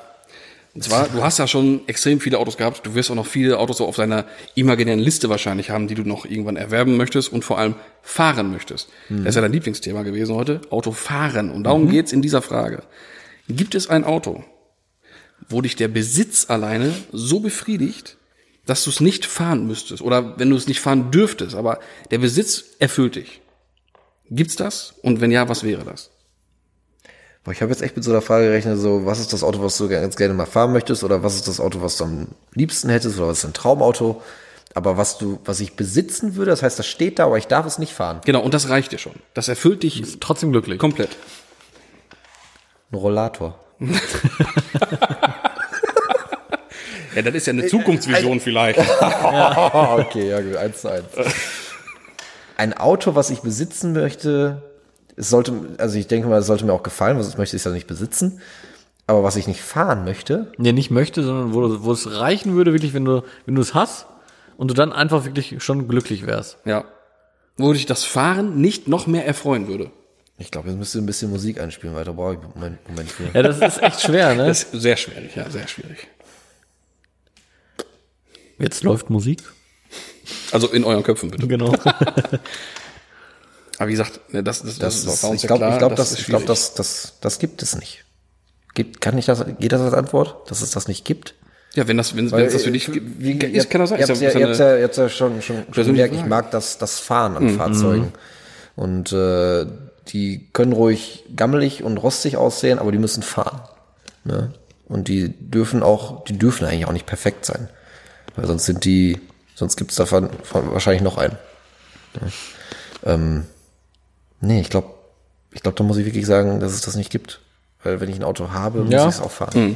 Und zwar, du hast ja schon extrem viele Autos gehabt. Du wirst auch noch viele Autos so auf deiner imaginären Liste wahrscheinlich haben, die du noch irgendwann erwerben möchtest und vor allem fahren möchtest. Das ist ja dein Lieblingsthema gewesen heute. Autofahren. Und darum geht's in dieser Frage. Gibt es ein Auto, wo dich der Besitz alleine so befriedigt, dass du es nicht fahren müsstest? Oder wenn du es nicht fahren dürftest, aber der Besitz erfüllt dich. Gibt's das? Und wenn ja, was wäre das? Boah, ich habe jetzt echt mit so einer Frage gerechnet, so, was ist das Auto, was du ganz gerne mal fahren möchtest, oder was ist das Auto, was du am liebsten hättest, oder was ist ein Traumauto? Aber was du, was ich besitzen würde, das heißt, das steht da, aber ich darf es nicht fahren. Genau, und das reicht dir schon. Das erfüllt dich Trotzdem glücklich. komplett. Ein Rollator. *laughs* Ja, das ist ja eine Zukunftsvision vielleicht. *laughs* okay, ja gut, eins zu eins. Ein Auto, was ich besitzen möchte, es sollte, also ich denke mal, es sollte mir auch gefallen, was ich möchte ich ja nicht besitzen. Aber was ich nicht fahren möchte, Nee, nicht möchte, sondern wo, wo es reichen würde, wirklich, wenn du, wenn du es hast und du dann einfach wirklich schon glücklich wärst. Ja. Wo dich das Fahren nicht noch mehr erfreuen würde. ich glaube, jetzt müsste ein bisschen Musik einspielen, weiter brauche ich Moment, Moment für. Ja, das ist echt schwer, ne? *laughs* Das ist sehr schwierig, ja, sehr schwierig. Jetzt läuft Musik. Also in euren Köpfen bitte. Genau. *laughs* Aber wie gesagt, ne, das, das, Das das ist, ich ja glaube, klar, ich glaube, das ich glaube, schwierig. das, das, das gibt es nicht. Gibt, kann ich das, geht das als Antwort, dass es das nicht gibt? Ja, wenn das, wenn, wenn es das für dich gibt, wie, ist, kann das sein. Ihr habt ja- ja, ihr ja habt eine- ja, ihr habt ja schon, schon, schon gemerkt, ich mag das, das Fahren an Fahrzeugen. Und äh, die können ruhig gammelig und rostig aussehen, aber die müssen fahren. Ne? Und die dürfen auch, die dürfen eigentlich auch nicht perfekt sein. Weil sonst sind die, sonst gibt's davon von, wahrscheinlich noch einen. Ne? Ähm, nee, ich glaube, ich glaube, da muss ich wirklich sagen, dass es das nicht gibt. Weil wenn ich ein Auto habe, muss Ja. ich es auch fahren.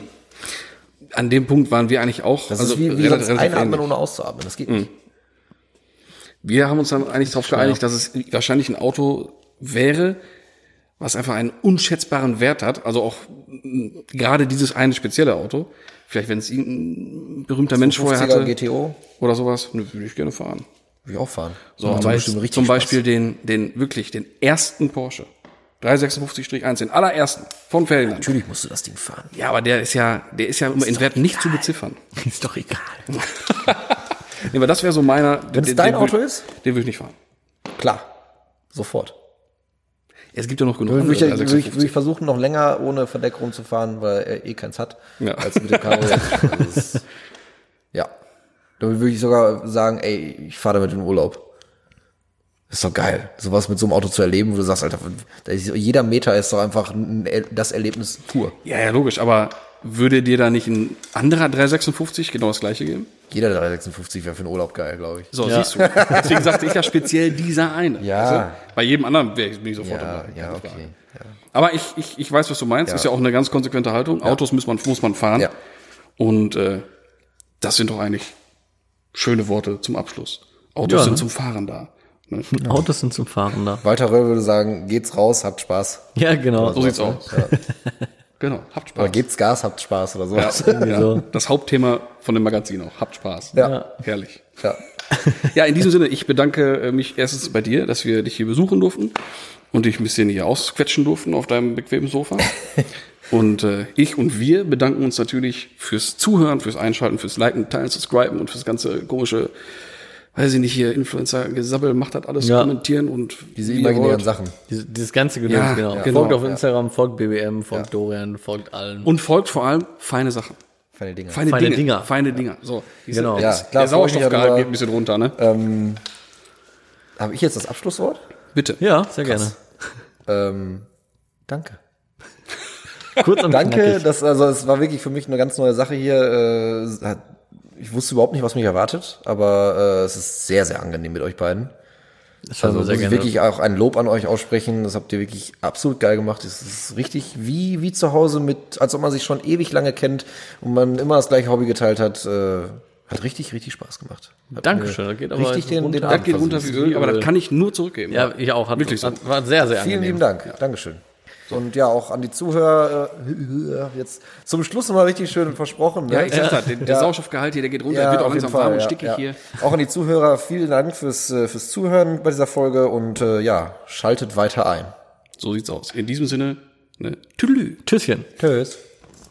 An dem Punkt waren wir eigentlich auch. Das also ist wie, wie relativ- relativ Einatmen ähnlich. ohne auszuatmen. Das geht nicht. Wir haben uns dann eigentlich darauf geeinigt, dass es wahrscheinlich ein Auto wäre, was einfach einen unschätzbaren Wert hat. Also auch gerade dieses eine spezielle Auto. Vielleicht, wenn es irgendein berühmter Mensch vorher 50er hatte GTO oder sowas, ne, würde ich gerne fahren. Würde ich auch fahren. So, aber jetzt richtig zum. Beispiel den, den, wirklich, den ersten Porsche. 356-1, den allerersten von Ferdinand. Natürlich musst du das Ding fahren. Ja, aber der ist ja, der ist ja immer in Wert nicht zu beziffern. *laughs* Ist doch egal. *laughs* Nee, aber das wäre so meiner. Wenn es dein den Auto ist? Den würde ich nicht fahren. Klar. Sofort. Es gibt ja noch genug Würde ich, würde ich, würde 356. ich versuchen, noch länger ohne Verdeck rumzufahren, weil er eh keins hat, Ja. als mit dem Cabrio. *laughs* Also ist- ja. Damit würde ich sogar sagen, ey, ich fahre damit in den Urlaub. Das ist doch geil, sowas mit so einem Auto zu erleben, wo du sagst, Alter, jeder Meter ist doch einfach ein, das Erlebnis pur. Ja, ja, logisch, aber würde dir da nicht ein anderer 356 genau das gleiche geben? Jeder 356 wäre für den Urlaub geil, glaube ich. So, siehst du. Deswegen sagte ich ja speziell dieser eine. Ja. Du? Bei jedem anderen wäre ich, bin ich sofort Ja, dabei. ja, okay. Frage. Aber ich, ich, ich weiß, was du meinst. Ja. Ist ja auch eine ganz konsequente Haltung. Autos muss man, muss man fahren. Ja. Und äh, das sind doch eigentlich schöne Worte zum Abschluss. Autos Ja, sind ne? zum Fahren da. Ne? *laughs* Autos sind zum Fahren da. Walter Röll würde sagen, geht's raus, habt Spaß. Ja, genau. So sieht's aus. *laughs* Genau, habt Spaß. Oder gebt's Gas, habt Spaß oder so. ja, *laughs* ja. so. Das Hauptthema von dem Magazin auch. Habt Spaß. Ja. Herrlich. ja. Ja, in diesem Sinne, ich bedanke äh, mich erstens bei dir, dass wir dich hier besuchen durften. und dich ein bisschen hier ausquetschen durften auf deinem bequemen Sofa. Und äh, ich und wir bedanken uns natürlich fürs Zuhören, fürs Einschalten, fürs Liken, Teilen, Subscriben und fürs ganze komische, weiß ich nicht, hier Influencer-Gesabbel macht das alles, Ja. kommentieren und Diese imaginären. Sachen. Dieses, dieses ganze Gedöns, Ja, genau. ja, Folgt genau, auf Instagram, folgt BBM, folgt Dorian, folgt allen. Und folgt vor allem feine Sachen. Feine Dinge. Feine, Feine Dinge. Dinger. Feine Dinger. So, diese- Genau. Ja, klar, der Sauerstoffgehalt geht ein bisschen runter, ne? Ähm, Habe ich jetzt das Abschlusswort? Bitte. ja, sehr gerne. Ähm, danke. Kurz und Danke, knackig. das, also es war wirklich für mich eine ganz neue Sache hier. Äh, ich wusste überhaupt nicht, was mich erwartet, aber äh, es ist sehr, sehr angenehm mit euch beiden. Das Also muss ich wirklich auch ein Lob an euch aussprechen. Das habt ihr wirklich absolut geil gemacht. Es ist richtig wie, wie zu Hause mit, als ob man sich schon ewig lange kennt und man immer das gleiche Hobby geteilt hat. Äh, hat richtig, richtig Spaß gemacht. Hat Dankeschön, das geht aber richtig den, runter. den Das geht runter wie Öl, aber das kann ich nur zurückgeben. Ja, ich auch. Hat, Wirklich so. hat, war sehr, sehr Vielen angenehm. lieben Dank. Dankeschön. Und ja, auch an die Zuhörer, äh, jetzt zum Schluss nochmal richtig schön versprochen. Ne? Ja, ich sag das, der, der Ja. Sauerstoffgehalt hier, der geht runter, Ja, wird auch langsam warm und ja, stickig ja. hier. Auch an die Zuhörer, vielen Dank fürs, äh, fürs Zuhören bei dieser Folge und äh, ja, schaltet weiter ein. So sieht's aus. In diesem Sinne, ne, Tüdelü. Tschüsschen. Tschüss.